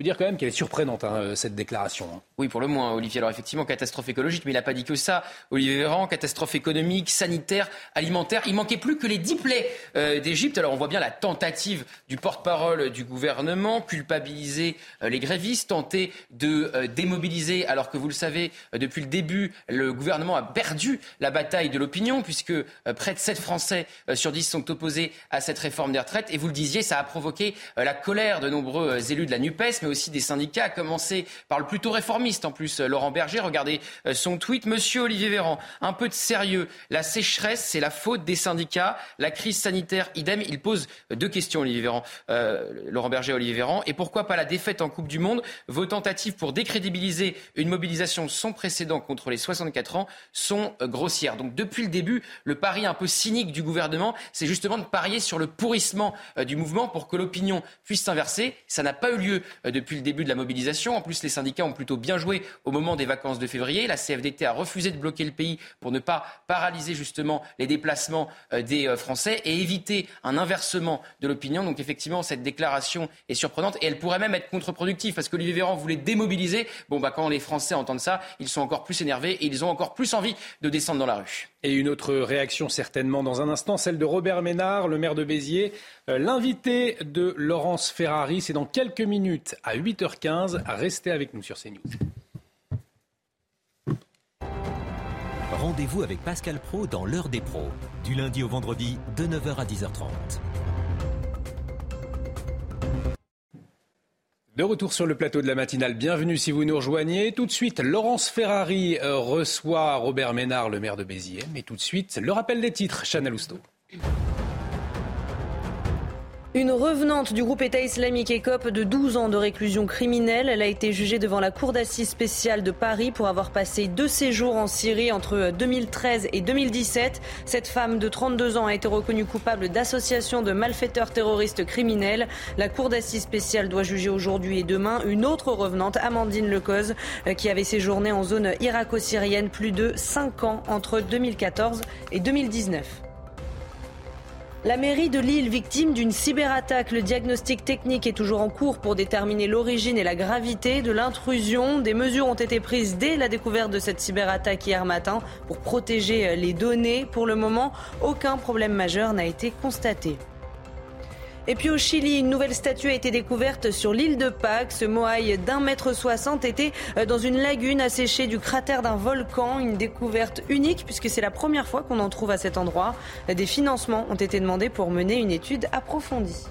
peut dire quand même qu'elle est surprenante, hein, euh, cette déclaration. Hein. Oui, pour le moins, Olivier. Alors effectivement, catastrophe écologique, mais il n'a pas dit que ça. Olivier Véran, catastrophe économique, sanitaire, alimentaire. Il manquait plus que les dix plaies euh, d'Égypte. Alors on voit bien la tentative du porte-parole du gouvernement, culpabiliser euh, les grévistes, tenter de démobiliser, alors que vous le savez, depuis le début, le gouvernement a perdu la bataille de l'opinion, puisque près de 7 Français sur 10 sont opposés à cette réforme des retraites. Et vous le disiez, ça a provoqué la colère de nombreux élus de la NUPES, aussi des syndicats, à commencer par le plutôt réformiste en plus, Laurent Berger. Regardez euh, son tweet. Monsieur Olivier Véran, un peu de sérieux. La sécheresse, c'est la faute des syndicats. La crise sanitaire, idem. Il pose deux questions, Olivier Véran, euh, Laurent Berger Olivier Véran. Et pourquoi pas la défaite en Coupe du Monde? Vos tentatives pour décrédibiliser une mobilisation sans précédent contre les 64 ans sont euh, grossières. Donc depuis le début, le pari un peu cynique du gouvernement, c'est justement de parier sur le pourrissement du mouvement pour que l'opinion puisse s'inverser. Ça n'a pas eu lieu depuis le début de la mobilisation. En plus, les syndicats ont plutôt bien joué au moment des vacances de février. La CFDT a refusé de bloquer le pays pour ne pas paralyser justement les déplacements euh, des euh, Français et éviter un inversement de l'opinion. Donc effectivement, cette déclaration est surprenante et elle pourrait même être contre-productive parce que Olivier Véran voulait démobiliser. Bon, bah, quand les Français entendent ça, ils sont encore plus énervés et ils ont encore plus envie de descendre dans la rue. Et une autre réaction certainement dans un instant, celle de Robert Ménard, le maire de Béziers. Euh, l'invité de Laurence Ferrari, c'est dans quelques minutes à 8h15. Restez avec nous sur CNews. Rendez-vous avec Pascal Pro dans l'heure des pros, du lundi au vendredi de 9h à 10h30. De retour sur le plateau de la matinale, bienvenue si vous nous rejoignez. Tout de suite, Laurence Ferrari euh, reçoit Robert Ménard, le maire de Béziers. Mais tout de suite, le rappel des titres, Chana Lousteau. Une revenante du groupe État islamique écope de 12 ans de réclusion criminelle. Elle a été jugée devant la Cour d'assises spéciale de Paris pour avoir passé deux séjours en Syrie entre 2013 et 2017. Cette femme de 32 ans a été reconnue coupable d'association de malfaiteurs terroristes criminels. La Cour d'assises spéciale doit juger aujourd'hui et demain une autre revenante, Amandine Lecoz, qui avait séjourné en zone irako-syrienne plus de 5 ans entre 2014 et 2019. La mairie de Lille, victime d'une cyberattaque, le diagnostic technique est toujours en cours pour déterminer l'origine et la gravité de l'intrusion. Des mesures ont été prises dès la découverte de cette cyberattaque hier matin pour protéger les données. Pour le moment, aucun problème majeur n'a été constaté. Et puis au Chili, une nouvelle statue a été découverte sur l'île de Pâques. Ce moaï d'un mètre soixante était euh, dans une lagune asséchée du cratère d'un volcan. Une découverte unique puisque c'est la première fois qu'on en trouve à cet endroit. Des financements ont été demandés pour mener une étude approfondie.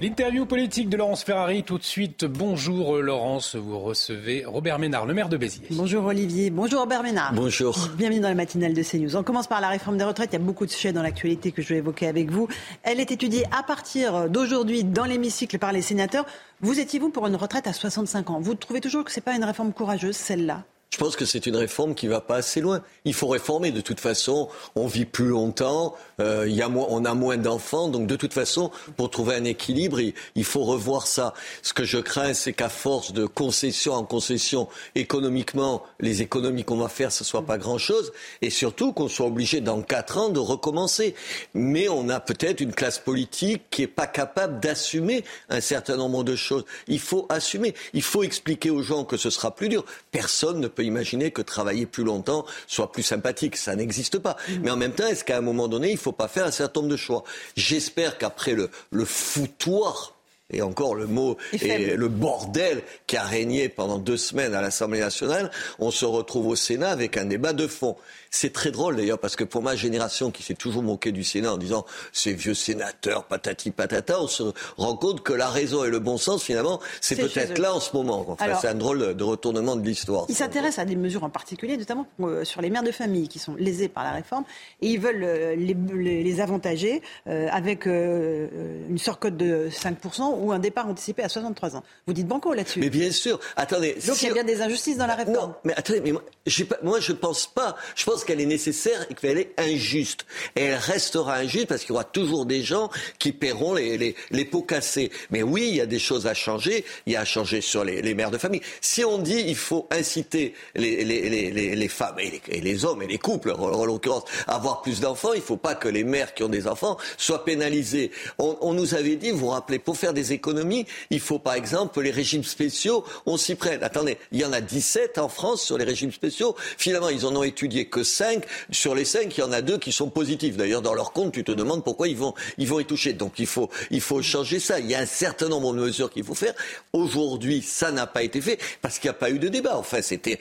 L'interview politique de Laurence Ferrari, tout de suite. Bonjour Laurence, vous recevez Robert Ménard, le maire de Béziers. Bonjour Olivier, bonjour Robert Ménard. Bonjour. Bienvenue dans la matinale de CNews. On commence par la réforme des retraites. Il y a beaucoup de sujets dans l'actualité que je vais évoquer avec vous. Elle est étudiée à partir d'aujourd'hui dans l'hémicycle par les sénateurs. Vous étiez-vous pour une retraite à 65 ans? Vous trouvez toujours que ce n'est pas une réforme courageuse, celle-là? Je pense que c'est une réforme qui va pas assez loin. Il faut réformer. De toute façon, on vit plus longtemps, euh, y a moins, on a moins d'enfants, donc de toute façon, pour trouver un équilibre, il, il faut revoir ça. Ce que je crains, c'est qu'à force de concession en concession, économiquement, les économies qu'on va faire, ce soit pas grand-chose, et surtout qu'on soit obligé dans quatre ans de recommencer. Mais on a peut-être une classe politique qui est pas capable d'assumer un certain nombre de choses. Il faut assumer. Il faut expliquer aux gens que ce sera plus dur. Personne ne peut imaginer que travailler plus longtemps soit plus sympathique. Ça n'existe pas. Mais en même temps, est-ce qu'à un moment donné, il ne faut pas faire un certain nombre de choix J'espère qu'après le, le foutoir et encore le mot et le bordel qui a régné pendant deux semaines à l'Assemblée nationale, on se retrouve au Sénat avec un débat de fond. C'est très drôle d'ailleurs parce que pour ma génération qui s'est toujours moquée du Sénat en disant ces vieux sénateurs patati patata, on se rend compte que la raison et le bon sens finalement c'est peut-être là en ce moment. Enfin, c'est un drôle de retournement de l'histoire. Ils s'intéressent à des mesures en particulier, notamment euh, sur les mères de famille qui sont lésées par la réforme et ils veulent euh, les, les, avantager euh, avec une surcote de 5% ou un départ anticipé à 63 ans. Vous dites banco là-dessus. Mais bien sûr. Attendez. Donc il y a bien des injustices dans la réforme. Non, mais attendez, mais moi, pas, moi je pense pas. Je pense qu'elle est nécessaire et qu'elle est injuste. Et elle restera injuste parce qu'il y aura toujours des gens qui paieront les, les, les, pots cassés. Mais oui, il y a des choses à changer. Il y a à changer sur les, les mères de famille. Si on dit il faut inciter les, les femmes et, les, hommes et les couples, en, l'occurrence, à avoir plus d'enfants, il ne faut pas que les mères qui ont des enfants soient pénalisées. On, nous avait dit, vous vous rappelez, pour faire des économies, il faut par exemple les régimes spéciaux, on s'y prenne. Attendez, il y en a 17 en France sur les régimes spéciaux. Finalement, ils en ont étudié que 5. Sur les 5, il y en a deux qui sont positifs. D'ailleurs, dans leur compte, tu te demandes pourquoi ils vont, ils vont y toucher. Donc il faut, il faut changer ça. Il y a un certain nombre de mesures qu'il faut faire. Aujourd'hui, ça n'a pas été fait parce qu'il n'y a pas eu de débat. Enfin, c'était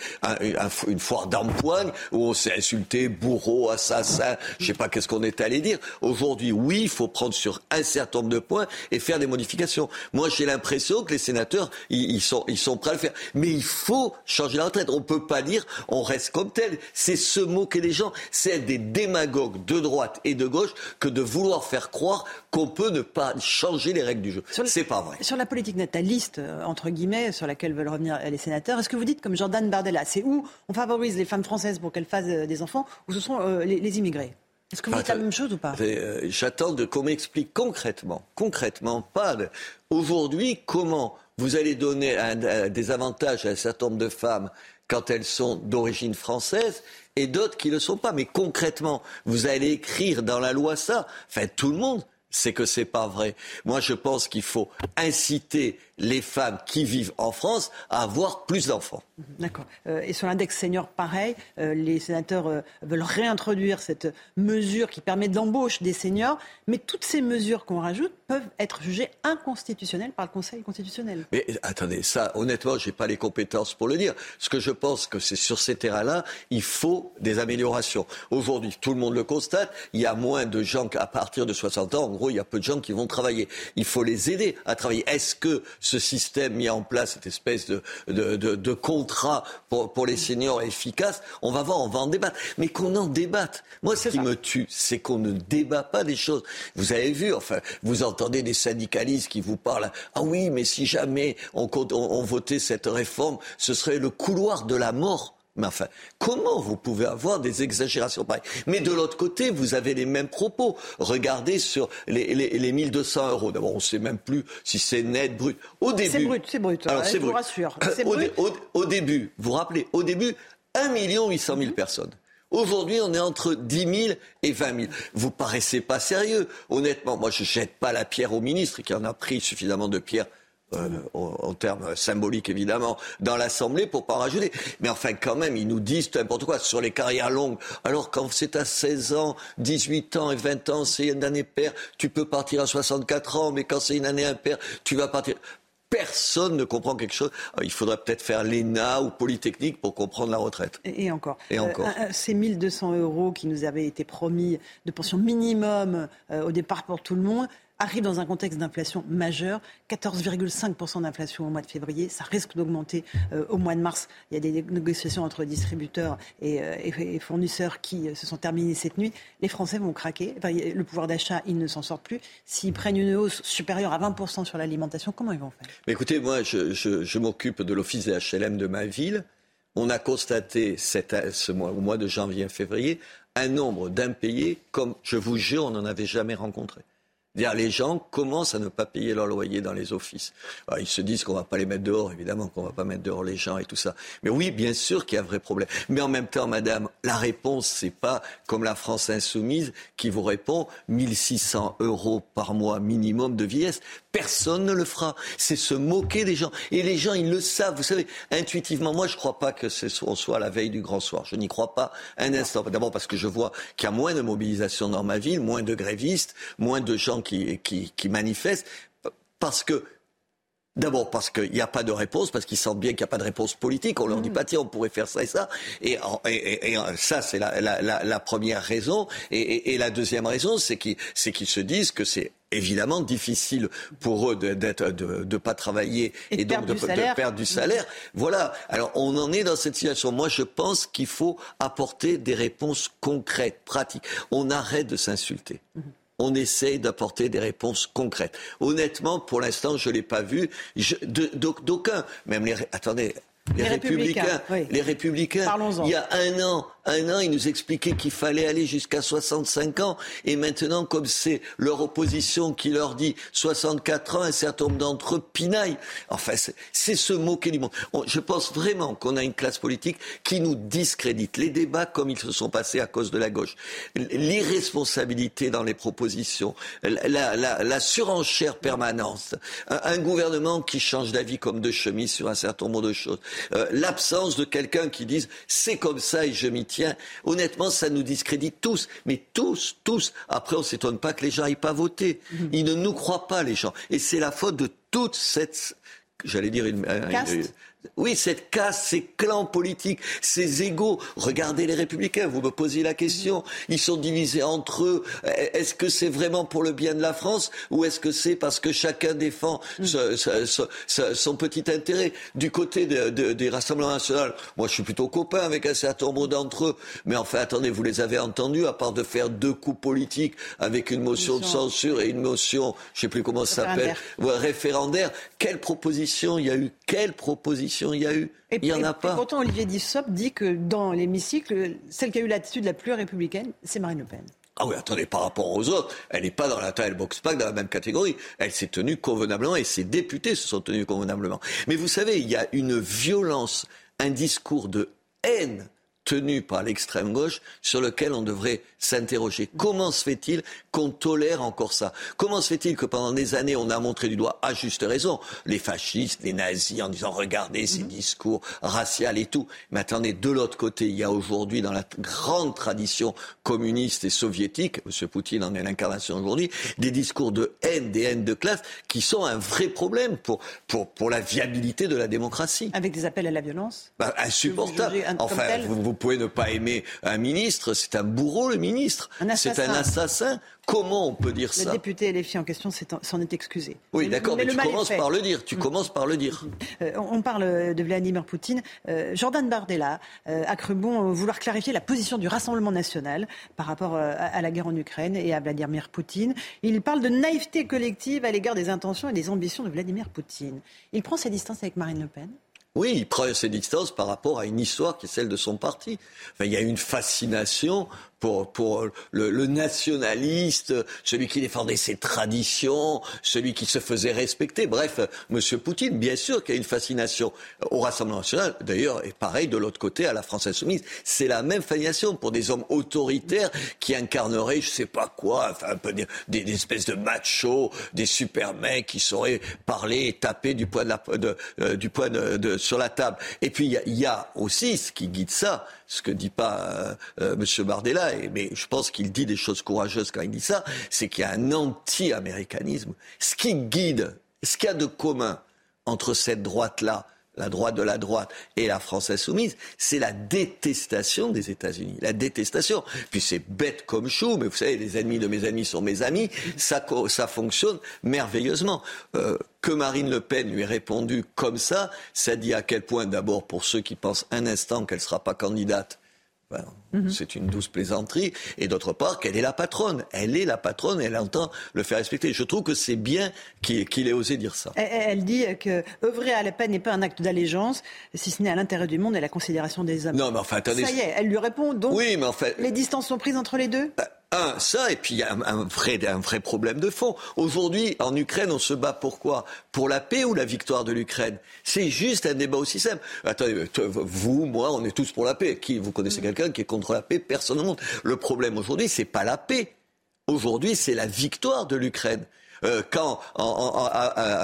une foire d'empoigne où on s'est insulté, bourreau, assassin, je sais pas qu'est-ce qu'on est allé dire. Aujourd'hui, oui, il faut prendre sur un certain nombre de points et faire des modifications. Moi, j'ai l'impression que les sénateurs, ils, sont, ils sont prêts à le faire. Mais il faut changer la retraite. On peut pas dire on reste comme tel. C'est se moquer des gens. C'est des démagogues de droite et de gauche que de vouloir faire croire qu'on peut ne pas changer les règles du jeu. C'est pas vrai. Sur la politique nataliste, euh, entre guillemets, sur laquelle veulent revenir les sénateurs, est-ce que vous dites comme Jordan Bardella, c'est où on favorise les femmes françaises pour qu'elles fassent euh, des enfants ou ce sont euh, les immigrés? Est-ce que vous dites la même chose ou pas? euh, J'attends qu'on m'explique concrètement, concrètement, pas aujourd'hui comment vous allez donner des avantages à un certain nombre de femmes quand elles sont d'origine française et d'autres qui ne le sont pas. Mais concrètement, vous allez écrire dans la loi ça. Enfin, tout le monde c'est que c'est pas vrai. Moi, je pense qu'il faut inciter les femmes qui vivent en France à avoir plus d'enfants. D'accord. Euh, et sur l'index senior, pareil, euh, les sénateurs euh, veulent réintroduire cette mesure qui permet de l'embauche des seniors, mais toutes ces mesures qu'on rajoute peuvent être jugées inconstitutionnelles par le Conseil constitutionnel. Mais attendez, ça, honnêtement, je n'ai pas les compétences pour le dire. Ce que je pense que c'est sur ces terrains-là, il faut des améliorations. Aujourd'hui, tout le monde le constate, il y a moins de gens qu'à partir de 60 ans, en gros, il y a peu de gens qui vont travailler. Il faut les aider à travailler. Est-ce que ce système mis en place, cette espèce de, de, de, de contrat pour, pour, les seniors efficace, on va voir, on va en débattre. Mais qu'on en débatte. Moi, ce qui me tue, c'est qu'on ne débat pas des choses. Vous avez vu, enfin, vous entendez des syndicalistes qui vous parlent. Ah oui, mais si jamais on, on, on votait cette réforme, ce serait le couloir de la mort. Mais enfin, comment vous pouvez avoir des exagérations pareilles? Mais de l'autre côté, vous avez les mêmes propos. Regardez sur les, les, les 1200 euros. D'abord, on ne sait même plus si c'est net, brut. Au début. C'est brut, c'est brut. Alors, je vous rassure. Au, au, au, début, vous vous rappelez, au début, 1 800 000 personnes. Aujourd'hui, on est entre 10 000 et 20 000. Vous paraissez pas sérieux. Honnêtement, moi, je jette pas la pierre au ministre qui en a pris suffisamment de pierres euh, en, termes symboliques évidemment, dans l'Assemblée pour pas rajouter. Mais enfin, quand même, ils nous disent n'importe quoi sur les carrières longues. Alors, quand c'est à 16 ans, 18 ans et 20 ans, c'est une année paire, tu peux partir à 64 ans, mais quand c'est une année impaire, tu vas partir. Personne ne comprend quelque chose. Euh, il faudrait peut-être faire l'ENA ou Polytechnique pour comprendre la retraite. Et, encore. Et encore. Euh, ces 1200 euros qui nous avaient été promis de pension minimum au départ pour tout le monde, arrive dans un contexte d'inflation majeure, 14,5% d'inflation au mois de février, ça risque d'augmenter euh, au mois de mars. Il y a des négociations entre distributeurs et, euh, fournisseurs qui euh, se sont terminées cette nuit. Les Français vont craquer. le pouvoir d'achat, ils ne s'en sortent plus. S'ils prennent une hausse supérieure à 20% sur l'alimentation, comment ils vont faire? Écoutez, moi, je, m'occupe de l'office des HLM de ma ville. On a constaté ce mois, au mois de janvier février un nombre d'impayés comme, je vous jure, on n'en avait jamais rencontré les gens commencent à ne pas payer leur loyer dans les offices. ils se disent qu'on ne va pas les mettre dehors, évidemment qu'on ne va pas mettre dehors les gens et tout ça. Mais oui, bien sûr qu'il y a un vrai problème. Mais en même temps, madame, la réponse, c'est pas comme la France insoumise qui vous répond 1600 euros par mois minimum de vieillesse. Personne ne le fera. C'est se moquer des gens. Et les gens, ils le savent. Vous savez, intuitivement, moi, je ne crois pas que ce soit la veille du grand soir. Je n'y crois pas un instant. D'abord parce que je vois qu'il y a moins de mobilisation dans ma ville, moins de grévistes, moins de gens qui, qui, qui manifestent. Parce que D'abord parce qu'il n'y a pas de réponse, parce qu'ils sentent bien qu'il n'y a pas de réponse politique. On leur dit mm. pas, tiens, on pourrait faire ça et ça. Et, et, et ça, c'est la, la, la, la, première raison. Et, la deuxième raison, c'est qu'ils se disent que c'est évidemment difficile pour eux de ne de, de, pas travailler et, donc de, de, perdre du salaire. Voilà. Alors on en est dans cette situation. Moi, je pense qu'il faut apporter des réponses concrètes, pratiques. On arrête de s'insulter. Mm-hmm on essaye d'apporter des réponses concrètes. Honnêtement, pour l'instant, je ne l'ai pas vu. D'aucuns, même les... Attendez, les, républicains, les républicains, il y a un an, un an, ils nous expliquaient qu'il fallait aller jusqu'à 65 ans. Et maintenant, comme c'est leur opposition qui leur dit 64 ans, un certain nombre d'entre eux pinaillent. Enfin, c'est se moquer du monde. je pense vraiment qu'on a une classe politique qui nous discrédite. Les débats comme ils se sont passés à cause de la gauche. L'irresponsabilité dans les propositions. La, surenchère permanente. Un, un, gouvernement qui change d'avis comme de chemise sur un certain nombre de choses. Euh, l'absence de quelqu'un qui dise c'est comme ça et je m'y tiens honnêtement, ça nous discrédite tous. Mais tous, tous. Après, on ne s'étonne pas que les gens n'aillent pas voter. Mhm. Ils ne nous croient pas, les gens. Et c'est la faute de toute cette j'allais dire une, oui, cette casse, ces clans politiques, ces égaux. Regardez les républicains, vous me posiez la question. Ils sont divisés entre eux. Est-ce que c'est vraiment pour le bien de la France ou est-ce que c'est parce que chacun défend mm. son petit intérêt Du côté des Rassemblements nationaux, moi je suis plutôt copain avec un certain nombre d'entre eux. Mais enfin, attendez, vous les avez entendus, à part de faire deux coups politiques avec une motion de censure et une motion, je ne sais plus comment ça s'appelle, référendaire. Quelle proposition? Il y a eu Quelle proposition? Il y a eu Il n'y en a pas. pourtant, Olivier Dussopt dit que dans l'hémicycle, celle qui a eu l'attitude la plus républicaine, c'est Marine Le Pen. Ah oui, attendez, par rapport aux autres, elle n'est pas dans la taille, boxe pas dans la même catégorie. Elle s'est tenue convenablement et ses députés se sont tenus convenablement. Mais vous savez, il y a une violence, un discours de haine tenu par l'extrême gauche sur lequel on devrait s'interroger. Comment se fait-il qu'on tolère encore ça? Comment se fait-il que pendant des années, on a montré du doigt, à juste raison, les fascistes, les nazis, en disant regardez ces mhm. discours raciaux et tout. Mais attendez, de l'autre côté, il y a aujourd'hui dans la grande tradition communiste et soviétique, M. Poutine en est l'incarnation aujourd'hui, des discours de haine, des haines de classe, qui sont un vrai problème pour, pour, pour la viabilité de la démocratie. Avec des appels à la violence bah, Insupportable. Enfin, vous, pouvez ne pas aimer un ministre, c'est un bourreau le ministre. C'est un assassin. Comment on peut dire ça Le député LFI en question s'en est excusé. Oui, d'accord, mais, tu commences par le dire. Tu mm. commences par le dire. Euh, on parle de Vladimir Poutine. Euh, Jordan Bardella euh, a cru bon vouloir clarifier la position du Rassemblement national par rapport à la guerre en Ukraine et à Vladimir Poutine. Il parle de naïveté collective à l'égard des intentions et des ambitions de Vladimir Poutine. Il prend ses distances avec Marine Le Pen oui, il prend ses distances par rapport à une histoire qui est celle de son parti. il y a une fascination pour, le, nationaliste, celui qui défendait ses traditions, celui qui se faisait respecter. Bref, M. Poutine, bien sûr qu'il y a une fascination au Rassemblement national, d'ailleurs, et pareil de l'autre côté à la France insoumise. C'est la même fascination pour des hommes autoritaires qui incarneraient, je sais pas quoi, enfin, un peu des, espèces de machos, des super mecs qui sauraient parler et taper du poing, euh, sur la table. Et puis, il y, y a aussi ce qui guide ça, ce que dit pas euh, euh, M. Bardella, mais je pense qu'il dit des choses courageuses quand il dit ça, c'est qu'il y a un anti-américanisme. Ce qui guide, ce qu'il y a de commun entre cette droite-là, la droite de la droite et la France insoumise, c'est la détestation des États-Unis. La détestation. Puis c'est bête comme chou, mais vous savez, les ennemis de mes amis sont mes amis. Ça, fonctionne merveilleusement. Euh, que Marine Le Pen lui ait répondu comme ça, ça dit à quel point, d'abord, pour ceux qui pensent un instant qu'elle ne sera pas candidate, Mhm. C'est une douce plaisanterie. Et d'autre part, qu'elle est la patronne. Elle est la patronne et elle entend le faire respecter. Je trouve que c'est bien qu'il ait osé dire ça. Elle, dit que œuvrer à la peine n'est pas un acte d'allégeance, si ce n'est à l'intérêt du monde et la considération des hommes. Non, mais enfin, attendez. Ça y est, elle lui répond. Donc, oui, mais en fait, les distances sont prises entre les deux? Bah, un, ça, et puis il y a un, vrai, un vrai problème de fond. Aujourd'hui, en Ukraine, on se bat pourquoi? Pour la paix ou la victoire de l'Ukraine? C'est juste un débat aussi simple. Attendez, vous, moi, on est tous pour la paix. Qui, vous connaissez quelqu'un qui est contre la paix Personne au monde. Le problème aujourd'hui, c'est pas la paix. Aujourd'hui, c'est la victoire de l'Ukraine. Euh, quand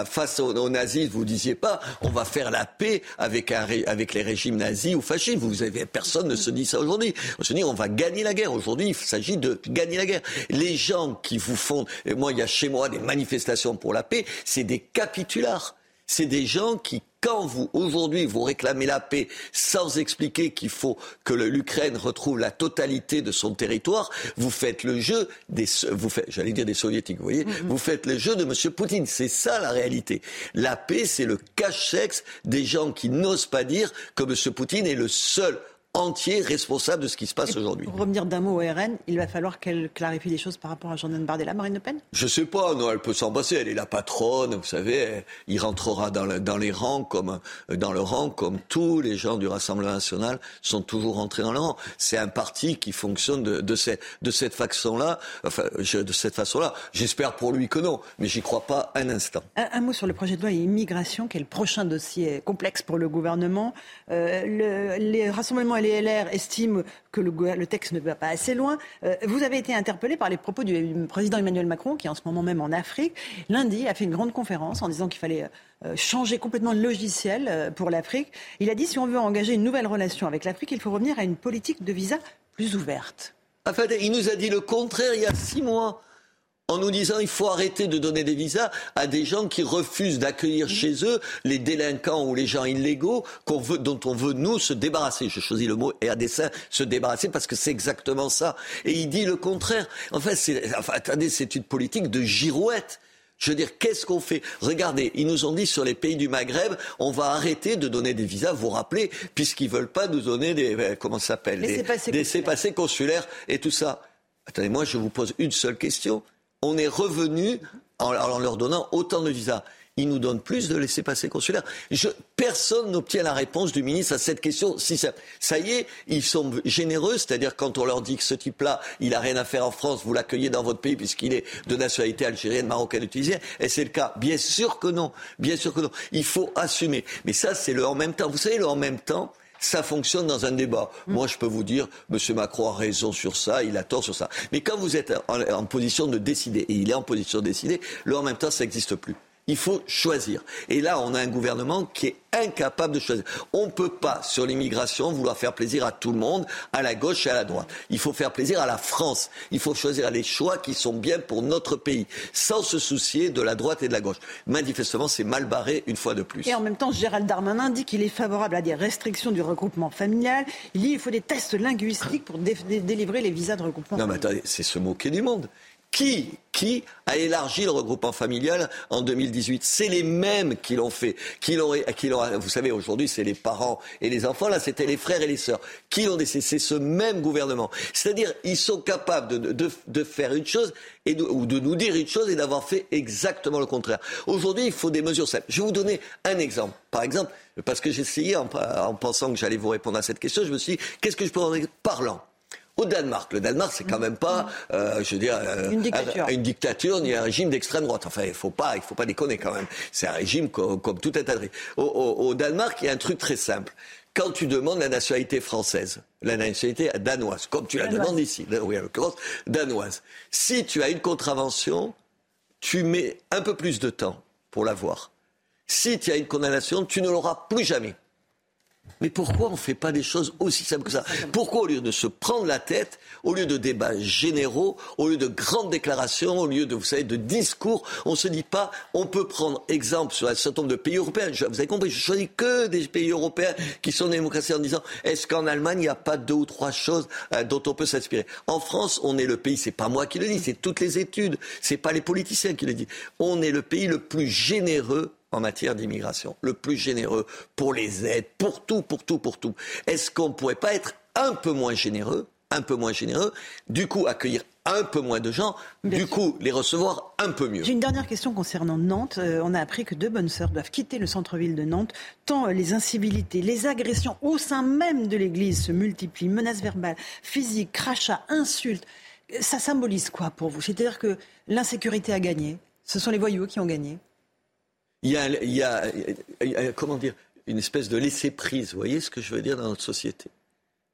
face aux, nazis, vous disiez pas on va faire la paix avec, avec les régimes nazis ou fascistes. Vous avez, personne ne se dit ça aujourd'hui. On se dit on va gagner la guerre. Aujourd'hui, il s'agit de gagner la guerre. Les gens qui vous font, moi il y a chez moi des manifestations pour la paix, c'est des capitulars. C'est des gens qui quand vous, aujourd'hui, vous réclamez la paix sans expliquer qu'il faut que l'Ukraine retrouve la totalité de son territoire, vous faites le jeu des, vous faites, j'allais dire des soviétiques, vous voyez, mm-hmm. vous faites le jeu de M. Poutine. C'est ça la réalité. La paix, c'est le cache-sexe des gens qui n'osent pas dire que M. Poutine est le seul entier responsable de ce qui se passe aujourd'hui. Pour revenir d'un mot au RN, il va falloir qu'elle clarifie les choses par rapport à Jordan Bardella, Marine Le Pen? Je sais pas, non, elle peut s'en passer, elle est la patronne, vous savez, il rentrera dans, dans, les rangs comme dans le rang comme tous les gens du Rassemblement national sont toujours rentrés dans le rang. C'est un parti qui fonctionne de, de, cette, de cette façon-là, enfin, de cette façon-là. J'espère pour lui que non, mais j'y crois pas un instant. Un, mot sur le projet de loi immigration, qui est le prochain dossier complexe pour le gouvernement. Euh, le, les rassemblements les LR estiment que le, texte ne va pas assez loin. Euh, vous avez été interpellé par les propos du président Emmanuel Macron, qui est en ce moment même en Afrique. Lundi, a fait une grande conférence en disant qu'il fallait euh, changer complètement le logiciel euh, pour l'Afrique. Il a dit si on veut engager une nouvelle relation avec l'Afrique, il faut revenir à une politique de visa plus ouverte. Enfin, il nous a dit le contraire il y a six mois en nous disant il faut arrêter de donner des visas à des gens qui refusent d'accueillir chez eux les délinquants ou les gens illégaux veut, dont on veut nous se débarrasser. Je choisis le mot et à dessein se débarrasser parce que c'est exactement ça. Et il dit le contraire. En fait, c'est, enfin, attendez, c'est une politique de girouette. Je veux dire, qu'est-ce qu'on fait? Regardez, ils nous ont dit sur les pays du Maghreb, on va arrêter de donner des visas, vous vous rappelez, puisqu'ils veulent pas nous donner des, euh, comment ça s'appelle, des, des consulaires et tout ça. Attendez, moi, je vous pose une seule question on est revenu en, leur donnant autant de visas. Ils nous donnent plus de laissés-passer consulaires. personne n'obtient la réponse du ministre à cette question. Si ça, y est, ils sont généreux, c'est-à-dire quand on leur dit que ce type-là, il n'a rien à faire en France, vous l'accueillez dans votre pays puisqu'il est de nationalité algérienne, marocaine tunisienne. Et c'est le cas. Bien sûr que non. Bien sûr que non. Il faut assumer. Mais ça, c'est le en même temps. Vous savez, le en même temps, ça fonctionne dans un débat. Mm. Moi, je peux vous dire, M. Macron a raison sur ça, il a tort sur ça. Mais quand vous êtes en, position de décider, et il est en position de décider, là, en même temps, ça n'existe plus. Il faut choisir. Et là, on a un gouvernement qui est incapable de choisir. On ne peut pas, sur l'immigration, vouloir faire plaisir à tout le monde, à la gauche et à la droite. Il faut faire plaisir à la France. Il faut choisir les choix qui sont bien pour notre pays, sans se soucier de la droite et de la gauche. Manifestement, c'est mal barré une fois de plus. Et en même temps, Gérald Darmanin dit qu'il est favorable à des restrictions du regroupement familial. Il dit qu'il faut des tests linguistiques pour délivrer les visas de regroupement non, mais attendez, c'est se moquer du monde. Qui, qui a élargi le regroupement familial en 2018 C'est les mêmes qui l'ont fait. Qui l'ont, qui vous savez, aujourd'hui, c'est les parents et les enfants. Là, c'était les frères et les sœurs. Qui l'ont décidé C'est ce même gouvernement. C'est-à-dire, ils sont capables de, de, de faire une chose et ou de nous dire une chose et d'avoir fait exactement le contraire. Aujourd'hui, il faut des mesures simples. Je vais vous donner un exemple. Par exemple, parce que essayé, en, en pensant que j'allais vous répondre à cette question, je me suis dit, qu'est-ce que je peux en dire? Parlant au Danemark. Le Danemark, c'est quand même pas, euh, je veux dire, euh, une, dictature. une dictature ni un régime d'extrême droite. Enfin, il faut pas, il faut pas déconner quand même. C'est un régime comme, tout un tas de au, au, au, Danemark, il y a un truc très simple. Quand tu demandes la nationalité française, la nationalité danoise, comme tu la demandes ici, oui, danoise, si tu as une contravention, tu mets un peu plus de temps pour l'avoir. Si tu as une condamnation, tu ne l'auras plus jamais. Mais pourquoi on ne fait pas des choses aussi simples que ça? Pourquoi au lieu de se prendre la tête, au lieu de débats généraux, au lieu de grandes déclarations, au lieu de, vous savez, de discours, on ne se dit pas, on peut prendre exemple sur un certain nombre de pays européens. vous avez compris, je choisis que des pays européens qui sont démocraties en disant, est-ce qu'en Allemagne, il n'y a pas deux ou trois choses euh, dont on peut s'inspirer? En France, on est le pays, c'est pas moi qui le dis, c'est toutes les études, c'est pas les politiciens qui le disent. On est le pays le plus généreux en matière d'immigration, le plus généreux pour les aides, pour tout, pour tout, pour tout. Est-ce qu'on ne pourrait pas être un peu moins généreux, un peu moins généreux, du coup accueillir un peu moins de gens, du coup les recevoir un peu mieux? J'ai une dernière question concernant Nantes. Euh, on a appris que deux bonnes sœurs doivent quitter le centre-ville de Nantes, tant euh, les incivilités, les agressions au sein même de l'église se multiplient, menaces verbales, physiques, crachats, insultes. Ça symbolise quoi pour vous? C'est-à-dire que l'insécurité a gagné, ce sont les voyous qui ont gagné il y a, comment dire, une espèce de laisser-prise. Vous voyez ce que je veux dire dans notre société?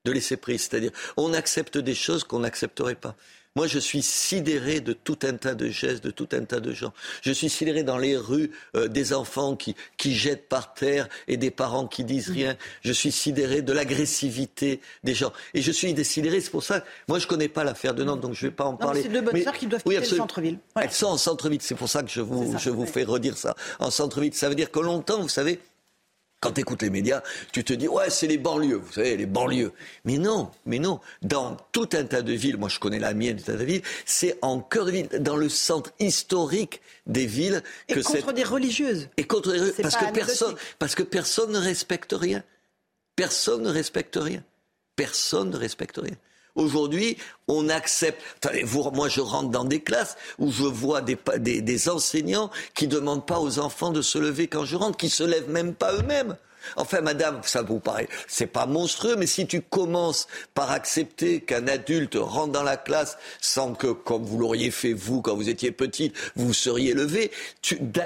De laisser-prise. C'est-à-dire, on accepte des choses qu'on n'accepterait pas. Moi, je suis sidéré de tout un tas de gestes, de tout un tas de gens. Je suis sidéré dans les rues euh, des enfants qui, qui jettent par terre et des parents qui disent rien. Je suis sidéré de l'agressivité des gens. Et je suis sidéré, c'est pour ça, moi je connais pas l'affaire de Nantes, donc je vais pas en parler. C'est deux bonnes sœurs qui doivent quitter le centre-ville. Elles sont en centre-ville, c'est pour ça que je vous, je vous fais redire ça. En centre-ville, ça veut dire que longtemps, vous savez, quand tu écoutes les médias, tu te dis, ouais, c'est les banlieues, vous savez, les banlieues. Mais non, mais non. Dans tout un tas de villes, moi je connais la mienne, tout un tas de villes, c'est en cœur de ville, dans le centre historique des villes. Que et contre des religieuses. Et contre des parce que personne, parce que personne ne respecte rien. Personne ne respecte rien. Personne ne respecte rien. Aujourd'hui, on accepte. Moi, je rentre dans des classes où je vois des, enseignants qui demandent pas aux enfants de se lever quand je rentre, qui se lèvent même pas eux-mêmes. Enfin, madame, ça vous paraît, c'est pas monstrueux, mais si tu commences par accepter qu'un adulte rentre dans la classe sans que, comme vous l'auriez fait vous quand vous étiez petite, vous seriez levé,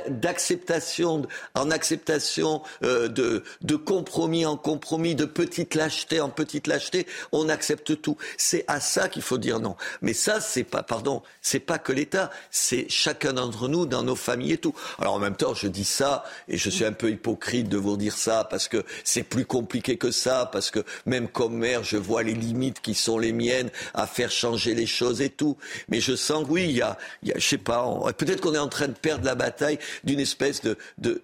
d'acceptation en acceptation euh, de, de compromis en compromis, de petite lâcheté en petite lâcheté, on accepte tout. C'est à ça qu'il faut dire non. Mais ça, c'est pas, pardon, c'est pas que l'État, c'est chacun d'entre nous dans nos familles et tout. Alors en même temps, je dis ça et je suis un peu hypocrite de vous dire ça parce que c'est plus compliqué que ça, parce que même comme maire, je vois les limites qui sont les miennes à faire changer les choses et tout. Mais je sens, oui, il y a, sais pas, peut-être qu'on est en train de perdre la bataille d'une espèce de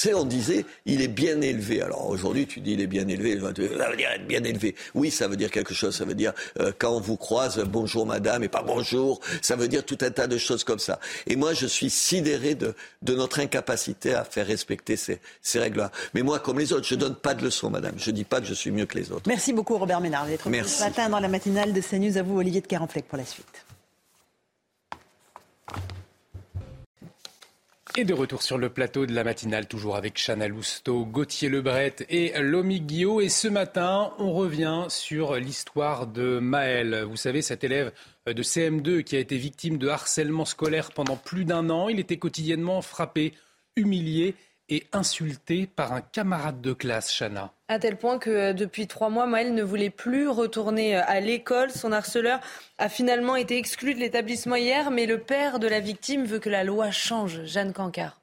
sais, on disait, il est bien élevé. Alors aujourd'hui, tu dis, il est bien élevé. Ça veut dire être bien élevé. Oui, ça veut dire quelque chose. Ça veut dire, euh, quand on vous croise, bonjour madame, et pas bonjour. Ça veut dire tout un tas de choses comme ça. Et moi, je suis sidéré de, de notre incapacité à faire respecter ces, ces règles-là. Mais moi, comme les autres, je donne pas de leçons, madame. Je dis pas que je suis mieux que les autres. Merci beaucoup, Robert Ménard, d'être venu ce matin dans la matinale de CNews. À vous, Olivier de Carenfleck, pour la suite. Et de retour sur le plateau de la matinale, toujours avec Chana Lousteau, Gauthier Lebret et Lomi Guillot. Et ce matin, on revient sur l'histoire de Maël. Vous savez, cet élève de CM2 qui a été victime de harcèlement scolaire pendant plus d'un an. Il était quotidiennement frappé, humilié et insulté par un camarade de classe, Chana. À tel point que euh, depuis trois mois, Maël ne voulait plus retourner euh, à l'école. Son harceleur a finalement été exclu de l'établissement hier, mais le père de la victime veut que la loi change. Jeanne Cancard.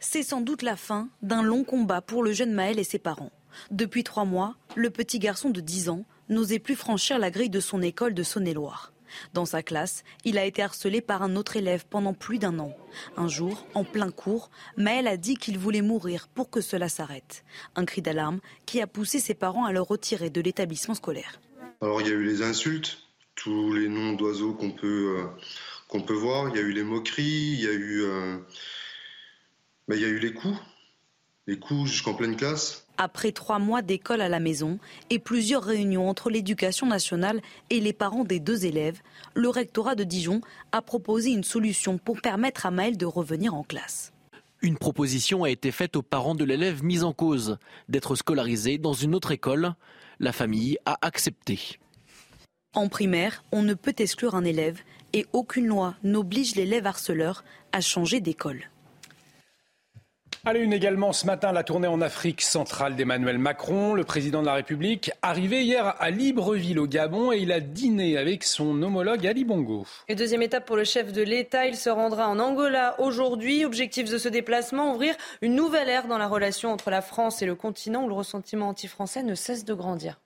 C'est sans doute la fin d'un long combat pour le jeune Maël et ses parents. Depuis trois mois, le petit garçon de 10 ans n'osait plus franchir la grille de son école de Saône-et-Loire. Dans sa classe, il a été harcelé par un autre élève pendant plus d'un an. Un jour, en plein cours, Maël a dit qu'il voulait mourir pour que cela s'arrête. Un cri d'alarme qui a poussé ses parents à le retirer de l'établissement scolaire. Alors il y a eu les insultes, tous les noms d'oiseaux qu'on peut, euh, peut voir, il y a eu les moqueries, il y a eu, euh, ben, il y a eu les coups, les coups jusqu'en pleine classe. Après trois mois d'école à la maison et plusieurs réunions entre l'éducation nationale et les parents des deux élèves, le rectorat de Dijon a proposé une solution pour permettre à Maël de revenir en classe. Une proposition a été faite aux parents de l'élève mis en cause d'être scolarisé dans une autre école. La famille a accepté. En primaire, on ne peut exclure un élève et aucune loi n'oblige l'élève harceleur à changer d'école. Allez, une également ce matin, la tournée en Afrique centrale d'Emmanuel Macron, le président de la République, arrivé hier à Libreville au Gabon et il a dîné avec son homologue Ali Bongo. Et deuxième étape pour le chef de l'État, il se rendra en Angola aujourd'hui. Objectif de ce déplacement, ouvrir une nouvelle ère dans la relation entre la France et le continent où le ressentiment anti-français ne cesse de grandir.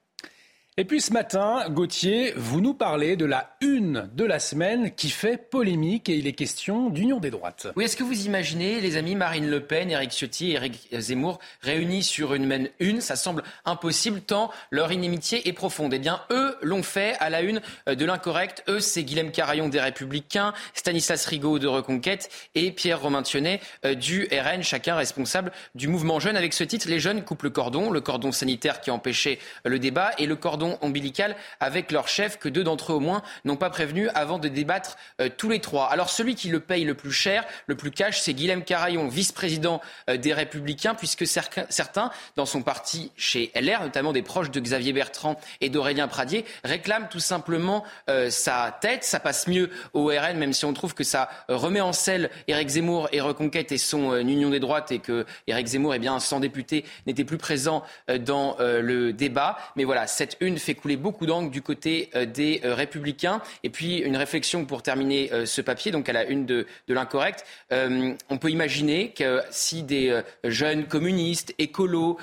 Et puis ce matin, Gauthier, vous nous parlez de la une de la semaine qui fait polémique et il est question d'union des droites. Oui, est-ce que vous imaginez, les amis Marine Le Pen, Éric Ciotti et Éric Zemmour réunis sur une même une? Ça semble impossible tant leur inimitié est profonde. Eh bien, eux l'ont fait à la une euh, de l'incorrect. Eux, c'est Guilhem Carayon des Républicains, Stanislas Rigaud de Reconquête et Pierre Romain Thionnet euh, du RN, chacun responsable du mouvement jeune. Avec ce titre, les jeunes coupent le cordon, le cordon sanitaire qui empêchait le débat et le cordon ombilical avec leur chef que deux d'entre eux au moins n'ont pas prévenu avant de débattre euh, tous les trois. Alors celui qui le paye le plus cher, le plus cash, c'est Guilhem Carayon, vice-président euh, des Républicains, puisque certains, dans son parti chez LR, notamment des proches de Xavier Bertrand et d'Aurélien Pradier, réclament tout simplement euh, sa tête. Ça passe mieux au RN, même si on trouve que ça remet en selle Éric Zemmour et Reconquête et son union des droites et que Éric Zemmour, eh bien, sans député, n'était plus présent dans le débat. Mais voilà, cette une fait couler beaucoup d'angles du côté euh, des euh, républicains. Et puis une réflexion pour terminer euh, ce papier, donc à la une de, de l'incorrect. on peut imaginer que si des jeunes communistes, écolos,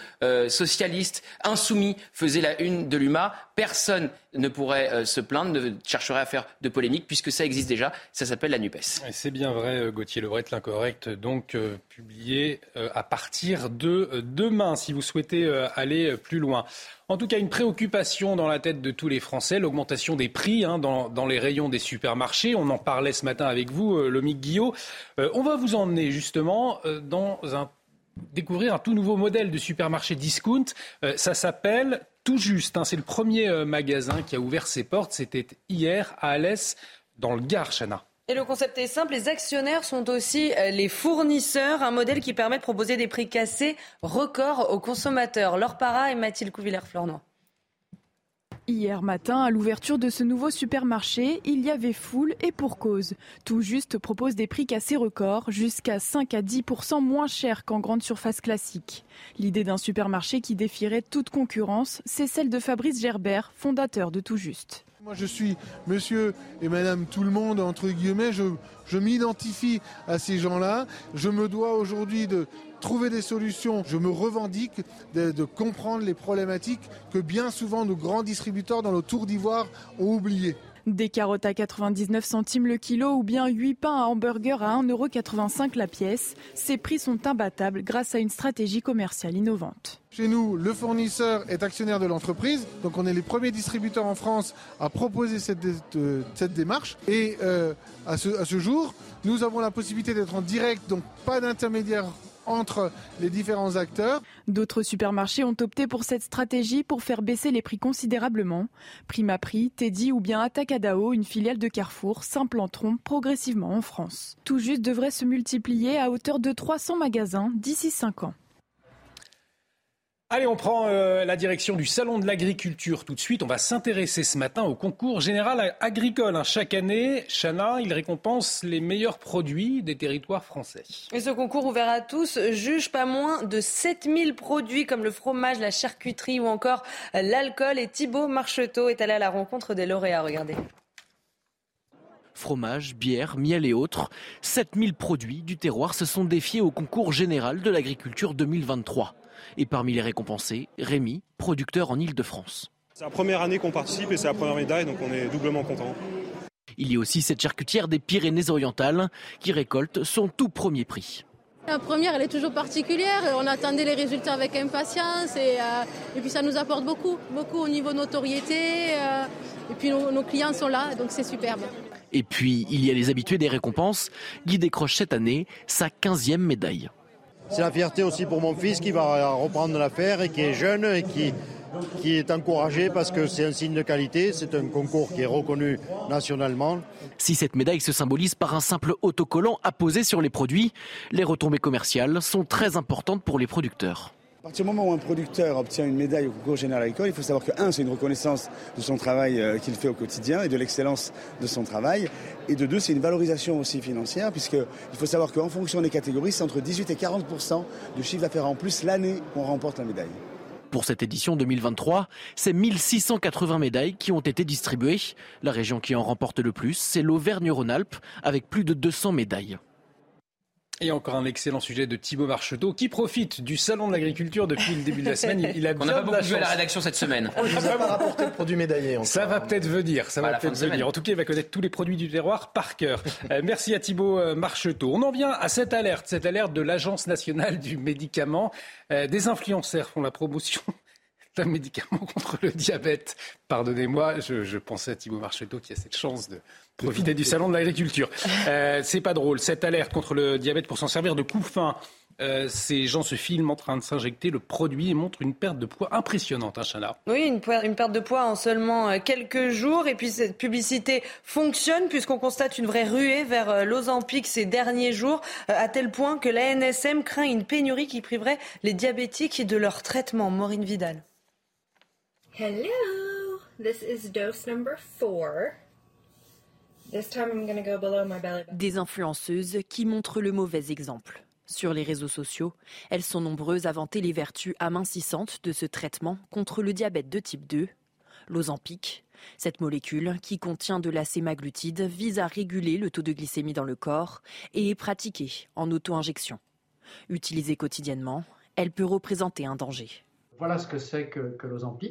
socialistes, insoumis faisaient la une de l'UMA, personne ne pourrait se plaindre, ne chercherait à faire de polémique, puisque ça existe déjà. Ça s'appelle la NUPES. C'est bien vrai, Gauthier Lebret, l'incorrect, donc publié à partir de demain, si vous souhaitez aller plus loin. En tout cas, une préoccupation dans la tête de tous les Français, l'augmentation des prix hein, dans, les rayons des supermarchés. On en parlait ce matin avec vous, euh, Lomique Guillot. Euh, on va vous emmener justement euh, dans un découvrir un tout nouveau modèle de supermarché discount. ça s'appelle Tout Juste. Hein. C'est le premier magasin qui a ouvert ses portes. C'était hier à Alès, dans le Gard, Chana. Et le concept est simple, les actionnaires sont aussi euh, les fournisseurs, un modèle qui permet de proposer des prix cassés records aux consommateurs. Laure Para et Mathilde Couvillère-Fleurnois. Hier matin, à l'ouverture de ce nouveau supermarché, il y avait foule et pour cause. Tout juste propose des prix cassés records, jusqu'à 5 à 10% moins cher qu'en grande surface classique. L'idée d'un supermarché qui défierait toute concurrence, c'est celle de Fabrice Gerbert, fondateur de Tout Juste. Moi, je suis monsieur et madame tout le monde, entre guillemets. Je, je m'identifie à ces gens-là. Je me dois aujourd'hui de trouver des solutions. Je me revendique de, de, comprendre les problématiques que bien souvent nos grands distributeurs dans le Tour d'Ivoire ont oubliées. Des carottes à 99 centimes le kilo ou bien 8 pains à hamburger à 1,85€ la pièce. Ces prix sont imbattables grâce à une stratégie commerciale innovante. Chez nous, le fournisseur est actionnaire de l'entreprise, donc on est les premiers distributeurs en France à proposer cette, euh, démarche. Et euh, à, ce, à ce jour, nous avons la possibilité d'être en direct, donc pas d'intermédiaire entre les différents acteurs. D'autres supermarchés ont opté pour cette stratégie pour faire baisser les prix considérablement. Prima Prix, Teddy ou bien Atacadao, une filiale de Carrefour, s'implanteront progressivement en France. Tout juste devrait se multiplier à hauteur de 300 magasins d'ici 5 ans. Allez, on prend euh, la direction du Salon de l'Agriculture tout de suite. On va s'intéresser ce matin au concours général agricole. Hein. Chaque année, Chana, il récompense les meilleurs produits des territoires français. Et ce concours ouvert à tous juge pas moins de 7000 produits comme le fromage, la charcuterie ou encore l'alcool. Et Thibaut Marcheteau est allé à la rencontre des lauréats. Regardez. Fromage, bière, miel et autres, 7000 produits du terroir se sont défiés au concours général de l'agriculture 2023. Et parmi les récompensés, Rémi, producteur en Ile-de-France. C'est la première année qu'on participe et c'est la première médaille, donc on est doublement content. Il y a aussi cette charcutière des Pyrénées-Orientales qui récolte son tout premier prix. La première, elle est toujours particulière. On attendait les résultats avec impatience et, euh, puis ça nous apporte beaucoup, beaucoup au niveau notoriété. Euh, et puis nos, nos clients sont là, donc c'est superbe. Et puis, il y a les habitués des récompenses. Guy décroche cette année sa 15e médaille. C'est la fierté aussi pour mon fils qui va reprendre l'affaire et qui est jeune et qui, qui est encouragé parce que c'est un signe de qualité, c'est un concours qui est reconnu nationalement. Si cette médaille se symbolise par un simple autocollant apposé sur les produits, les retombées commerciales sont très importantes pour les producteurs. Partir du moment où un producteur obtient une médaille au concours général agricole, il faut savoir que, un, c'est une reconnaissance de son travail euh, qu'il fait au quotidien et de l'excellence de son travail. Et de deux, c'est une valorisation aussi financière, puisqu'il faut savoir qu'en fonction des catégories, c'est entre 18 et 40% de chiffre d'affaires en plus l'année qu'on remporte la médaille. Pour cette édition 2023, c'est 1680 médailles qui ont été distribuées. La région qui en remporte le plus, c'est l'Auvergne-Rhône-Alpes, avec plus de 200 médailles. Et encore un excellent sujet de Thibaut Marcheteau qui profite du salon de l'agriculture depuis le début de la [LAUGHS] semaine. Il a On n'a pas beaucoup vu à la rédaction cette semaine. On n'a pas rapporté le produit médaillé. Ça va peut-être venir. Ça va peut-être venir. En tout cas, il va connaître tous les produits du terroir par cœur. Euh, merci à Thibaut euh, Marcheteau. On en vient à cette alerte, cette alerte de l'Agence nationale du médicament. Euh, des influenceurs font la promotion [LAUGHS] d'un médicament contre le diabète. Pardonnez-moi, je, je pensais à Thibaut Marcheteau qui a cette chance de profiter du salon de l'agriculture. Euh, c'est pas drôle. Cette alerte contre le diabète pour s'en servir de coup fin. Euh, ces gens se filment en train de s'injecter le produit et montrent une perte de poids impressionnante, hein, Chana. Oui, une, une, perte de poids en seulement euh, quelques jours. Et puis cette publicité fonctionne puisqu'on constate une vraie ruée vers l'Ozempic ces derniers jours, à tel point que la NSM craint une pénurie qui priverait les diabétiques de leur traitement. Maureen Vidal. Hello, this is dose number four. Des influenceuses qui montrent le mauvais exemple. Sur les réseaux sociaux, elles sont nombreuses à vanter les vertus amincissantes de ce traitement contre le diabète de type 2, l'Ozempic. Cette molécule, qui contient de la sémaglutide, vise à réguler le taux de glycémie dans le corps et est pratiquée en auto-injection. Utilisée quotidiennement, elle peut représenter un danger. Voilà ce que c'est que, que.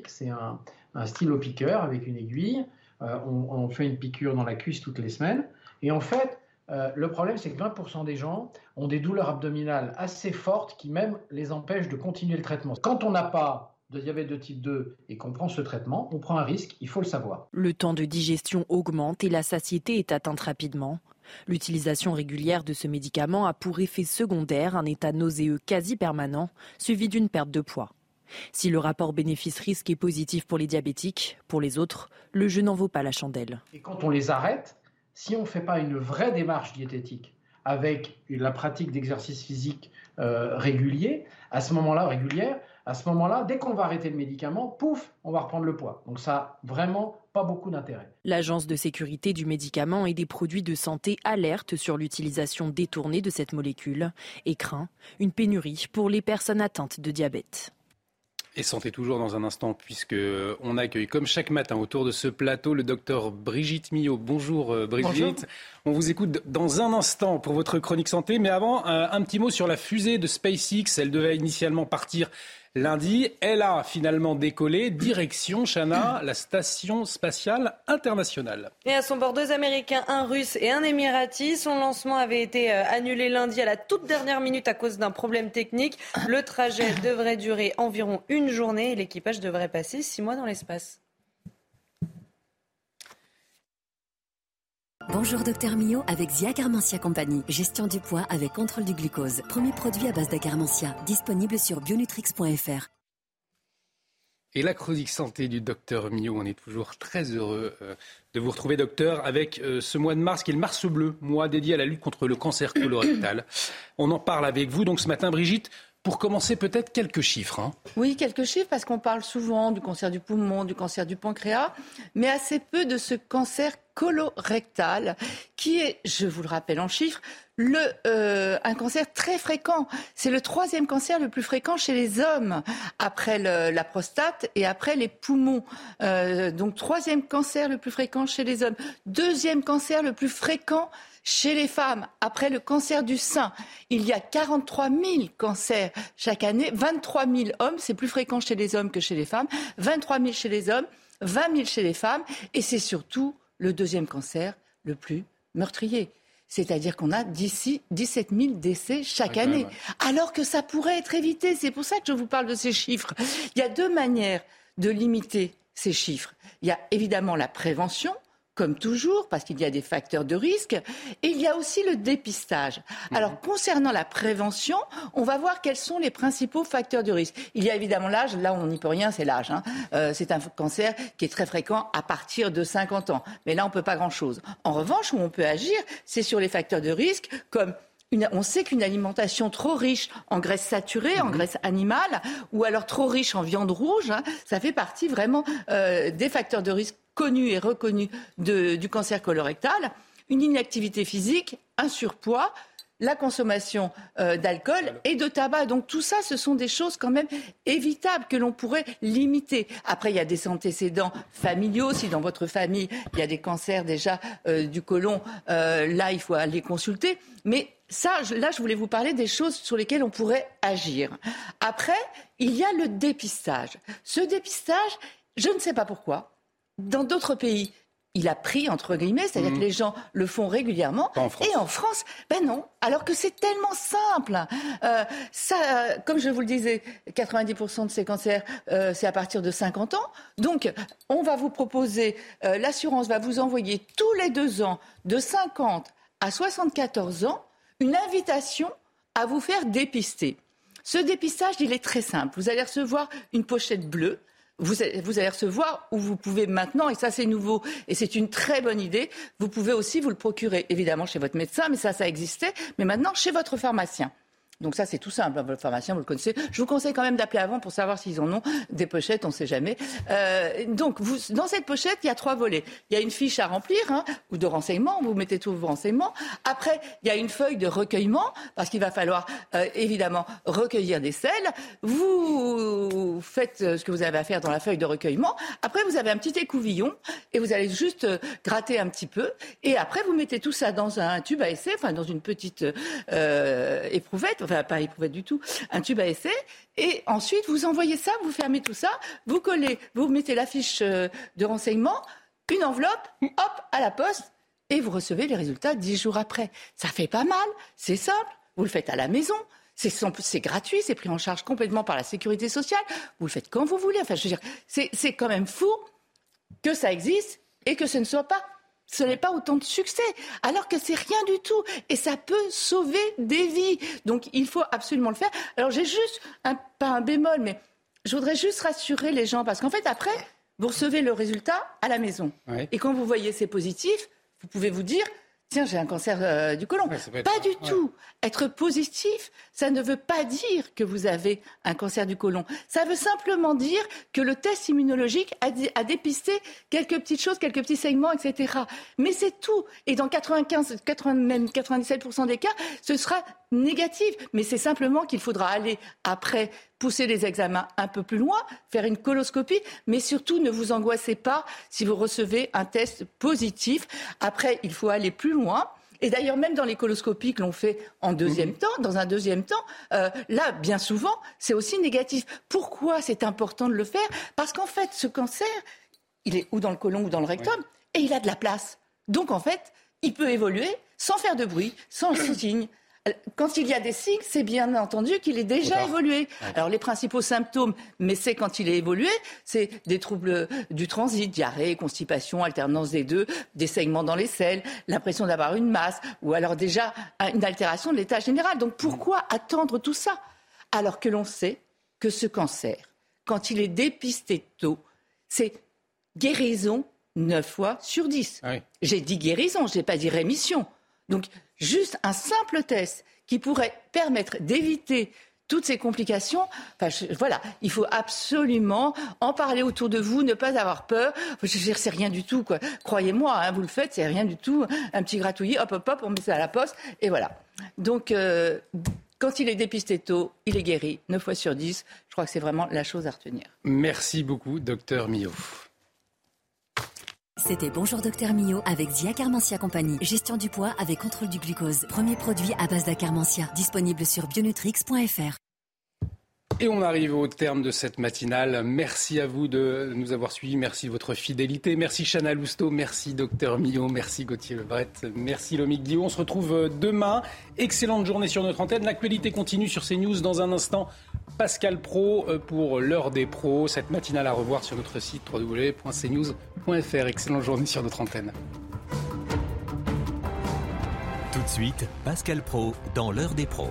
C'est un, un stylo piqueur avec une aiguille euh, on, fait une piqûre dans la cuisse toutes les semaines. Et en fait, euh, le problème, c'est que 20% des gens ont des douleurs abdominales assez fortes qui même les empêchent de continuer le traitement. Quand on n'a pas de diabète de type 2 et qu'on prend ce traitement, on prend un risque, il faut le savoir. Le temps de digestion augmente et la satiété est atteinte rapidement. L'utilisation régulière de ce médicament a pour effet secondaire un état nauséeux quasi permanent, suivi d'une perte de poids. Si le rapport bénéfice-risque est positif pour les diabétiques, pour les autres, le jeu n'en vaut pas la chandelle. Et quand on les arrête, si on ne fait pas une vraie démarche diététique avec la pratique d'exercice physique euh, régulier, à ce moment-là, régulière, à ce moment-là, dès qu'on va arrêter le médicament, pouf, on va reprendre le poids. Donc ça n'a vraiment pas beaucoup d'intérêt. L'Agence de sécurité du médicament et des produits de santé alerte sur l'utilisation détournée de cette molécule et craint une pénurie pour les personnes atteintes de diabète. Et santé toujours dans un instant, puisque on accueille comme chaque matin autour de ce plateau le docteur Brigitte Millot. Bonjour euh, Brigitte. On vous écoute dans un instant pour votre chronique santé. Mais avant, un petit mot sur la fusée de SpaceX. Elle devait initialement partir Lundi, elle a finalement décollé direction Chana, la station spatiale internationale. Et à son bord, deux Américains, un Russe et un Émirati. Son lancement avait été euh, annulé lundi à la toute dernière minute à cause d'un problème technique. Le trajet devrait durer environ une journée et l'équipage devrait passer six mois dans l'espace. Bonjour Docteur Mio avec Zia Compagnie. Gestion du poids avec contrôle du glucose. Premier produit à base d'acarmentia. Disponible sur bionutrix.fr. Et la chronique santé du docteur Mio, on est toujours très heureux euh, de vous retrouver, docteur, avec euh, ce mois de mars qui est le mars bleu, mois dédié à la lutte contre le cancer colorectal. [COUGHS] On en parle avec vous. Donc ce matin, Brigitte, pour commencer, peut-être quelques chiffres. Hein. Oui, quelques chiffres, parce qu'on parle souvent du cancer du poumon, du cancer du pancréas, mais assez peu de ce cancer colorectal, qui est, je vous le rappelle en chiffres, le, euh, un cancer très fréquent. C'est le troisième cancer le plus fréquent chez les hommes, après la prostate et après les poumons. Euh, donc troisième cancer le plus fréquent chez les hommes. Deuxième cancer le plus fréquent chez les femmes, après le cancer du sein, il y a 43 000 cancers chaque année. 23 000 hommes, c'est plus fréquent chez les hommes que chez les femmes. 23 000 chez les hommes, 20 000 chez les femmes. Et c'est surtout le deuxième cancer le plus meurtrier. C'est-à-dire qu'on a d'ici 17 000 décès chaque année. Alors que ça pourrait être évité. C'est pour ça que je vous parle de ces chiffres. Il y a deux manières de limiter ces chiffres. Il y a évidemment la prévention, comme toujours, parce qu'il y a des facteurs de risque. Et il y a aussi le dépistage. Mhm. Alors, concernant la prévention, on va voir quels sont les principaux facteurs de risque. Il y a évidemment l'âge. Là, on n'y peut rien, c'est l'âge. Hein. Euh, c'est un cancer qui est très fréquent à partir de 50 ans. Mais là, on ne peut pas grand-chose. En revanche, où on peut agir, c'est sur les facteurs de risque, comme on sait qu'une alimentation trop riche en graisse saturée, en mhm. graisse animale, ou alors trop riche en viande rouge, hein, ça fait partie vraiment euh, des facteurs de risque connus et reconnus du cancer colorectal. Une inactivité physique, un surpoids, la consommation euh, d'alcool et de tabac. Donc tout ça, ce sont des choses quand même évitables que l'on pourrait limiter. Après, il y a des antécédents familiaux. Si dans votre famille, il y a des cancers déjà euh, du côlon, euh, là, il faut aller consulter. Mais ça, là, je voulais vous parler des choses sur lesquelles on pourrait agir. Après, il y a le dépistage. Ce dépistage, je ne sais pas pourquoi. Dans d'autres pays, il a pris, entre guillemets, c'est-à-dire que mmh. les gens le font régulièrement. et en France, ben non, alors que c'est tellement simple. Euh, ça, comme je vous le disais, 90% de ces cancers, euh, c'est à partir de 50 ans. Donc, on va vous proposer, euh, l'assurance va vous envoyer tous les deux ans, de 50 à 74 ans, une invitation à vous faire dépister. Ce dépistage, il est très simple. Vous allez recevoir une pochette bleue vous, allez recevoir ou vous pouvez maintenant, et ça c'est nouveau, et c'est une très bonne idée, vous pouvez aussi vous le procurer, évidemment chez votre médecin, mais ça, ça existait, mais maintenant chez votre pharmacien. Donc ça, c'est tout simple. Votre pharmacien, vous le connaissez. Je vous conseille quand même d'appeler avant pour savoir s'ils en ont des pochettes, on ne sait jamais. Euh, donc, vous, dans cette pochette, il y a trois volets. Il y a une fiche à remplir, hein, ou de renseignements. Vous mettez tous vos renseignements. Après, il y a une feuille de recueillement, parce qu'il va falloir euh, évidemment recueillir des selles. Vous faites euh, ce que vous avez à faire dans la feuille de recueillement. Après, vous avez un petit écouvillon, et vous allez juste euh, gratter un petit peu. Et après, vous mettez tout ça dans un tube à essai, enfin dans une petite euh, éprouvette enfin pas éprouvé du tout, un tube à essai. Et ensuite, vous envoyez ça, vous fermez tout ça, vous collez, vous mettez la fiche euh, de renseignement, une enveloppe, hop, à la poste, et vous recevez les résultats dix jours après. Ça fait pas mal, c'est simple, vous le faites à la maison. C'est gratuit, c'est pris en charge complètement par la sécurité sociale. Vous le faites quand vous voulez. Enfin, je veux dire, c'est quand même fou que ça existe et que ce ne soit pas ce n'est pas autant de succès, alors que c'est rien du tout. Et ça peut sauver des vies. Donc il faut absolument le faire. Alors j'ai juste, un, pas un bémol, mais je voudrais juste rassurer les gens, parce qu'en fait, après, vous recevez le résultat à la maison. Et quand vous voyez c'est positif, vous pouvez vous dire, tiens, j'ai un cancer euh, du côlon. pas du tout. Être positif, ça ne veut pas dire que vous avez un cancer du côlon. Ça veut simplement dire que le test immunologique a, a dépisté quelques petites choses, quelques petits segments, etc. Mais c'est tout. Et dans 95, 80, même 97% des cas, ce sera négatif. Mais c'est simplement qu'il faudra aller après pousser les examens un peu plus loin, faire une coloscopie, mais surtout ne vous angoissez pas si vous recevez un test positif. Après, il faut aller plus loin. Et d'ailleurs, même dans les coloscopies que l'on fait en deuxième temps, dans un deuxième temps, euh, là, bien souvent, c'est aussi négatif. Pourquoi c'est important de le faire? Parce qu'en fait, ce cancer, il est ou dans le côlon ou dans le rectum, et il a de la place. Donc, en fait, il peut évoluer sans faire de bruit, sans [COUGHS] signe, quand il y a des signes, c'est bien entendu qu'il est déjà évolué. Alors les principaux symptômes, mais c'est quand il est évolué, c'est des troubles du transit, diarrhée, constipation, alternance des deux, des saignements dans les selles, l'impression d'avoir une masse, ou alors déjà une altération de l'état général. Donc pourquoi attendre tout ça? Alors que l'on sait que ce cancer, quand il est dépisté tôt, c'est guérison 9 fois sur 10. J'ai dit guérison, je n'ai pas dit rémission. Donc, juste un simple test qui pourrait permettre d'éviter toutes ces complications. Enfin, voilà, il faut absolument en parler autour de vous, ne pas avoir peur. Je veux c'est rien du tout, quoi. Croyez-moi, hein, vous le faites, c'est rien du tout. Un petit gratouillis, hop, hop, hop, on met ça à la poste, et voilà. Donc, euh, quand il est dépisté tôt, il est guéri, 9 fois sur 10. Je crois que c'est vraiment la chose à retenir. Merci beaucoup, docteur Millot. C'était Bonjour Docteur Mio avec Zia Carmentia Compagnie. Gestion du poids avec contrôle du glucose. Premier produit à base d'acarmentia. Disponible sur bionutrix.fr. Et on arrive au terme de cette matinale. Merci à vous de nous avoir suivis. Merci de votre fidélité. Merci Chana Lousteau. Merci Docteur Millot. Merci Gauthier Lebret. Merci Lomique Guillaume. On se retrouve demain. Excellente journée sur notre antenne. L'actualité continue sur CNews dans un instant. Pascal Pro euh, pour l'heure des pros. Cette matinale à revoir sur notre site www.cnews.fr. Excellente journée sur notre antenne. Tout de suite, Pascal Pro dans l'heure des pros.